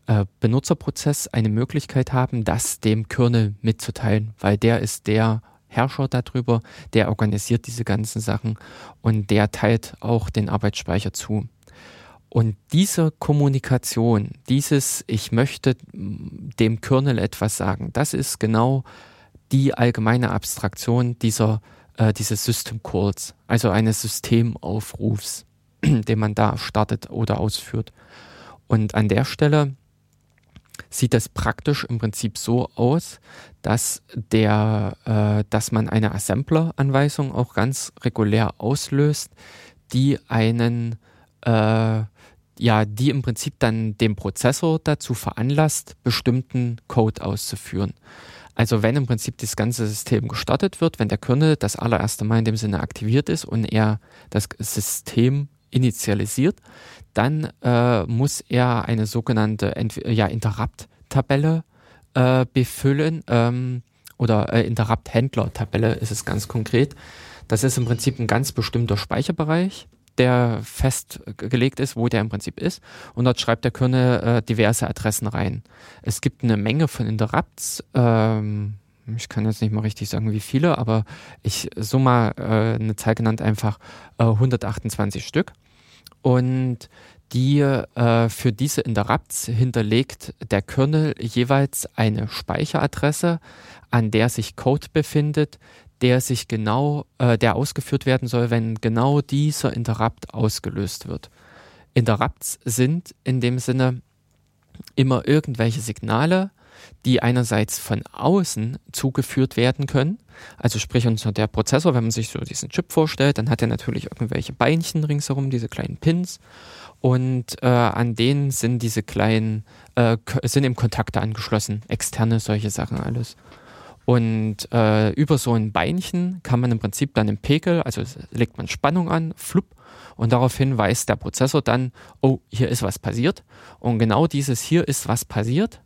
äh, Benutzerprozess eine Möglichkeit haben, das dem Kernel mitzuteilen, weil der ist der Herrscher darüber, der organisiert diese ganzen Sachen und der teilt auch den Arbeitsspeicher zu. Und diese Kommunikation, dieses Ich möchte dem Kernel etwas sagen, das ist genau die allgemeine Abstraktion dieser, äh, dieses System Calls, also eines Systemaufrufs, <clears throat> den man da startet oder ausführt. Und an der Stelle sieht das praktisch im Prinzip so aus, dass der, äh, dass man eine Assembler-Anweisung auch ganz regulär auslöst, die einen äh, ja, die im Prinzip dann den Prozessor dazu veranlasst, bestimmten Code auszuführen. Also wenn im Prinzip das ganze System gestartet wird, wenn der Kernel das allererste Mal in dem Sinne aktiviert ist und er das System initialisiert, dann äh, muss er eine sogenannte ja, Interrupt-Tabelle äh, befüllen ähm, oder äh, Interrupt-Händler-Tabelle ist es ganz konkret. Das ist im Prinzip ein ganz bestimmter Speicherbereich, der festgelegt ist, wo der im Prinzip ist. Und dort schreibt der Kernel äh, diverse Adressen rein. Es gibt eine Menge von Interrupts. Ähm, ich kann jetzt nicht mal richtig sagen, wie viele, aber ich so mal äh, eine Zahl genannt, einfach äh, 128 Stück. Und die äh, für diese Interrupts hinterlegt der Kernel jeweils eine Speicheradresse, an der sich Code befindet, der sich genau, äh, der ausgeführt werden soll, wenn genau dieser Interrupt ausgelöst wird. Interrupts sind in dem Sinne immer irgendwelche Signale, die einerseits von außen zugeführt werden können. Also sprich unser der Prozessor, wenn man sich so diesen Chip vorstellt, dann hat er natürlich irgendwelche Beinchen ringsherum, diese kleinen Pins. Und äh, an denen sind diese kleinen, äh, sind im Kontakte angeschlossen, externe solche Sachen alles. Und äh, über so ein Beinchen kann man im Prinzip dann im Pegel, also legt man Spannung an, flupp, und daraufhin weiß der Prozessor dann, oh, hier ist was passiert. Und genau dieses hier ist was passiert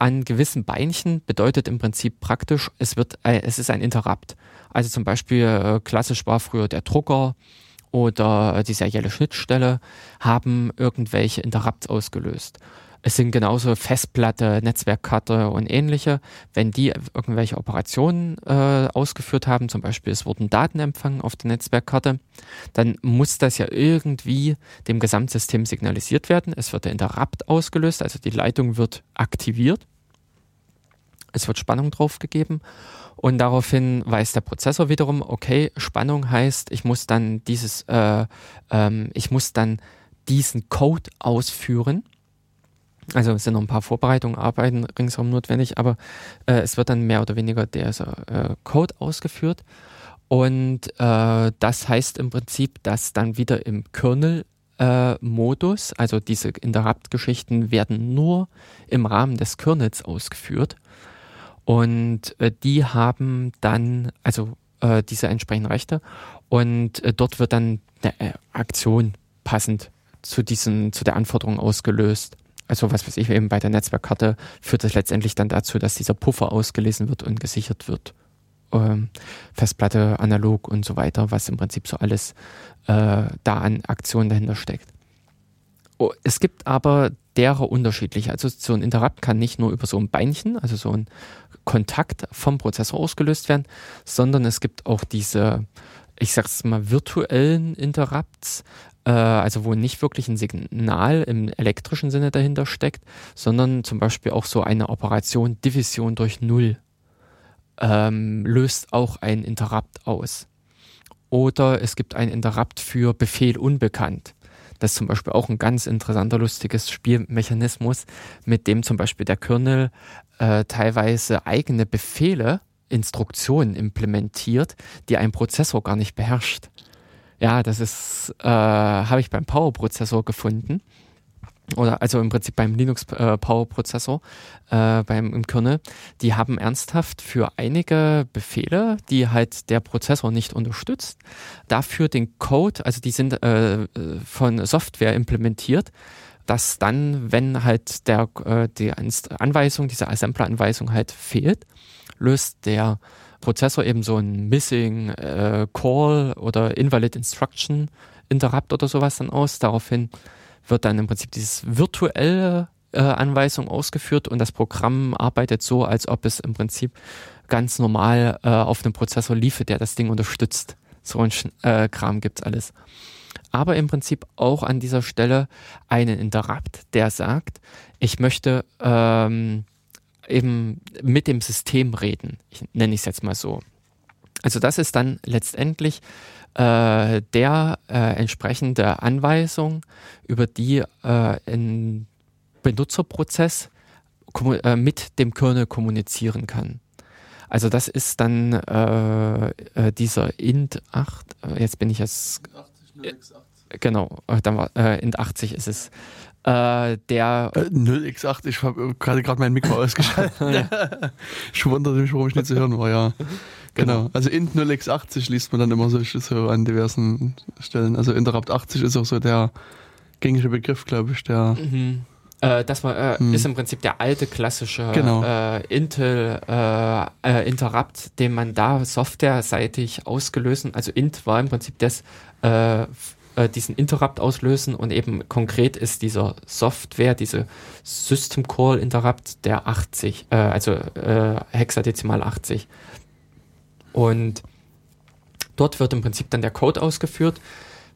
an gewissen Beinchen bedeutet im Prinzip praktisch, es wird, äh, es ist ein Interrupt. Also zum Beispiel äh, klassisch war früher der Drucker oder die serielle Schnittstelle haben irgendwelche Interrupts ausgelöst. Es sind genauso Festplatte, Netzwerkkarte und ähnliche. Wenn die irgendwelche Operationen äh, ausgeführt haben, zum Beispiel es wurden Daten empfangen auf der Netzwerkkarte, dann muss das ja irgendwie dem Gesamtsystem signalisiert werden. Es wird der Interrupt ausgelöst, also die Leitung wird aktiviert. Es wird Spannung draufgegeben und daraufhin weiß der Prozessor wiederum, okay, Spannung heißt, ich muss dann dieses, äh, ähm, ich muss dann diesen Code ausführen. Also es sind noch ein paar Vorbereitungen, Arbeiten ringsherum notwendig, aber äh, es wird dann mehr oder weniger der äh, Code ausgeführt. Und äh, das heißt im Prinzip, dass dann wieder im Kernel äh, Modus, also diese Interrupt-Geschichten werden nur im Rahmen des Kernels ausgeführt. Und äh, die haben dann, also äh, diese entsprechenden Rechte. Und dort wird dann eine Aktion passend zu diesen, zu der Anforderung ausgelöst. Also was weiß ich, eben bei der Netzwerkkarte führt das letztendlich dann dazu, dass dieser Puffer ausgelesen wird und gesichert wird. Ähm, Festplatte, analog und so weiter, was im Prinzip so alles äh, da an Aktionen dahinter steckt. Oh, es gibt aber derer unterschiedlich. Also so ein Interrupt kann nicht nur über so ein Beinchen, also so ein Kontakt vom Prozessor ausgelöst werden, sondern es gibt auch diese, ich sag's mal, virtuellen Interrupts, äh, also wo nicht wirklich ein Signal im elektrischen Sinne dahinter steckt, sondern zum Beispiel auch so eine Operation Division durch Null ähm, löst auch ein Interrupt aus. Oder es gibt ein Interrupt für Befehl unbekannt. Das ist zum Beispiel auch ein ganz interessanter, lustiges Spielmechanismus, mit dem zum Beispiel der Kernel äh, teilweise eigene Befehle, Instruktionen implementiert, die ein Prozessor gar nicht beherrscht. Ja, das ist, äh, habe ich beim Power-Prozessor gefunden oder also im Prinzip beim Linux äh, äh, beim im Kernel, die haben ernsthaft für einige Befehle, die halt der Prozessor nicht unterstützt, dafür den Code, also die sind äh, von Software implementiert, dass dann, wenn halt der äh, die Anweisung, diese Assembler-Anweisung halt fehlt, löst der Prozessor eben so ein Missing äh, Call oder Invalid Instruction Interrupt oder sowas dann aus. Daraufhin wird dann im Prinzip dieses virtuelle äh, Anweisung ausgeführt und das Programm arbeitet so, als ob es im Prinzip ganz normal äh, auf einem Prozessor liefert, der das Ding unterstützt. So ein äh, Kram gibt's alles. Aber im Prinzip auch an dieser Stelle einen Interrupt, der sagt, ich möchte ähm, eben mit dem System reden. Ich nenne ich es jetzt mal so. Also das ist dann letztendlich äh, der äh, entsprechende Anweisung, über die äh, ein Benutzerprozess äh, mit dem Kernel kommunizieren kann. Also das ist dann äh, äh, dieser int 8, jetzt bin ich jetzt... 80, genau, dann war, int 80 ist es. Äh, der äh, 0x8, ich habe gerade gerade mein Mikro <laughs> ausgeschaltet. ich wunderte mich, warum ich nicht zu hören war, ja. Genau. genau. Also int 0x80 liest man dann immer so, so an diversen Stellen. Also Interrupt 80 ist auch so der gängige Begriff, glaube ich, der. Mhm. Äh, das war, äh, hm. ist im Prinzip der alte klassische genau. äh, Intel äh, äh, Interrupt, den man da softwareseitig ausgelöst, also int war im Prinzip das äh, diesen Interrupt auslösen und eben konkret ist dieser Software, diese System Call Interrupt der 80, also hexadezimal 80 und dort wird im Prinzip dann der Code ausgeführt.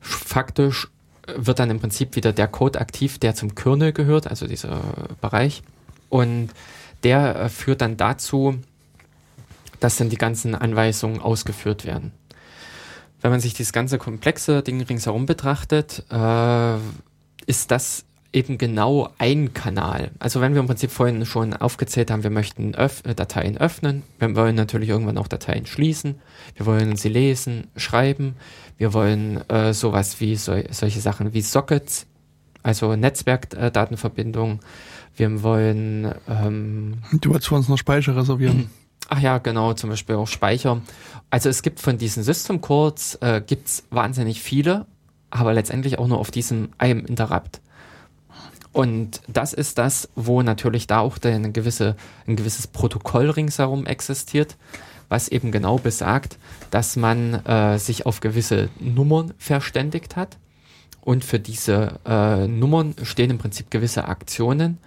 Faktisch wird dann im Prinzip wieder der Code aktiv, der zum Kernel gehört, also dieser Bereich. Und der äh, führt dann dazu, dass dann die ganzen Anweisungen ausgeführt werden. Wenn man sich dieses ganze komplexe Ding ringsherum betrachtet, äh, ist das eben genau ein Kanal. Also wenn wir im Prinzip vorhin schon aufgezählt haben, wir möchten öff äh, Dateien öffnen, wir wollen natürlich irgendwann auch Dateien schließen, wir wollen sie lesen, schreiben, wir wollen äh, sowas wie so, solche Sachen wie Sockets, also Netzwerkdatenverbindungen, wir wollen ähm, Du wolltest für uns noch Speicher reservieren. <clears throat> Ach ja, genau, zum Beispiel auch Speicher. Also es gibt von diesen System Calls äh, gibt's wahnsinnig viele, aber letztendlich auch nur auf diesem einem Interrupt. Und das ist das, wo natürlich da auch eine gewisse, ein gewisses Protokoll ringsherum existiert, was eben genau besagt, dass man äh, sich auf gewisse Nummern verständigt hat. Und für diese äh, Nummern stehen im Prinzip gewisse Aktionen.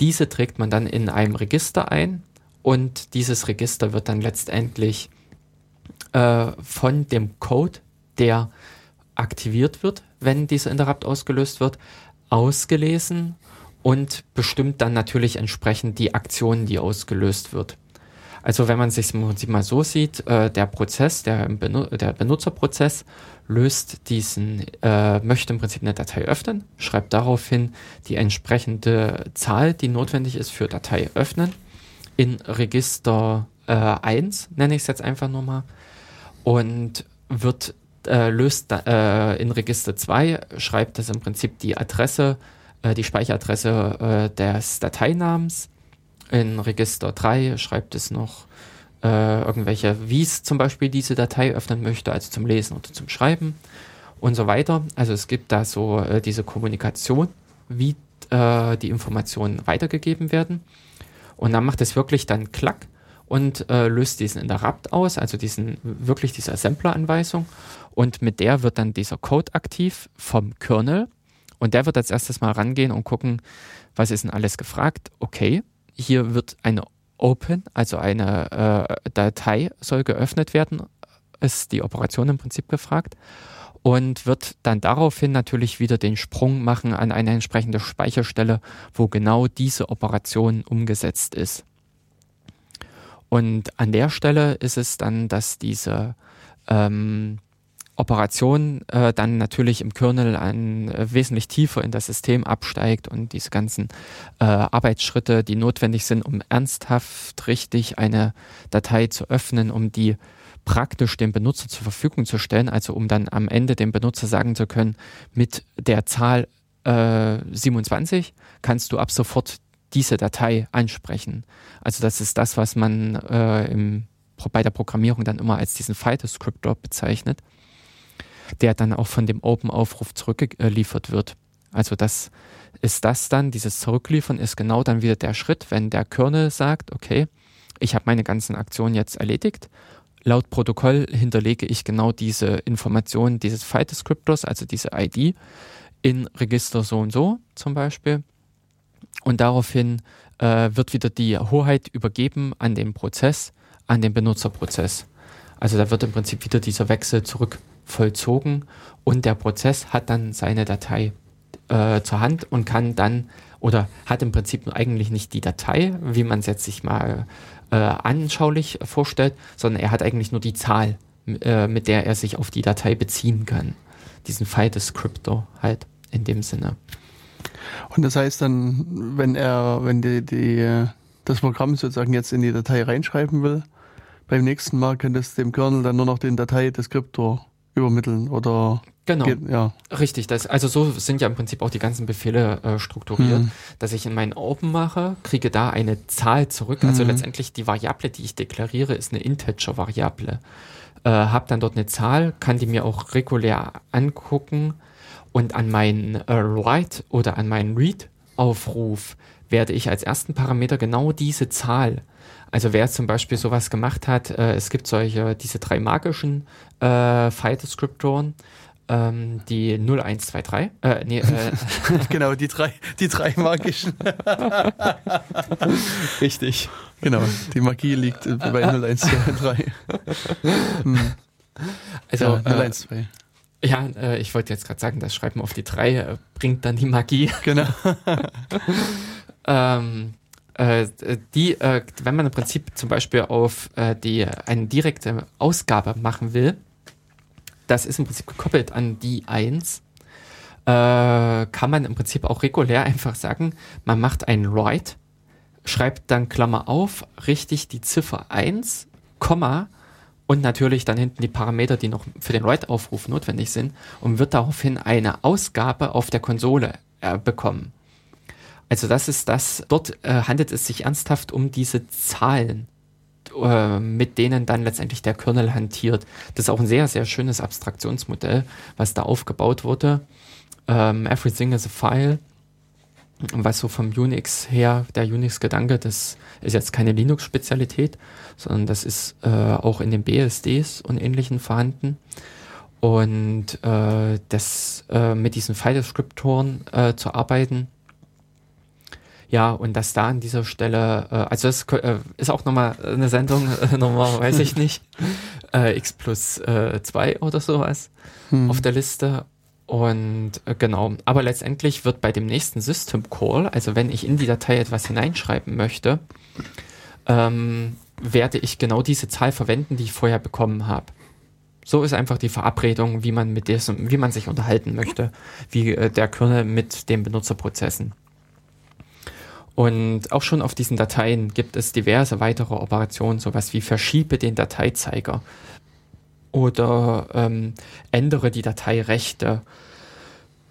Diese trägt man dann in einem Register ein und dieses Register wird dann letztendlich äh, von dem Code, der aktiviert wird, wenn dieser Interrupt ausgelöst wird, ausgelesen und bestimmt dann natürlich entsprechend die Aktion, die ausgelöst wird. Also wenn man sich im Prinzip mal so sieht, äh, der Prozess, der, der, Benutzerprozess löst diesen, äh, möchte im Prinzip eine Datei öffnen, schreibt daraufhin die entsprechende Zahl, die notwendig ist für Datei öffnen, in Register äh, 1, nenne ich es jetzt einfach nur mal, und wird äh, löst äh, in Register 2, schreibt das im Prinzip die Adresse, äh, die Speicheradresse äh, des Dateinamens. In Register 3 schreibt es noch äh, irgendwelche, wie es zum Beispiel diese Datei öffnen möchte, also zum Lesen oder zum Schreiben und so weiter. Also es gibt da so äh, diese Kommunikation, wie die Informationen weitergegeben werden. Und dann macht es wirklich dann Klack und äh, löst diesen Interrupt aus, also diesen wirklich diese Assembler-Anweisung. Und mit der wird dann dieser Code aktiv vom Kernel. Und der wird als erstes mal rangehen und gucken, was ist denn alles gefragt. Okay, hier wird eine Open, also eine äh, Datei soll geöffnet werden, ist die Operation im Prinzip gefragt und wird dann daraufhin natürlich wieder den Sprung machen an eine entsprechende Speicherstelle, wo genau diese Operation umgesetzt ist. Und an der Stelle ist es dann, dass diese ähm, Operation äh, dann natürlich im Kernel ein, äh, wesentlich tiefer in das System absteigt und diese ganzen äh, Arbeitsschritte, die notwendig sind, um ernsthaft richtig eine Datei zu öffnen, um die praktisch dem Benutzer zur Verfügung zu stellen, also um dann am Ende dem Benutzer sagen zu können, mit der Zahl äh, 27 kannst du ab sofort diese Datei ansprechen. Also das ist das, was man äh, im, bei der Programmierung dann immer als diesen File-Descriptor bezeichnet der dann auch von dem Open-Aufruf zurückgeliefert wird. Also das ist das dann, dieses Zurückliefern ist genau dann wieder der Schritt, wenn der Kernel sagt, okay, ich habe meine ganzen Aktionen jetzt erledigt. Laut Protokoll hinterlege ich genau diese Information dieses File-Descriptors, also diese ID, in Register so und so zum Beispiel. Und daraufhin äh, wird wieder die Hoheit übergeben an den Prozess, an den Benutzerprozess. Also da wird im Prinzip wieder dieser Wechsel zurück vollzogen und der Prozess hat dann seine Datei äh, zur Hand und kann dann oder hat im Prinzip eigentlich nicht die Datei, wie man es jetzt sich mal äh, anschaulich vorstellt, sondern er hat eigentlich nur die Zahl, äh, mit der er sich auf die Datei beziehen kann. Diesen File Descriptor halt in dem Sinne. Und das heißt dann, wenn er, wenn die, die, das Programm sozusagen jetzt in die Datei reinschreiben will, beim nächsten Mal könnte es dem Kernel dann nur noch den Datei-Deskriptor übermitteln oder Genau. Geht, ja. Richtig. Das, also so sind ja im Prinzip auch die ganzen Befehle äh, strukturiert, mhm. dass ich in meinen Open mache, kriege da eine Zahl zurück. Also mhm. letztendlich die Variable, die ich deklariere, ist eine Integer-Variable. Äh, habe dann dort eine Zahl, kann die mir auch regulär angucken und an meinen äh, Write oder an meinen Read-Aufruf werde ich als ersten Parameter genau diese Zahl also wer zum Beispiel sowas gemacht hat, äh, es gibt solche, diese drei magischen äh, File-Descriptoren, ähm, die 0123, äh, nee, äh, <laughs> genau, die drei, die drei magischen. <laughs> Richtig. Genau, die Magie liegt bei 0123. hm. Also, ja, 012. Äh, ja, äh, ich wollte jetzt gerade sagen, das Schreiben auf die 3 äh, bringt dann die Magie. Genau. <laughs> ähm, äh, die, äh, wenn man im Prinzip zum Beispiel auf äh, die eine direkte Ausgabe machen will, das ist im Prinzip gekoppelt an die 1, äh, kann man im Prinzip auch regulär einfach sagen, man macht einen Write, schreibt dann Klammer auf, richtig die Ziffer 1, Komma und natürlich dann hinten die Parameter, die noch für den Write-Aufruf notwendig sind und wird daraufhin eine Ausgabe auf der Konsole äh, bekommen. Also das ist das, dort äh, handelt es sich ernsthaft um diese Zahlen, äh, mit denen dann letztendlich der Kernel hantiert. Das ist auch ein sehr, sehr schönes Abstraktionsmodell, was da aufgebaut wurde. Ähm, everything is a file was so vom Unix her, der Unix-Gedanke, das ist jetzt keine Linux-Spezialität, sondern das ist äh, auch in den BSDs und ähnlichen vorhanden. Und äh, das äh, mit diesen File-Descriptoren äh, zu arbeiten, ja, und dass da an dieser Stelle, äh, also das äh, ist auch nochmal eine Sendung, <laughs> äh, nochmal weiß ich nicht, <laughs> äh, X plus äh, 2 oder sowas hm. auf der Liste. Und äh, genau, aber letztendlich wird bei dem nächsten System Call, also wenn ich in die Datei etwas hineinschreiben möchte, ähm, werde ich genau diese Zahl verwenden, die ich vorher bekommen habe. So ist einfach die Verabredung, wie man mit diesem, wie man sich unterhalten möchte, wie äh, der Kernel mit den Benutzerprozessen. Und auch schon auf diesen Dateien gibt es diverse weitere Operationen, sowas wie verschiebe den Dateizeiger oder ähm, ändere die Dateirechte,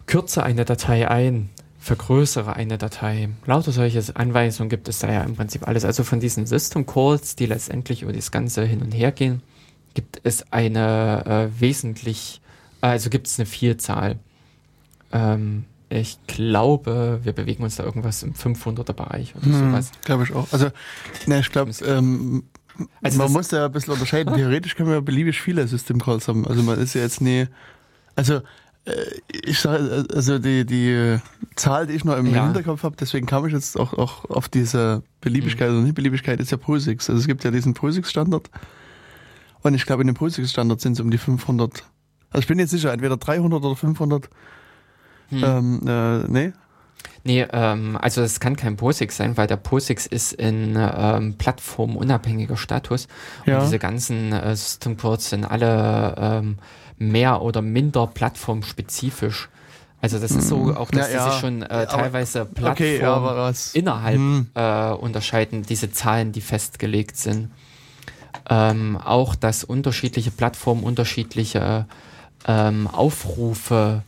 kürze eine Datei ein, vergrößere eine Datei. Lauter solche Anweisungen gibt es da ja im Prinzip alles. Also von diesen System Calls, die letztendlich über das Ganze hin und her gehen, gibt es eine äh, wesentlich, also gibt es eine Vielzahl. Ähm, ich glaube, wir bewegen uns da irgendwas im 500er Bereich oder hm, sowas. Glaube ich auch. Also, ne, ich glaube, ähm, also man muss da ein bisschen unterscheiden. Theoretisch können wir beliebig viele System Calls haben. Also man ist ja jetzt nie, also äh, ich sage, also die, die Zahl, die ich noch im ja. Hinterkopf habe, deswegen kam ich jetzt auch, auch auf diese Beliebigkeit mhm. oder Nicht-Beliebigkeit, ist ja POSIX. Also es gibt ja diesen POSIX-Standard. Und ich glaube, in dem POSIX-Standard sind es um die 500. Also ich bin jetzt sicher, entweder 300 oder 500. Hm. Ähm, äh, nee, Nee, ähm, also es kann kein POSIX sein, weil der POSIX ist in ähm, plattformunabhängiger Status. Ja. Und diese ganzen äh, System Calls sind alle ähm, mehr oder minder plattformspezifisch. Also das ist so hm. auch, dass ja, die sich schon äh, teilweise Plattformen okay, ja, innerhalb hm. äh, unterscheiden, diese Zahlen, die festgelegt sind. Ähm, auch, dass unterschiedliche Plattformen unterschiedliche ähm, Aufrufe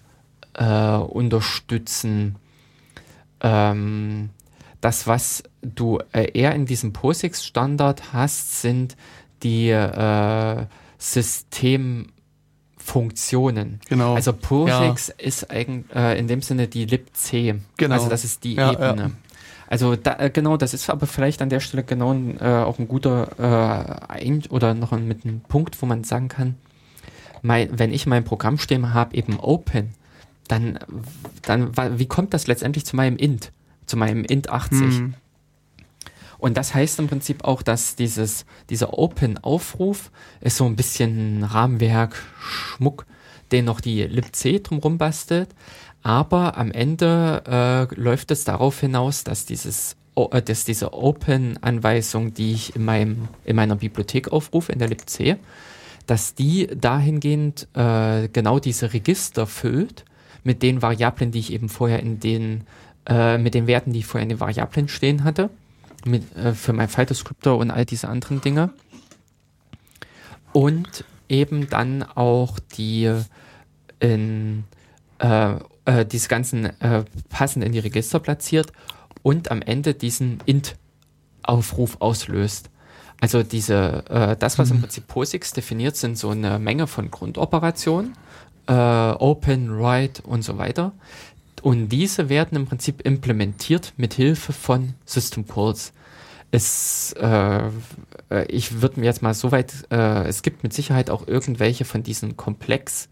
äh, unterstützen ähm, das, was du äh, eher in diesem POSIX-Standard hast, sind die äh, Systemfunktionen. Genau. Also POSIX ja. ist eigentlich äh, in dem Sinne die libc. Genau. Also das ist die ja, Ebene. Ja. Also da, äh, genau, das ist aber vielleicht an der Stelle genau äh, auch ein guter ein oder noch ein, mit einem Punkt, wo man sagen kann, mein, wenn ich mein Programm stehen habe, eben Open, dann, dann wie kommt das letztendlich zu meinem int, zu meinem int 80? Hm. Und das heißt im Prinzip auch, dass dieses, dieser Open-Aufruf ist so ein bisschen Rahmenwerk, Schmuck, den noch die libc drumherum bastelt. Aber am Ende äh, läuft es darauf hinaus, dass dieses äh, dass diese Open-Anweisung, die ich in, meinem, in meiner Bibliothek aufrufe, in der libc, dass die dahingehend äh, genau diese Register füllt, mit den Variablen, die ich eben vorher in den, äh, mit den Werten, die ich vorher in den Variablen stehen hatte, mit, äh, für mein File-Descriptor und all diese anderen Dinge. Und eben dann auch die in äh, äh, diese ganzen äh, passend in die Register platziert und am Ende diesen int-Aufruf auslöst. Also diese, äh, das, was im mhm. Prinzip POSIX definiert, sind so eine Menge von Grundoperationen äh, Open, Write und so weiter. Und diese werden im Prinzip implementiert mit Hilfe von System Calls. Es, äh, äh, ich würde mir jetzt mal so weit, äh, es gibt mit Sicherheit auch irgendwelche von diesen Komplex,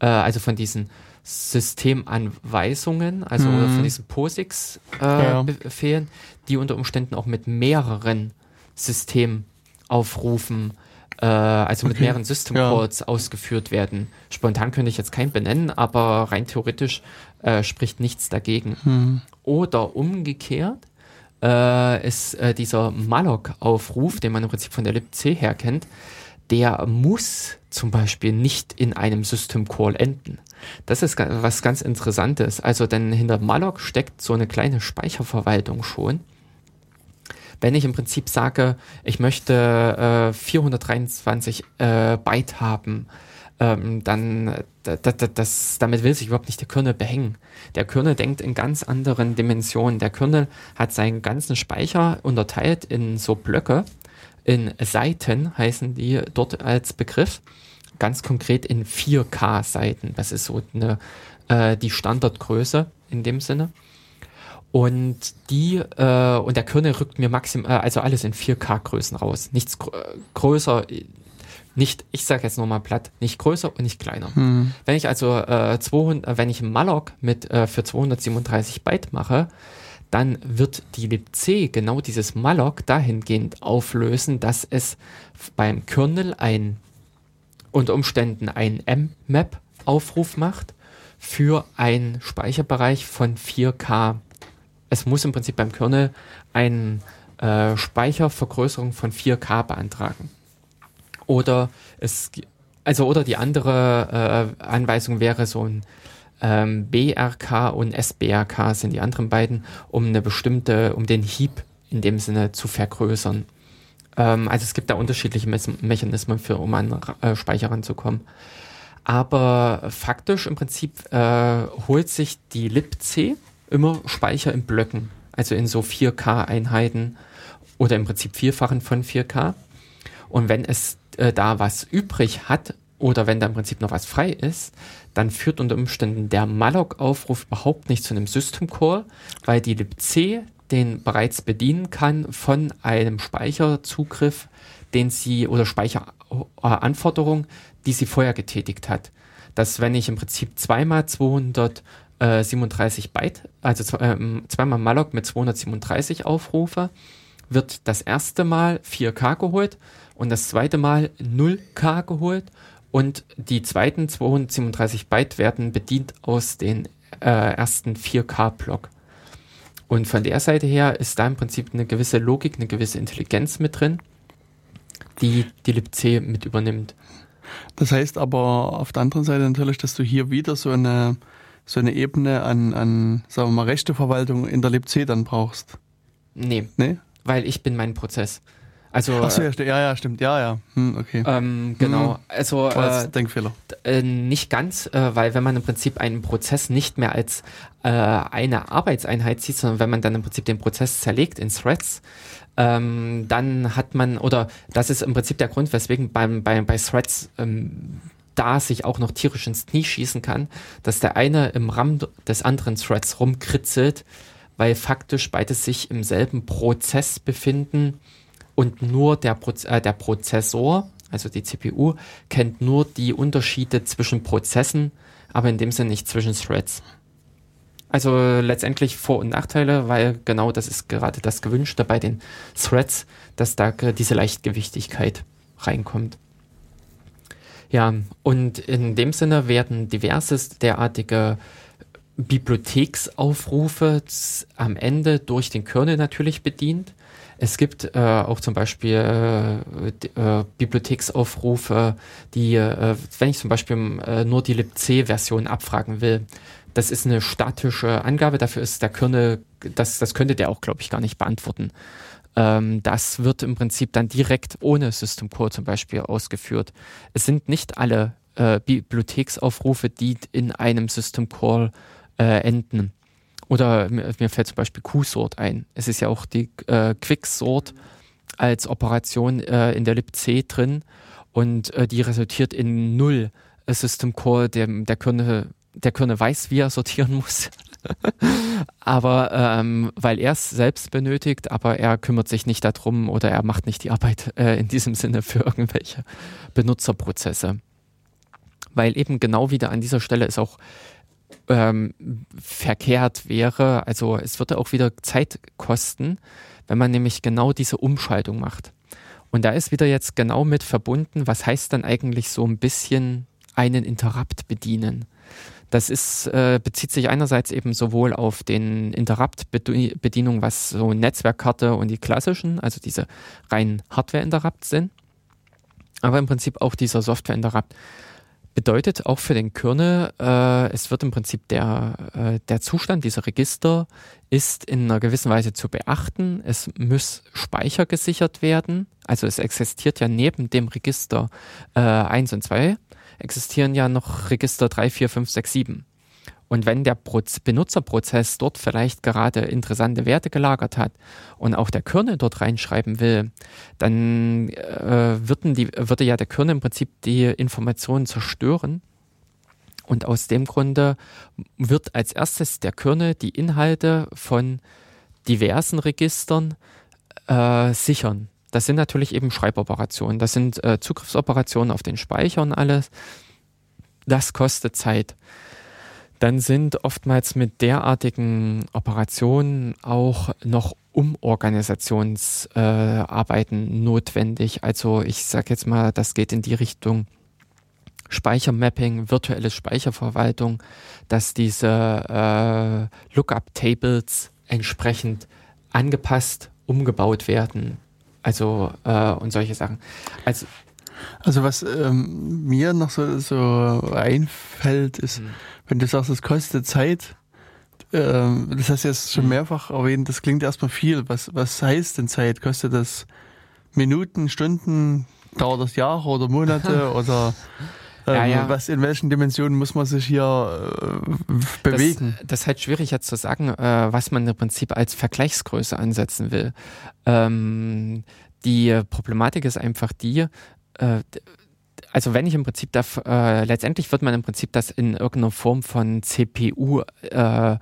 äh, also von diesen Systemanweisungen, also mhm. von diesen POSIX-Befehlen, äh, ja. die unter Umständen auch mit mehreren Systemaufrufen äh, also okay. mit mehreren System Calls ja. ausgeführt werden. Spontan könnte ich jetzt keinen benennen, aber rein theoretisch äh, spricht nichts dagegen. Hm. Oder umgekehrt äh, ist äh, dieser malloc-Aufruf, den man im Prinzip von der libc her kennt, der muss zum Beispiel nicht in einem System Call enden. Das ist was ganz Interessantes. Also denn hinter malloc steckt so eine kleine Speicherverwaltung schon wenn ich im Prinzip sage, ich möchte äh, 423 äh, Byte haben, ähm, dann das, damit will sich überhaupt nicht der Kernel behängen. Der Kernel denkt in ganz anderen Dimensionen. Der Kernel hat seinen ganzen Speicher unterteilt in so Blöcke, in Seiten heißen die dort als Begriff. Ganz konkret in 4K Seiten. Das ist so eine, äh, die Standardgröße in dem Sinne. Und die, äh, und der Kernel rückt mir maximal, äh, also alles in 4K-Größen raus. Nichts gr größer, nicht, ich sage jetzt nochmal platt, nicht größer und nicht kleiner. Hm. Wenn ich also äh, 200, wenn ich Malloc mit äh, für 237 Byte mache, dann wird die libc genau dieses Malloc dahingehend auflösen, dass es beim Kernel ein unter Umständen ein M-Map-Aufruf macht für einen Speicherbereich von 4K. Es muss im Prinzip beim Kernel eine äh, Speichervergrößerung von 4K beantragen. Oder es also oder die andere äh, Anweisung wäre so ein ähm, BRK und SBRK sind die anderen beiden, um eine bestimmte, um den Heap in dem Sinne zu vergrößern. Ähm, also es gibt da unterschiedliche Me Mechanismen für, um an äh, Speicher ranzukommen. Aber faktisch im Prinzip äh, holt sich die libc immer Speicher in Blöcken, also in so 4K-Einheiten oder im Prinzip Vierfachen von 4K. Und wenn es äh, da was übrig hat oder wenn da im Prinzip noch was frei ist, dann führt unter Umständen der Malloc-Aufruf überhaupt nicht zu einem System Call, weil die libc den bereits bedienen kann von einem Speicherzugriff, den sie oder Speicheranforderung, die sie vorher getätigt hat. Dass wenn ich im Prinzip zweimal 237 Byte, also äh, zweimal Malloc mit 237 aufrufe, wird das erste Mal 4K geholt und das zweite Mal 0K geholt und die zweiten 237 Byte werden bedient aus den äh, ersten 4K-Block. Und von der Seite her ist da im Prinzip eine gewisse Logik, eine gewisse Intelligenz mit drin, die die libc mit übernimmt. Das heißt aber auf der anderen Seite natürlich, dass du hier wieder so eine, so eine Ebene an, an, sagen wir mal, Rechteverwaltung in der libc dann brauchst. Nee. Nee? Weil ich bin mein Prozess. Also, Ach so, ja, ja, ja, stimmt, ja, ja. Hm, okay. Ähm, genau, hm. also äh, Denkfehler. Äh, nicht ganz, äh, weil wenn man im Prinzip einen Prozess nicht mehr als äh, eine Arbeitseinheit sieht, sondern wenn man dann im Prinzip den Prozess zerlegt in Threads, ähm, dann hat man, oder das ist im Prinzip der Grund, weswegen beim, bei, bei Threads ähm, da sich auch noch tierisch ins Knie schießen kann, dass der eine im RAM des anderen Threads rumkritzelt, weil faktisch beide sich im selben Prozess befinden und nur der, Proz äh, der Prozessor, also die CPU, kennt nur die Unterschiede zwischen Prozessen, aber in dem Sinne nicht zwischen Threads. Also letztendlich Vor- und Nachteile, weil genau das ist gerade das Gewünschte bei den Threads, dass da diese Leichtgewichtigkeit reinkommt. Ja, und in dem Sinne werden diverses derartige Bibliotheksaufrufe am Ende durch den Kernel natürlich bedient. Es gibt äh, auch zum Beispiel äh, äh, Bibliotheksaufrufe, die, äh, wenn ich zum Beispiel äh, nur die libc-Version abfragen will, das ist eine statische Angabe, dafür ist der Kernel, das, das könnte der auch, glaube ich, gar nicht beantworten. Ähm, das wird im Prinzip dann direkt ohne System Call zum Beispiel ausgeführt. Es sind nicht alle äh, Bibliotheksaufrufe, die in einem System Call äh, enden. Oder mir, mir fällt zum Beispiel Q-Sort ein. Es ist ja auch die äh, Quicksort als Operation äh, in der libc drin und äh, die resultiert in null System Call. Der, der, Kernel, der weiß, wie er sortieren muss. <laughs> aber ähm, weil er es selbst benötigt, aber er kümmert sich nicht darum oder er macht nicht die Arbeit äh, in diesem Sinne für irgendwelche Benutzerprozesse. Weil eben genau wieder an dieser Stelle ist auch ähm, verkehrt wäre. Also es würde auch wieder Zeit kosten, wenn man nämlich genau diese Umschaltung macht. Und da ist wieder jetzt genau mit verbunden, was heißt dann eigentlich so ein bisschen einen Interrupt bedienen. Das ist, äh, bezieht sich einerseits eben sowohl auf den Interrupt-Bedienung, was so Netzwerkkarte und die klassischen, also diese rein Hardware-Interrupt sind, aber im Prinzip auch dieser Software-Interrupt bedeutet auch für den Kernel, äh, es wird im Prinzip der, äh, der Zustand dieser Register ist in einer gewissen Weise zu beachten. Es muss Speicher gesichert werden. Also es existiert ja neben dem Register äh, 1 und 2 existieren ja noch Register 3, 4, 5, 6, 7. Und wenn der Benutzerprozess dort vielleicht gerade interessante Werte gelagert hat und auch der Kernel dort reinschreiben will, dann äh, die, würde ja der Kernel im Prinzip die Informationen zerstören. Und aus dem Grunde wird als erstes der Kernel die Inhalte von diversen Registern äh, sichern. Das sind natürlich eben Schreiboperationen, das sind äh, Zugriffsoperationen auf den Speicher und alles. Das kostet Zeit dann sind oftmals mit derartigen Operationen auch noch Umorganisationsarbeiten äh, notwendig. Also ich sage jetzt mal, das geht in die Richtung Speichermapping, virtuelle Speicherverwaltung, dass diese äh, Lookup-Tables entsprechend angepasst, umgebaut werden. Also äh, und solche Sachen. Also also was ähm, mir noch so, so einfällt, ist, mhm wenn du sagst, es kostet Zeit, ähm, das hast du jetzt schon mhm. mehrfach erwähnt, das klingt erstmal viel. Was, was heißt denn Zeit? Kostet das Minuten, Stunden, dauert das Jahre oder Monate <laughs> oder ja, ja. was in welchen Dimensionen muss man sich hier äh, bewegen? Das, das, ist halt schwierig jetzt zu sagen, äh, was man im Prinzip als Vergleichsgröße ansetzen will. Ähm, die Problematik ist einfach die, äh, also wenn ich im Prinzip darf, äh, letztendlich wird man im Prinzip das in irgendeiner Form von CPU-Zyklen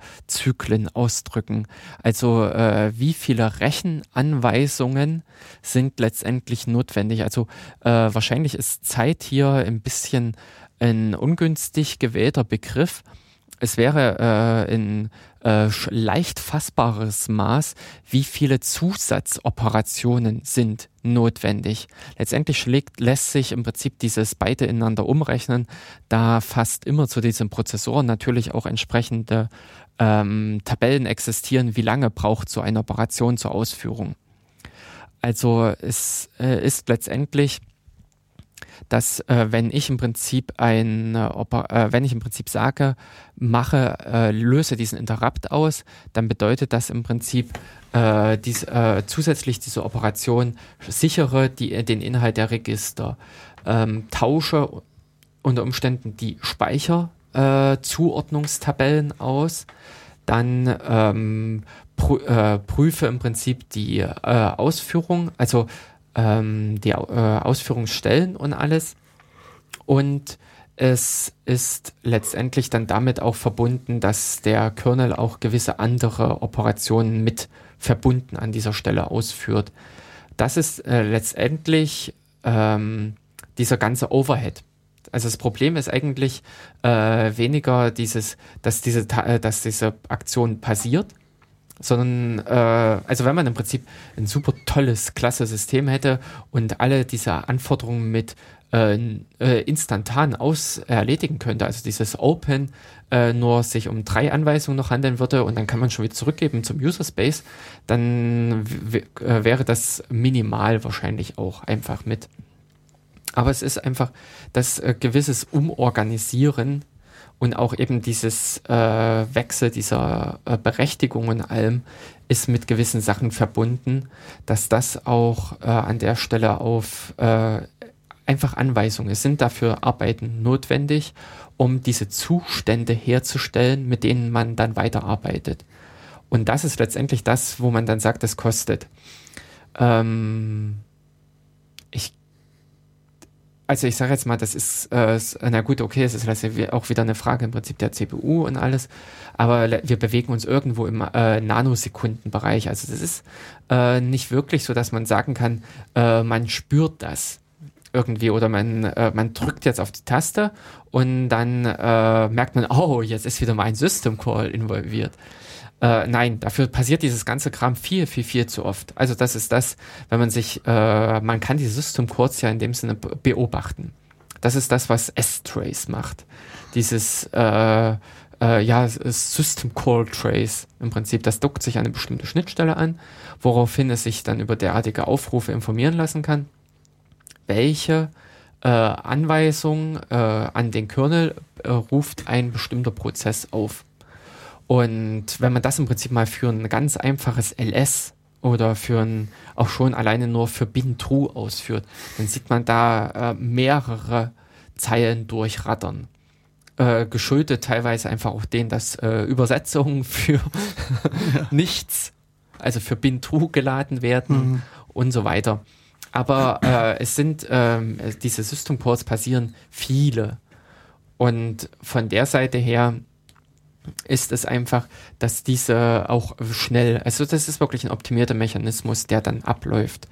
äh, ausdrücken. Also äh, wie viele Rechenanweisungen sind letztendlich notwendig. Also äh, wahrscheinlich ist Zeit hier ein bisschen ein ungünstig gewählter Begriff. Es wäre äh, in äh, leicht fassbares Maß, wie viele Zusatzoperationen sind notwendig. Letztendlich schlägt, lässt sich im Prinzip dieses beide ineinander umrechnen, da fast immer zu diesem Prozessor natürlich auch entsprechende ähm, Tabellen existieren, wie lange braucht so eine Operation zur Ausführung. Also es äh, ist letztendlich dass äh, wenn ich im Prinzip ein, äh, wenn ich im Prinzip sage, mache, äh, löse diesen Interrupt aus, dann bedeutet das im Prinzip äh, dies, äh, zusätzlich diese Operation sichere die, den Inhalt der Register, ähm, tausche unter Umständen die Speicherzuordnungstabellen äh, aus, dann ähm, prü äh, prüfe im Prinzip die Ausführung, also ähm, die äh, Ausführungsstellen und alles. Und es ist letztendlich dann damit auch verbunden, dass der Kernel auch gewisse andere Operationen mit verbunden an dieser Stelle ausführt. Das ist äh, letztendlich ähm, dieser ganze Overhead. Also das Problem ist eigentlich äh, weniger dieses, dass diese, äh, dass diese Aktion passiert, sondern äh, also wenn man im Prinzip ein super tolles, klasse System hätte und alle diese Anforderungen mit äh, äh, instantan aus erledigen könnte, also dieses Open äh, nur sich um drei Anweisungen noch handeln würde und dann kann man schon wieder zurückgeben zum User Space, dann äh, wäre das minimal wahrscheinlich auch einfach mit. Aber es ist einfach das äh, gewisses Umorganisieren und auch eben dieses äh, Wechsel dieser äh, Berechtigung und allem ist mit gewissen Sachen verbunden, dass das auch äh, an der Stelle auf äh, einfach Anweisungen sind dafür Arbeiten notwendig, um diese Zustände herzustellen, mit denen man dann weiterarbeitet. Und das ist letztendlich das, wo man dann sagt, es kostet. Ähm, ich also ich sage jetzt mal, das ist, äh, na gut, okay, es ist auch wieder eine Frage im Prinzip der CPU und alles, aber wir bewegen uns irgendwo im äh, Nanosekundenbereich. Also das ist äh, nicht wirklich so, dass man sagen kann, äh, man spürt das irgendwie oder man, äh, man drückt jetzt auf die Taste und dann äh, merkt man, oh, jetzt ist wieder mein System Call involviert. Äh, nein, dafür passiert dieses ganze Kram viel, viel, viel zu oft. Also das ist das, wenn man sich, äh, man kann die System Codes ja in dem Sinne beobachten. Das ist das, was S-Trace macht. Dieses, äh, äh, ja, System Call Trace im Prinzip. Das dockt sich an eine bestimmte Schnittstelle an, woraufhin es sich dann über derartige Aufrufe informieren lassen kann, welche äh, Anweisung äh, an den Kernel äh, ruft ein bestimmter Prozess auf. Und wenn man das im Prinzip mal für ein ganz einfaches LS oder für ein, auch schon alleine nur für bin true ausführt, dann sieht man da äh, mehrere Zeilen durchrattern. äh, geschuldet teilweise einfach auch denen, dass äh, Übersetzungen <laughs> für nichts, also für Bin-True geladen werden mhm. und so weiter. Aber äh, es sind ähm, diese System Calls passieren viele. Und von der Seite her ist es einfach, dass diese auch schnell, also das ist wirklich ein optimierter Mechanismus, der dann abläuft.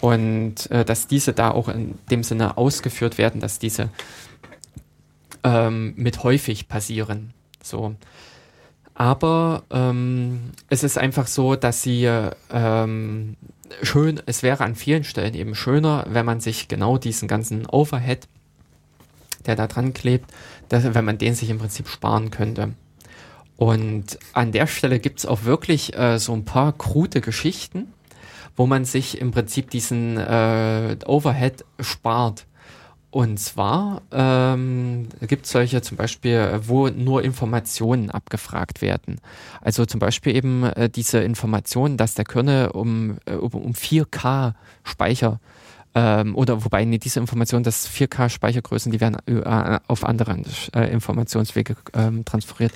Und äh, dass diese da auch in dem Sinne ausgeführt werden, dass diese ähm, mit häufig passieren. So. Aber ähm, es ist einfach so, dass sie ähm, schön, es wäre an vielen Stellen eben schöner, wenn man sich genau diesen ganzen Overhead, der da dran klebt, dass, wenn man den sich im Prinzip sparen könnte. Und an der Stelle gibt es auch wirklich äh, so ein paar krude Geschichten, wo man sich im Prinzip diesen äh, Overhead spart. Und zwar ähm, gibt es solche zum Beispiel, wo nur Informationen abgefragt werden. Also zum Beispiel eben äh, diese Information, dass der Kernel um, äh, um 4K Speicher ähm, oder wobei nee, diese Information, dass 4K Speichergrößen, die werden äh, auf andere äh, Informationswege ähm, transferiert.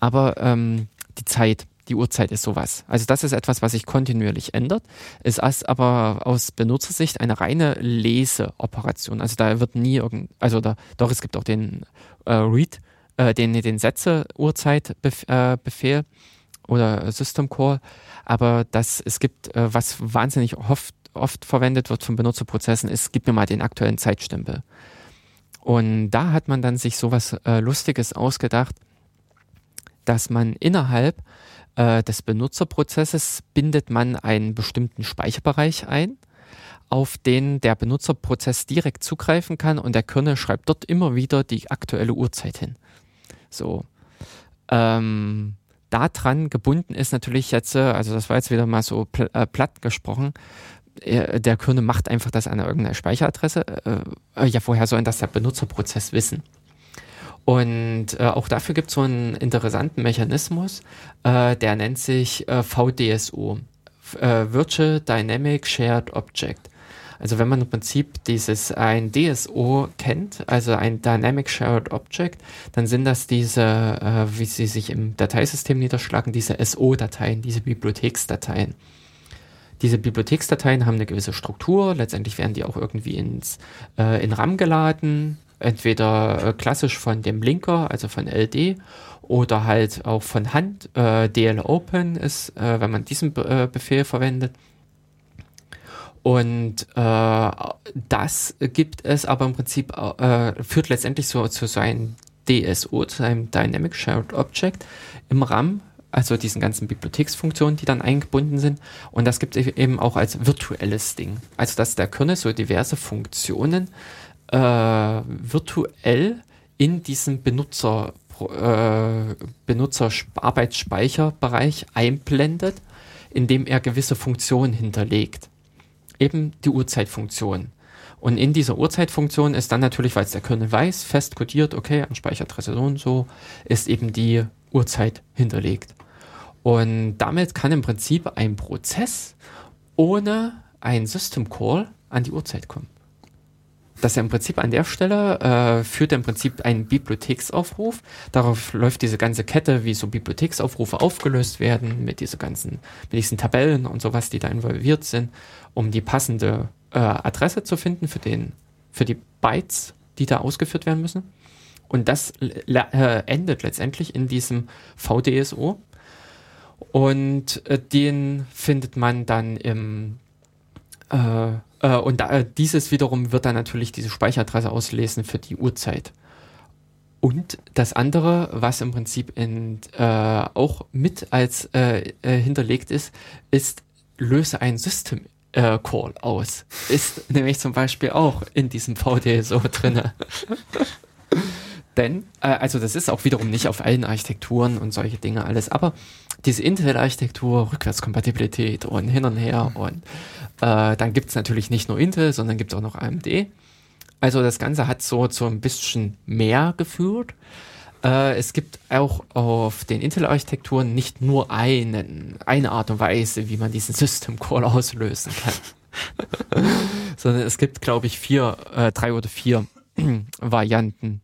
Aber ähm, die Zeit, die Uhrzeit ist sowas. Also das ist etwas, was sich kontinuierlich ändert. Es ist aber aus Benutzersicht eine reine Leseoperation. Also da wird nie irgend, also da, doch es gibt auch den äh, Read, äh, den, den Sätze-Uhrzeit-Befehl äh, oder System Call, aber das, es gibt, äh, was wahnsinnig oft, oft verwendet wird von Benutzerprozessen, ist, gib mir mal den aktuellen Zeitstempel. Und da hat man dann sich sowas äh, Lustiges ausgedacht, dass man innerhalb äh, des Benutzerprozesses bindet man einen bestimmten Speicherbereich ein, auf den der Benutzerprozess direkt zugreifen kann und der Kernel schreibt dort immer wieder die aktuelle Uhrzeit hin. So. Ähm, daran gebunden ist natürlich jetzt, äh, also das war jetzt wieder mal so pl äh, platt gesprochen, äh, der Kernel macht einfach das an irgendeiner Speicheradresse. Äh, ja, woher soll das der Benutzerprozess wissen? Und äh, auch dafür gibt es so einen interessanten Mechanismus, äh, der nennt sich äh, VDSO, äh, Virtual Dynamic Shared Object. Also wenn man im Prinzip dieses ein DSO kennt, also ein Dynamic Shared Object, dann sind das diese, äh, wie sie sich im Dateisystem niederschlagen, diese SO-Dateien, diese Bibliotheksdateien. Diese Bibliotheksdateien haben eine gewisse Struktur, letztendlich werden die auch irgendwie ins, äh, in RAM geladen, entweder äh, klassisch von dem Linker, also von LD, oder halt auch von Hand. Äh, DL Open ist, äh, wenn man diesen äh, Befehl verwendet. Und äh, das gibt es aber im Prinzip, äh, führt letztendlich so zu seinem DSO, zu einem Dynamic Shared Object im RAM, also diesen ganzen Bibliotheksfunktionen, die dann eingebunden sind. Und das gibt es eben auch als virtuelles Ding. Also dass der Kernel so diverse Funktionen äh, virtuell in diesem Benutzer, äh, Benutzer-Arbeitsspeicherbereich einblendet, indem er gewisse Funktionen hinterlegt. Eben die Uhrzeitfunktion. Und in dieser Uhrzeitfunktion ist dann natürlich, weil es der Kernel weiß, fest kodiert, okay, an Speicheradresse so und so, ist eben die Uhrzeit hinterlegt. Und damit kann im Prinzip ein Prozess ohne ein System Call an die Uhrzeit kommen dass er im Prinzip an der Stelle äh, führt er im Prinzip einen Bibliotheksaufruf. Darauf läuft diese ganze Kette, wie so Bibliotheksaufrufe aufgelöst werden, mit diese ganzen, mit diesen Tabellen und sowas, die da involviert sind, um die passende äh, Adresse zu finden für den, für die Bytes, die da ausgeführt werden müssen. Und das äh, endet letztendlich in diesem VDSO. Und äh, den findet man dann im äh, äh, und da, äh, dieses wiederum wird dann natürlich diese Speicheradresse auslesen für die Uhrzeit. Und das andere, was im Prinzip in, äh, auch mit als äh, äh, hinterlegt ist, ist, löse ein System äh, Call aus. Ist <laughs> nämlich zum Beispiel auch in diesem VD so drinne. <laughs> Denn, äh, also das ist auch wiederum nicht auf allen Architekturen und solche Dinge alles, aber diese Intel-Architektur, Rückwärtskompatibilität und hin und her und äh, dann gibt es natürlich nicht nur Intel, sondern gibt es auch noch AMD. Also das Ganze hat so zu ein bisschen mehr geführt. Äh, es gibt auch auf den Intel-Architekturen nicht nur einen, eine Art und Weise, wie man diesen System Call auslösen kann. <laughs> sondern es gibt, glaube ich, vier, äh, drei oder vier <clears throat> Varianten.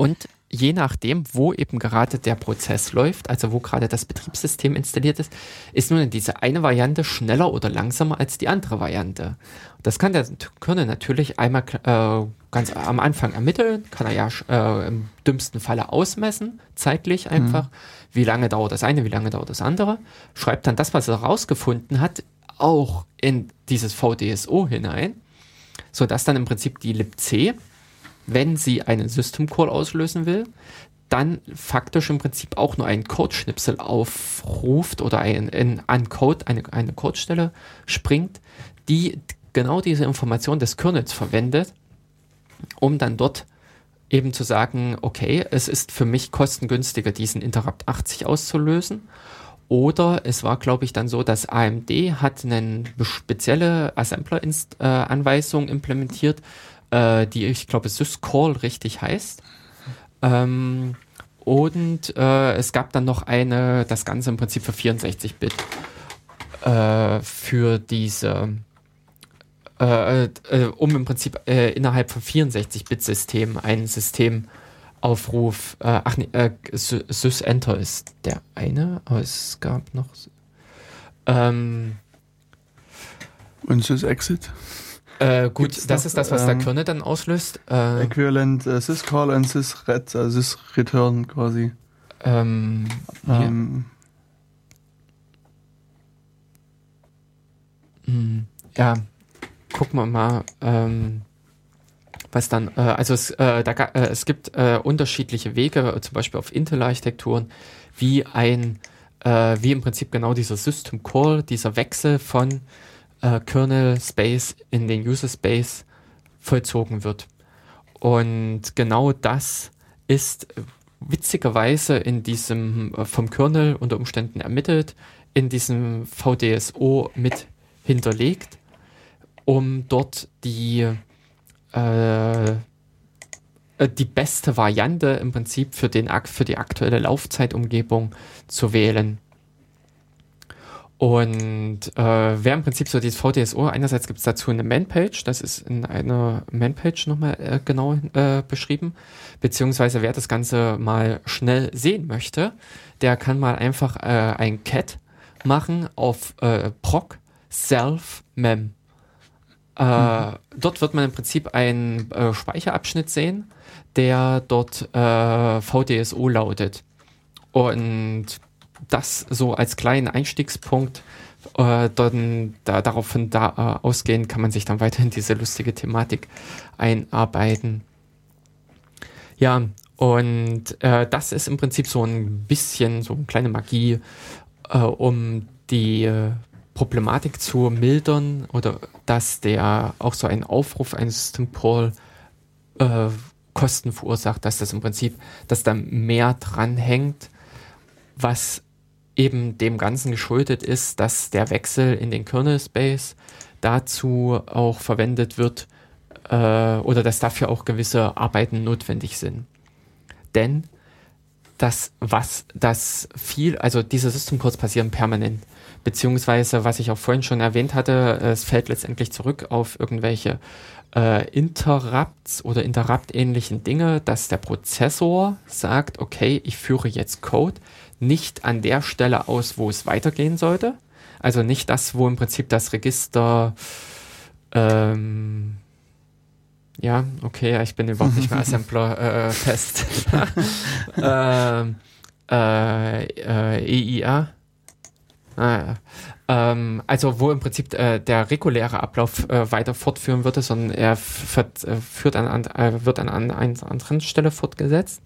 Und je nachdem, wo eben gerade der Prozess läuft, also wo gerade das Betriebssystem installiert ist, ist nun diese eine Variante schneller oder langsamer als die andere Variante. Das kann der Kernel natürlich einmal äh, ganz am Anfang ermitteln, kann er ja äh, im dümmsten Falle ausmessen, zeitlich einfach, mhm. wie lange dauert das eine, wie lange dauert das andere, schreibt dann das, was er herausgefunden hat, auch in dieses VDSO hinein, sodass dann im Prinzip die libc wenn sie einen System Call auslösen will, dann faktisch im Prinzip auch nur einen Code-Schnipsel aufruft oder ein, in, an Code, eine, eine Codestelle springt, die genau diese Information des Kernels verwendet, um dann dort eben zu sagen, okay, es ist für mich kostengünstiger, diesen Interrupt 80 auszulösen. Oder es war, glaube ich, dann so, dass AMD hat eine spezielle Assembler-Anweisung äh, implementiert, äh, die ich glaube Syscall richtig heißt. Ähm, und äh, es gab dann noch eine, das Ganze im Prinzip für 64-Bit äh, für diese, äh, äh, um im Prinzip äh, innerhalb von 64-Bit-Systemen ein Systemaufruf, ach nee, SysEnter ist der eine, aber es gab noch. Ähm, und SysExit? Äh, gut, Gibt's das noch, ist das, was ähm, der Kernel dann auslöst. Äh, Äquivalent äh, syscall und sysret, also sysreturn quasi. Ähm, ähm, hm, ja, gucken wir mal, ähm, was dann, äh, also es, äh, da, äh, es gibt äh, unterschiedliche Wege, zum Beispiel auf Intel-Architekturen, wie ein, äh, wie im Prinzip genau dieser System Call, dieser Wechsel von äh, Kernel Space in den User Space vollzogen wird. Und genau das ist witzigerweise in diesem äh, vom Kernel unter Umständen ermittelt, in diesem VDSO mit hinterlegt, um dort die äh, die beste Variante im Prinzip für, den, für die aktuelle Laufzeitumgebung zu wählen. Und äh, wäre im Prinzip so dieses VDSO, einerseits gibt es dazu eine Man-Page, das ist in einer Man-Page nochmal äh, genau äh, beschrieben, beziehungsweise wer das Ganze mal schnell sehen möchte, der kann mal einfach äh, ein Cat machen auf äh, proc self mem. Äh, mhm. Dort wird man im Prinzip einen äh, Speicherabschnitt sehen, der dort äh, VDSO lautet. Und das so als kleinen Einstiegspunkt. Äh, dann da, darauf von da äh, ausgehen kann man sich dann weiter in diese lustige Thematik einarbeiten. Ja, und äh, das ist im Prinzip so ein bisschen so eine kleine Magie, äh, um die äh, Problematik zu mildern oder dass der auch so ein Aufruf eines System Call äh, Kosten verursacht, dass das im Prinzip, dass da mehr dran hängt, was eben dem Ganzen geschuldet ist, dass der Wechsel in den Kernel Space dazu auch verwendet wird äh, oder dass dafür auch gewisse Arbeiten notwendig sind. Denn das, was das viel, also diese System Calls passieren permanent. Beziehungsweise, was ich auch vorhin schon erwähnt hatte, es fällt letztendlich zurück auf irgendwelche äh, Interrupts oder Interrupt-ähnlichen Dinge, dass der Prozessor sagt, okay, ich führe jetzt Code, nicht an der Stelle aus, wo es weitergehen sollte. Also nicht das, wo im Prinzip das Register ähm, ja, okay, ich bin überhaupt nicht mehr <laughs> Assembler äh, fest. <laughs> ähm, äh, äh, EIA. Ah, ähm, also wo im Prinzip äh, der reguläre Ablauf äh, weiter fortführen würde, sondern er führt, äh, führt an, äh, wird an, an einer anderen Stelle fortgesetzt.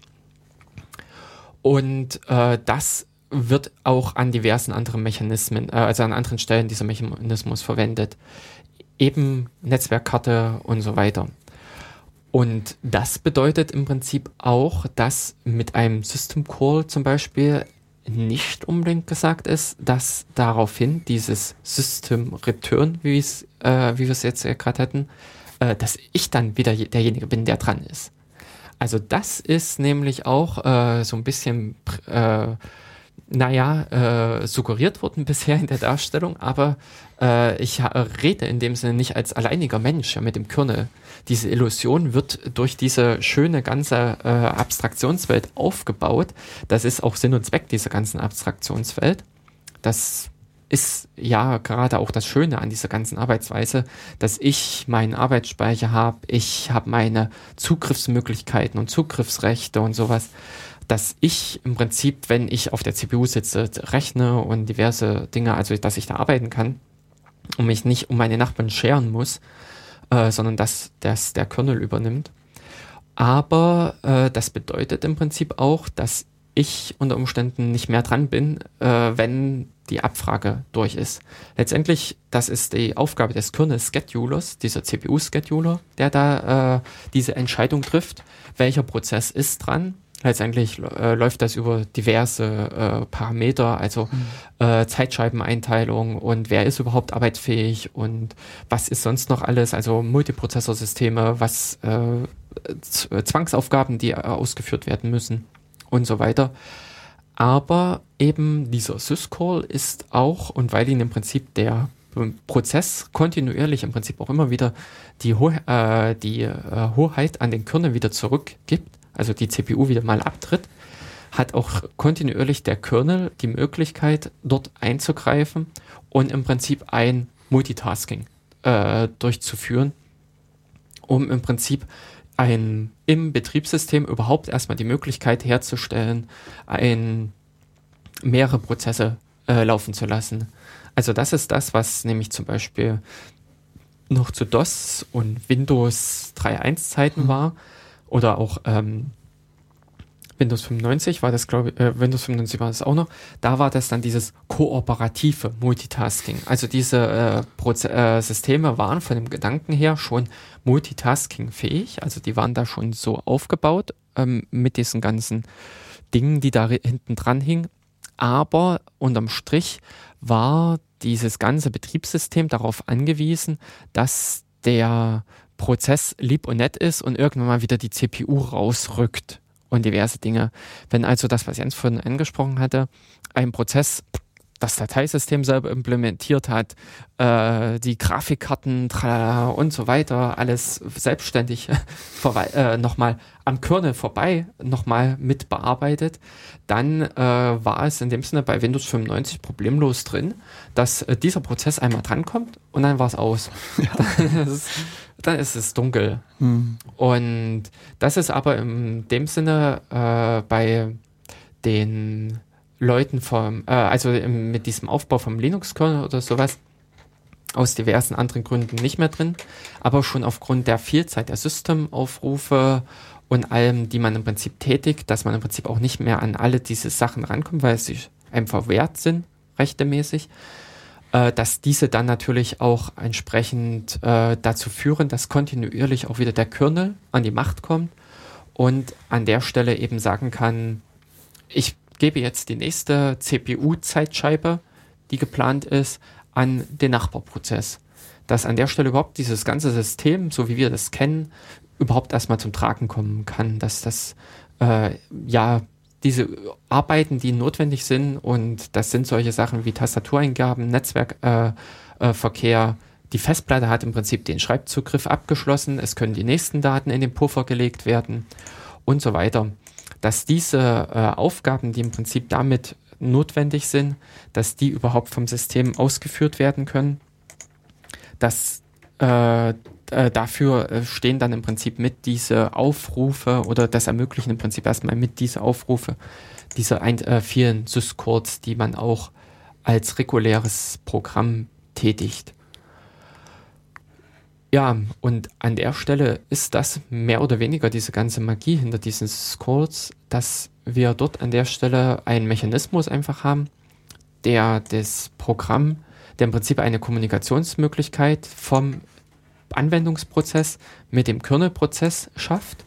Und äh, das wird auch an diversen anderen Mechanismen, äh, also an anderen Stellen dieser Mechanismus verwendet. Eben Netzwerkkarte und so weiter. Und das bedeutet im Prinzip auch, dass mit einem System Call zum Beispiel nicht unbedingt gesagt ist, dass daraufhin dieses System Return, wie, äh, wie wir es jetzt gerade hätten, äh, dass ich dann wieder derjenige bin, der dran ist. Also das ist nämlich auch äh, so ein bisschen äh, naja, äh, suggeriert worden <laughs> bisher in der Darstellung, aber äh, ich rede in dem Sinne nicht als alleiniger Mensch mit dem Kernel. Diese Illusion wird durch diese schöne ganze äh, Abstraktionswelt aufgebaut. Das ist auch Sinn und Zweck dieser ganzen Abstraktionswelt. Das ist ja gerade auch das Schöne an dieser ganzen Arbeitsweise, dass ich meinen Arbeitsspeicher habe, ich habe meine Zugriffsmöglichkeiten und Zugriffsrechte und sowas dass ich im Prinzip, wenn ich auf der CPU sitze, rechne und diverse Dinge, also dass ich da arbeiten kann und mich nicht um meine Nachbarn scheren muss, äh, sondern dass das der Kernel übernimmt. Aber äh, das bedeutet im Prinzip auch, dass ich unter Umständen nicht mehr dran bin, äh, wenn die Abfrage durch ist. Letztendlich, das ist die Aufgabe des Kernel-Schedulers, dieser CPU-Scheduler, der da äh, diese Entscheidung trifft, welcher Prozess ist dran Letztendlich äh, läuft das über diverse äh, Parameter, also mhm. äh, Zeitscheibeneinteilung und wer ist überhaupt arbeitsfähig und was ist sonst noch alles, also Multiprozessorsysteme, was äh, Zwangsaufgaben, die ausgeführt werden müssen und so weiter. Aber eben dieser Syscall ist auch, und weil ihn im Prinzip der Prozess kontinuierlich im Prinzip auch immer wieder die, Ho äh, die äh, Hoheit an den Kernel wieder zurückgibt, also die CPU wieder mal abtritt, hat auch kontinuierlich der Kernel die Möglichkeit, dort einzugreifen und im Prinzip ein Multitasking äh, durchzuführen, um im Prinzip ein im Betriebssystem überhaupt erstmal die Möglichkeit herzustellen, ein mehrere Prozesse äh, laufen zu lassen. Also das ist das, was nämlich zum Beispiel noch zu DOS und Windows 3.1 Zeiten mhm. war, oder auch ähm, Windows 95 war das, glaube ich, äh, Windows 95 war das auch noch. Da war das dann dieses kooperative Multitasking. Also diese äh, äh, Systeme waren von dem Gedanken her schon Multitasking-fähig. Also die waren da schon so aufgebaut ähm, mit diesen ganzen Dingen, die da hinten dran hingen. Aber unterm Strich war dieses ganze Betriebssystem darauf angewiesen, dass der Prozess lieb und nett ist und irgendwann mal wieder die CPU rausrückt und diverse Dinge. Wenn also das, was Jens vorhin angesprochen hatte, ein Prozess das Dateisystem selber implementiert hat, äh, die Grafikkarten tralala, und so weiter, alles selbstständig <laughs> äh, nochmal am Kernel vorbei nochmal mit bearbeitet, dann äh, war es in dem Sinne bei Windows 95 problemlos drin, dass äh, dieser Prozess einmal drankommt und dann war es aus. <laughs> Ja. <laughs> dann, ist, es dunkel. Hm. Und das ist aber in dem Sinne äh, bei den Leuten vom, äh, also mit diesem Aufbau vom Linux-Kernel oder sowas, aus diversen anderen Gründen nicht mehr drin, aber schon aufgrund der Vielzahl der Systemaufrufe und allem, die man im Prinzip tätigt, dass man im Prinzip auch nicht mehr an alle diese Sachen rankommt, weil sie einfach wert sind, rechtemäßig, äh, dass diese dann natürlich auch entsprechend äh, dazu führen, dass kontinuierlich auch wieder der Kernel an die Macht kommt und an der Stelle eben sagen kann, ich gebe jetzt die nächste CPU-Zeitscheibe, die geplant ist, an den Nachbarprozess. Dass an der Stelle überhaupt dieses ganze System, so wie wir das kennen, überhaupt erstmal zum Tragen kommen kann, dass das äh, ja diese Arbeiten, die notwendig sind und das sind solche Sachen wie Tastatureingaben, Netzwerkverkehr, äh, äh, die Festplatte hat im Prinzip den Schreibzugriff abgeschlossen, es können die nächsten Daten in den Puffer gelegt werden und so weiter dass diese äh, Aufgaben, die im Prinzip damit notwendig sind, dass die überhaupt vom System ausgeführt werden können. Dass äh, äh, dafür äh, stehen dann im Prinzip mit diese Aufrufe oder das ermöglichen im Prinzip erstmal mit diese Aufrufe diese ein, äh, vielen Syscodes, die man auch als reguläres Programm tätigt. Ja, und an der Stelle ist das mehr oder weniger diese ganze Magie hinter diesen Scrolls, dass wir dort an der Stelle einen Mechanismus einfach haben, der das Programm, der im Prinzip eine Kommunikationsmöglichkeit vom Anwendungsprozess mit dem Kernelprozess schafft,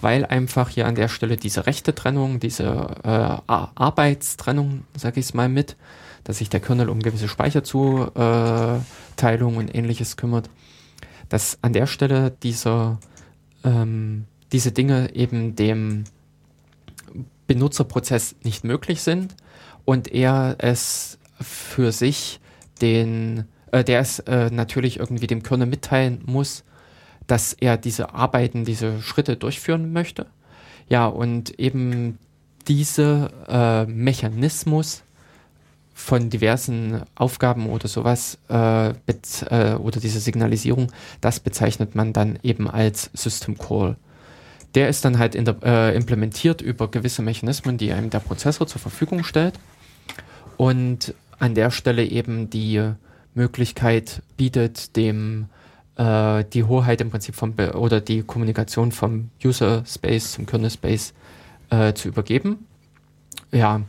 weil einfach hier an der Stelle diese rechte Trennung, diese äh, Arbeitstrennung, sage ich es mal mit, dass sich der Kernel um gewisse Speicherzuteilung und ähnliches kümmert, dass an der Stelle diese, ähm, diese Dinge eben dem Benutzerprozess nicht möglich sind und er es für sich den, äh, der es äh, natürlich irgendwie dem Kernel mitteilen muss, dass er diese Arbeiten, diese Schritte durchführen möchte. Ja, und eben diese äh, Mechanismus von diversen Aufgaben oder sowas äh, äh, oder diese Signalisierung, das bezeichnet man dann eben als System Call. Der ist dann halt der, äh, implementiert über gewisse Mechanismen, die einem der Prozessor zur Verfügung stellt und an der Stelle eben die Möglichkeit bietet, dem äh, die Hoheit im Prinzip vom oder die Kommunikation vom User Space zum Kernel Space äh, zu übergeben. Ja,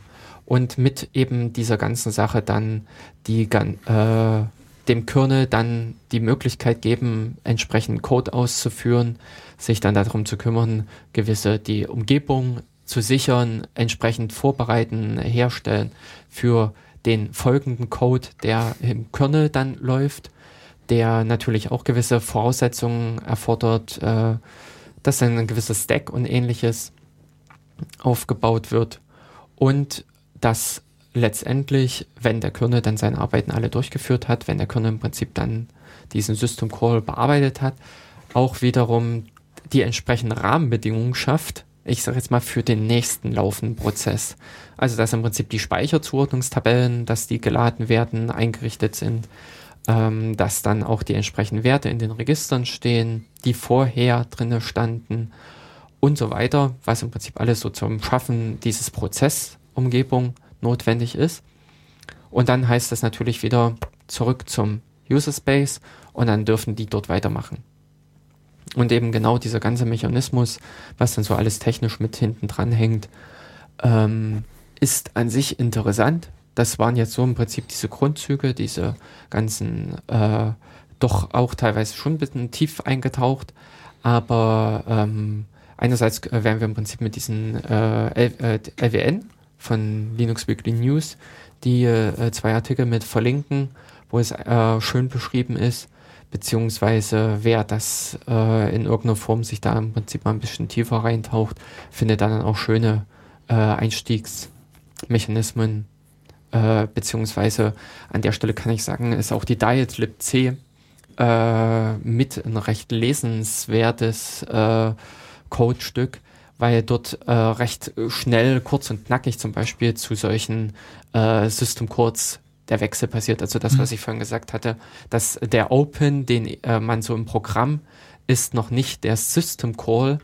und mit eben dieser ganzen Sache dann die äh, dem Kernel dann die Möglichkeit geben, entsprechend Code auszuführen, sich dann darum zu kümmern, gewisse die Umgebung zu sichern, entsprechend vorbereiten, herstellen für den folgenden Code, der im Kernel dann läuft, der natürlich auch gewisse Voraussetzungen erfordert, äh, dass dann ein gewisses Stack und ähnliches aufgebaut wird und dass letztendlich, wenn der Kernel dann seine Arbeiten alle durchgeführt hat, wenn der Kernel im Prinzip dann diesen System Call bearbeitet hat, auch wiederum die entsprechenden Rahmenbedingungen schafft, ich sage jetzt mal für den nächsten laufenden Prozess. Also dass im Prinzip die Speicherzuordnungstabellen, dass die geladen werden, eingerichtet sind, ähm, dass dann auch die entsprechenden Werte in den Registern stehen, die vorher drinne standen und so weiter, was im Prinzip alles so zum Schaffen dieses Prozessumgebung notwendig ist. Und dann heißt das natürlich wieder zurück zum User Space und dann dürfen die dort weitermachen. Und eben genau dieser ganze Mechanismus, was dann so alles technisch mit hinten dran hängt, ähm, ist an sich interessant. Das waren jetzt so im Prinzip diese Grundzüge, diese ganzen, äh, doch auch teilweise schon ein bisschen tief eingetaucht, aber ähm, einerseits äh, werden wir im Prinzip mit diesen äh, LWN von Linux Weekly News die äh, zwei Artikel mit verlinken, wo es äh, schön beschrieben ist, beziehungsweise wer das äh, in irgendeiner Form sich da im Prinzip mal ein bisschen tiefer reintaucht, findet dann auch schöne äh, Einstiegsmechanismen, äh, beziehungsweise an der Stelle kann ich sagen, ist auch die Diet libc äh, mit ein recht lesenswertes äh, Codestück, weil dort äh, recht schnell, kurz und knackig zum Beispiel zu solchen äh, System Codes der Wechsel passiert. Also das, was mhm. ich vorhin gesagt hatte, dass der Open, den äh, man so im Programm ist, noch nicht der System Call,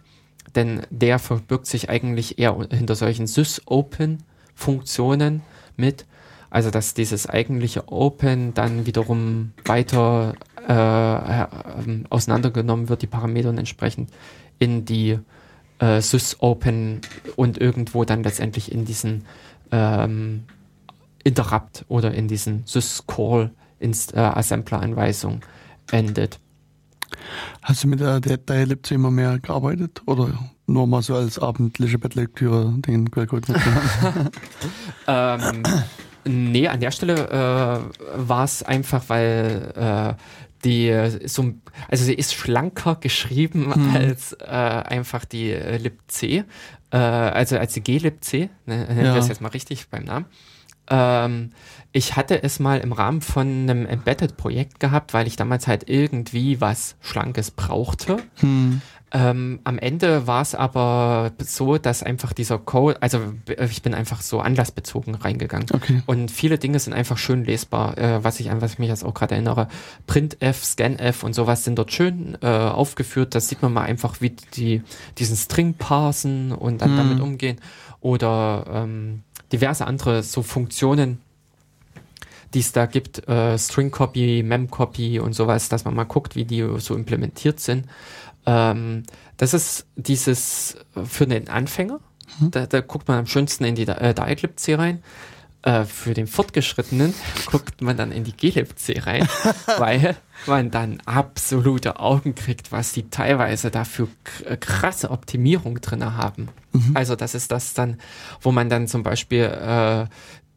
denn der verbirgt sich eigentlich eher hinter solchen Sys-Open-Funktionen mit. Also dass dieses eigentliche Open dann wiederum weiter äh, äh, auseinandergenommen wird, die Parameter entsprechend in die äh, Sys-Open und irgendwo dann letztendlich in diesen ähm, Interrupt oder in diesen Syscall äh, Assembler-Anweisung endet. Hast du mit der Dialib immer mehr gearbeitet oder nur mal so als abendliche Bettlektüre den Quellcode mitgenommen? <laughs> ähm, nee, an der Stelle äh, war es einfach, weil äh, die so, also sie ist schlanker geschrieben hm. als äh, einfach die libc, äh, also als die glibc, ne, nennen wir das jetzt mal richtig beim Namen. Ähm, ich hatte es mal im Rahmen von einem Embedded-Projekt gehabt, weil ich damals halt irgendwie was Schlankes brauchte. Hm. Ähm, am Ende war es aber so, dass einfach dieser Code, also ich bin einfach so anlassbezogen reingegangen. Okay. Und viele Dinge sind einfach schön lesbar, äh, was ich an was ich mich jetzt auch gerade erinnere. Printf, Scanf und sowas sind dort schön äh, aufgeführt. Das sieht man mal einfach, wie die diesen String parsen und dann hm. damit umgehen. Oder ähm, diverse andere so Funktionen, die es da gibt, äh, String Copy, Mem Copy und sowas, dass man mal guckt, wie die so implementiert sind. Ähm, das ist dieses äh, für den Anfänger. Mhm. Da, da, guckt man am schönsten in die äh, Dialib-C rein. Äh, für den Fortgeschrittenen guckt man dann in die glibc rein, <laughs> weil man dann absolute Augen kriegt, was die teilweise dafür äh, krasse Optimierung drin haben. Mhm. Also das ist das dann, wo man dann zum Beispiel äh,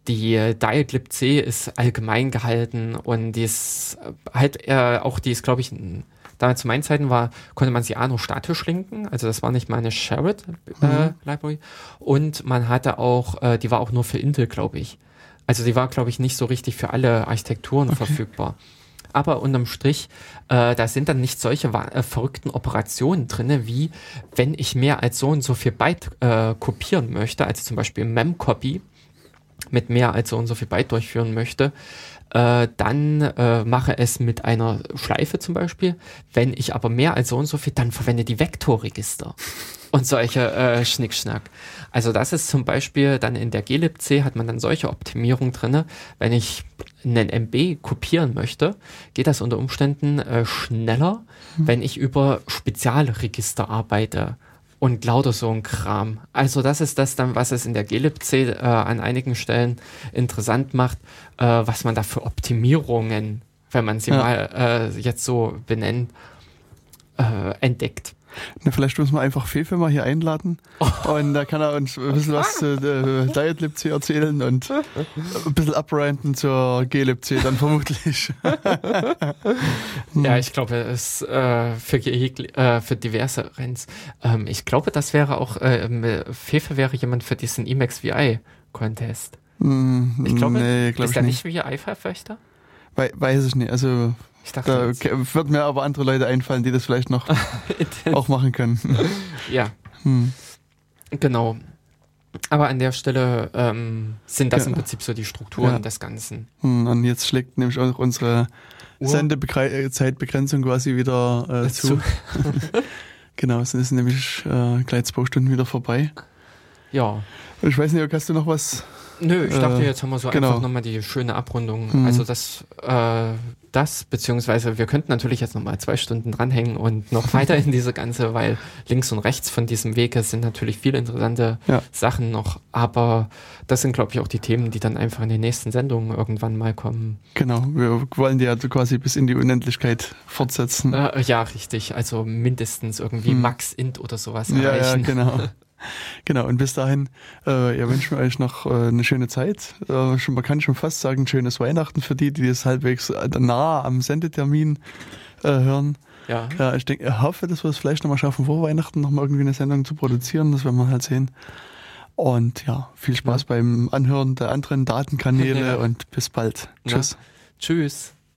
die Dialib C ist allgemein gehalten und die ist halt äh, auch, die ist glaube ich Damals zu meinen Zeiten war, konnte man sie A nur statisch linken, also das war nicht mal eine Shared äh, mhm. Library. Und man hatte auch, äh, die war auch nur für Intel, glaube ich. Also die war, glaube ich, nicht so richtig für alle Architekturen okay. verfügbar. Aber unterm Strich, äh, da sind dann nicht solche äh, verrückten Operationen drinne, wie wenn ich mehr als so und so viel Byte äh, kopieren möchte, also zum Beispiel Memcopy mit mehr als so und so viel Byte durchführen möchte, äh, dann äh, mache es mit einer Schleife zum Beispiel. Wenn ich aber mehr als so und so viel, dann verwende die Vektorregister und solche äh, Schnickschnack. Also das ist zum Beispiel dann in der glibc hat man dann solche Optimierung drinne. Wenn ich einen MB kopieren möchte, geht das unter Umständen äh, schneller, hm. wenn ich über Spezialregister arbeite und lauter so ein Kram. Also das ist das dann, was es in der glibc äh, an einigen Stellen interessant macht, äh, was man da für Optimierungen, wenn man sie ja. mal äh, jetzt so benennt, äh, entdeckt. Na, vielleicht müssen wir einfach Fefe mal hier einladen oh. <laughs> und da kann er uns ein bisschen was zu äh, Diet Lipc erzählen und ein bisschen abranden zur G-Lipc dann vermutlich. <laughs> ja, ich glaube, es äh, für, äh, für diverse Renns. Ähm, ich glaube, das wäre auch, äh, Fefe wäre jemand für diesen Emacs VI Contest. Mm, ich glaube, nee, glaub ist er nicht VI-Verfechter? We weiß ich nicht. Also ich dachte, da jetzt. wird mir aber andere Leute einfallen, die das vielleicht noch <laughs> auch machen können. <laughs> ja. Hm. Genau. Aber an der Stelle ähm, sind das ja. im Prinzip so die Strukturen ja. des Ganzen. Hm, und jetzt schlägt nämlich auch unsere Sendezeitbegrenzung quasi wieder äh, zu. <laughs> genau, es ist nämlich äh, gleich zwei Stunden wieder vorbei. Ja. Ich weiß nicht, hast du noch was Nö, ich dachte, äh, jetzt haben wir so genau. einfach nochmal die schöne Abrundung. Mhm. Also das, äh, das, beziehungsweise wir könnten natürlich jetzt nochmal zwei Stunden dranhängen und noch <laughs> weiter in diese ganze, weil links und rechts von diesem Wege sind natürlich viele interessante ja. Sachen noch, aber das sind, glaube ich, auch die Themen, die dann einfach in den nächsten Sendungen irgendwann mal kommen. Genau, wir wollen die ja quasi bis in die Unendlichkeit fortsetzen. Äh, ja, richtig, also mindestens irgendwie mhm. Max Int oder sowas ja, erreichen. Ja, genau. <laughs> Genau, und bis dahin, äh, ja, wünschen wir euch noch äh, eine schöne Zeit. Äh, schon, man kann schon fast sagen, schönes Weihnachten für die, die es halbwegs äh, nah am Sendetermin äh, hören. Ja. ja, ich denke, ich hoffe, dass wir es vielleicht nochmal schaffen, vor Weihnachten nochmal irgendwie eine Sendung zu produzieren. Das werden wir halt sehen. Und ja, viel Spaß ja. beim Anhören der anderen Datenkanäle <laughs> ja. und bis bald. Tschüss. Tschüss.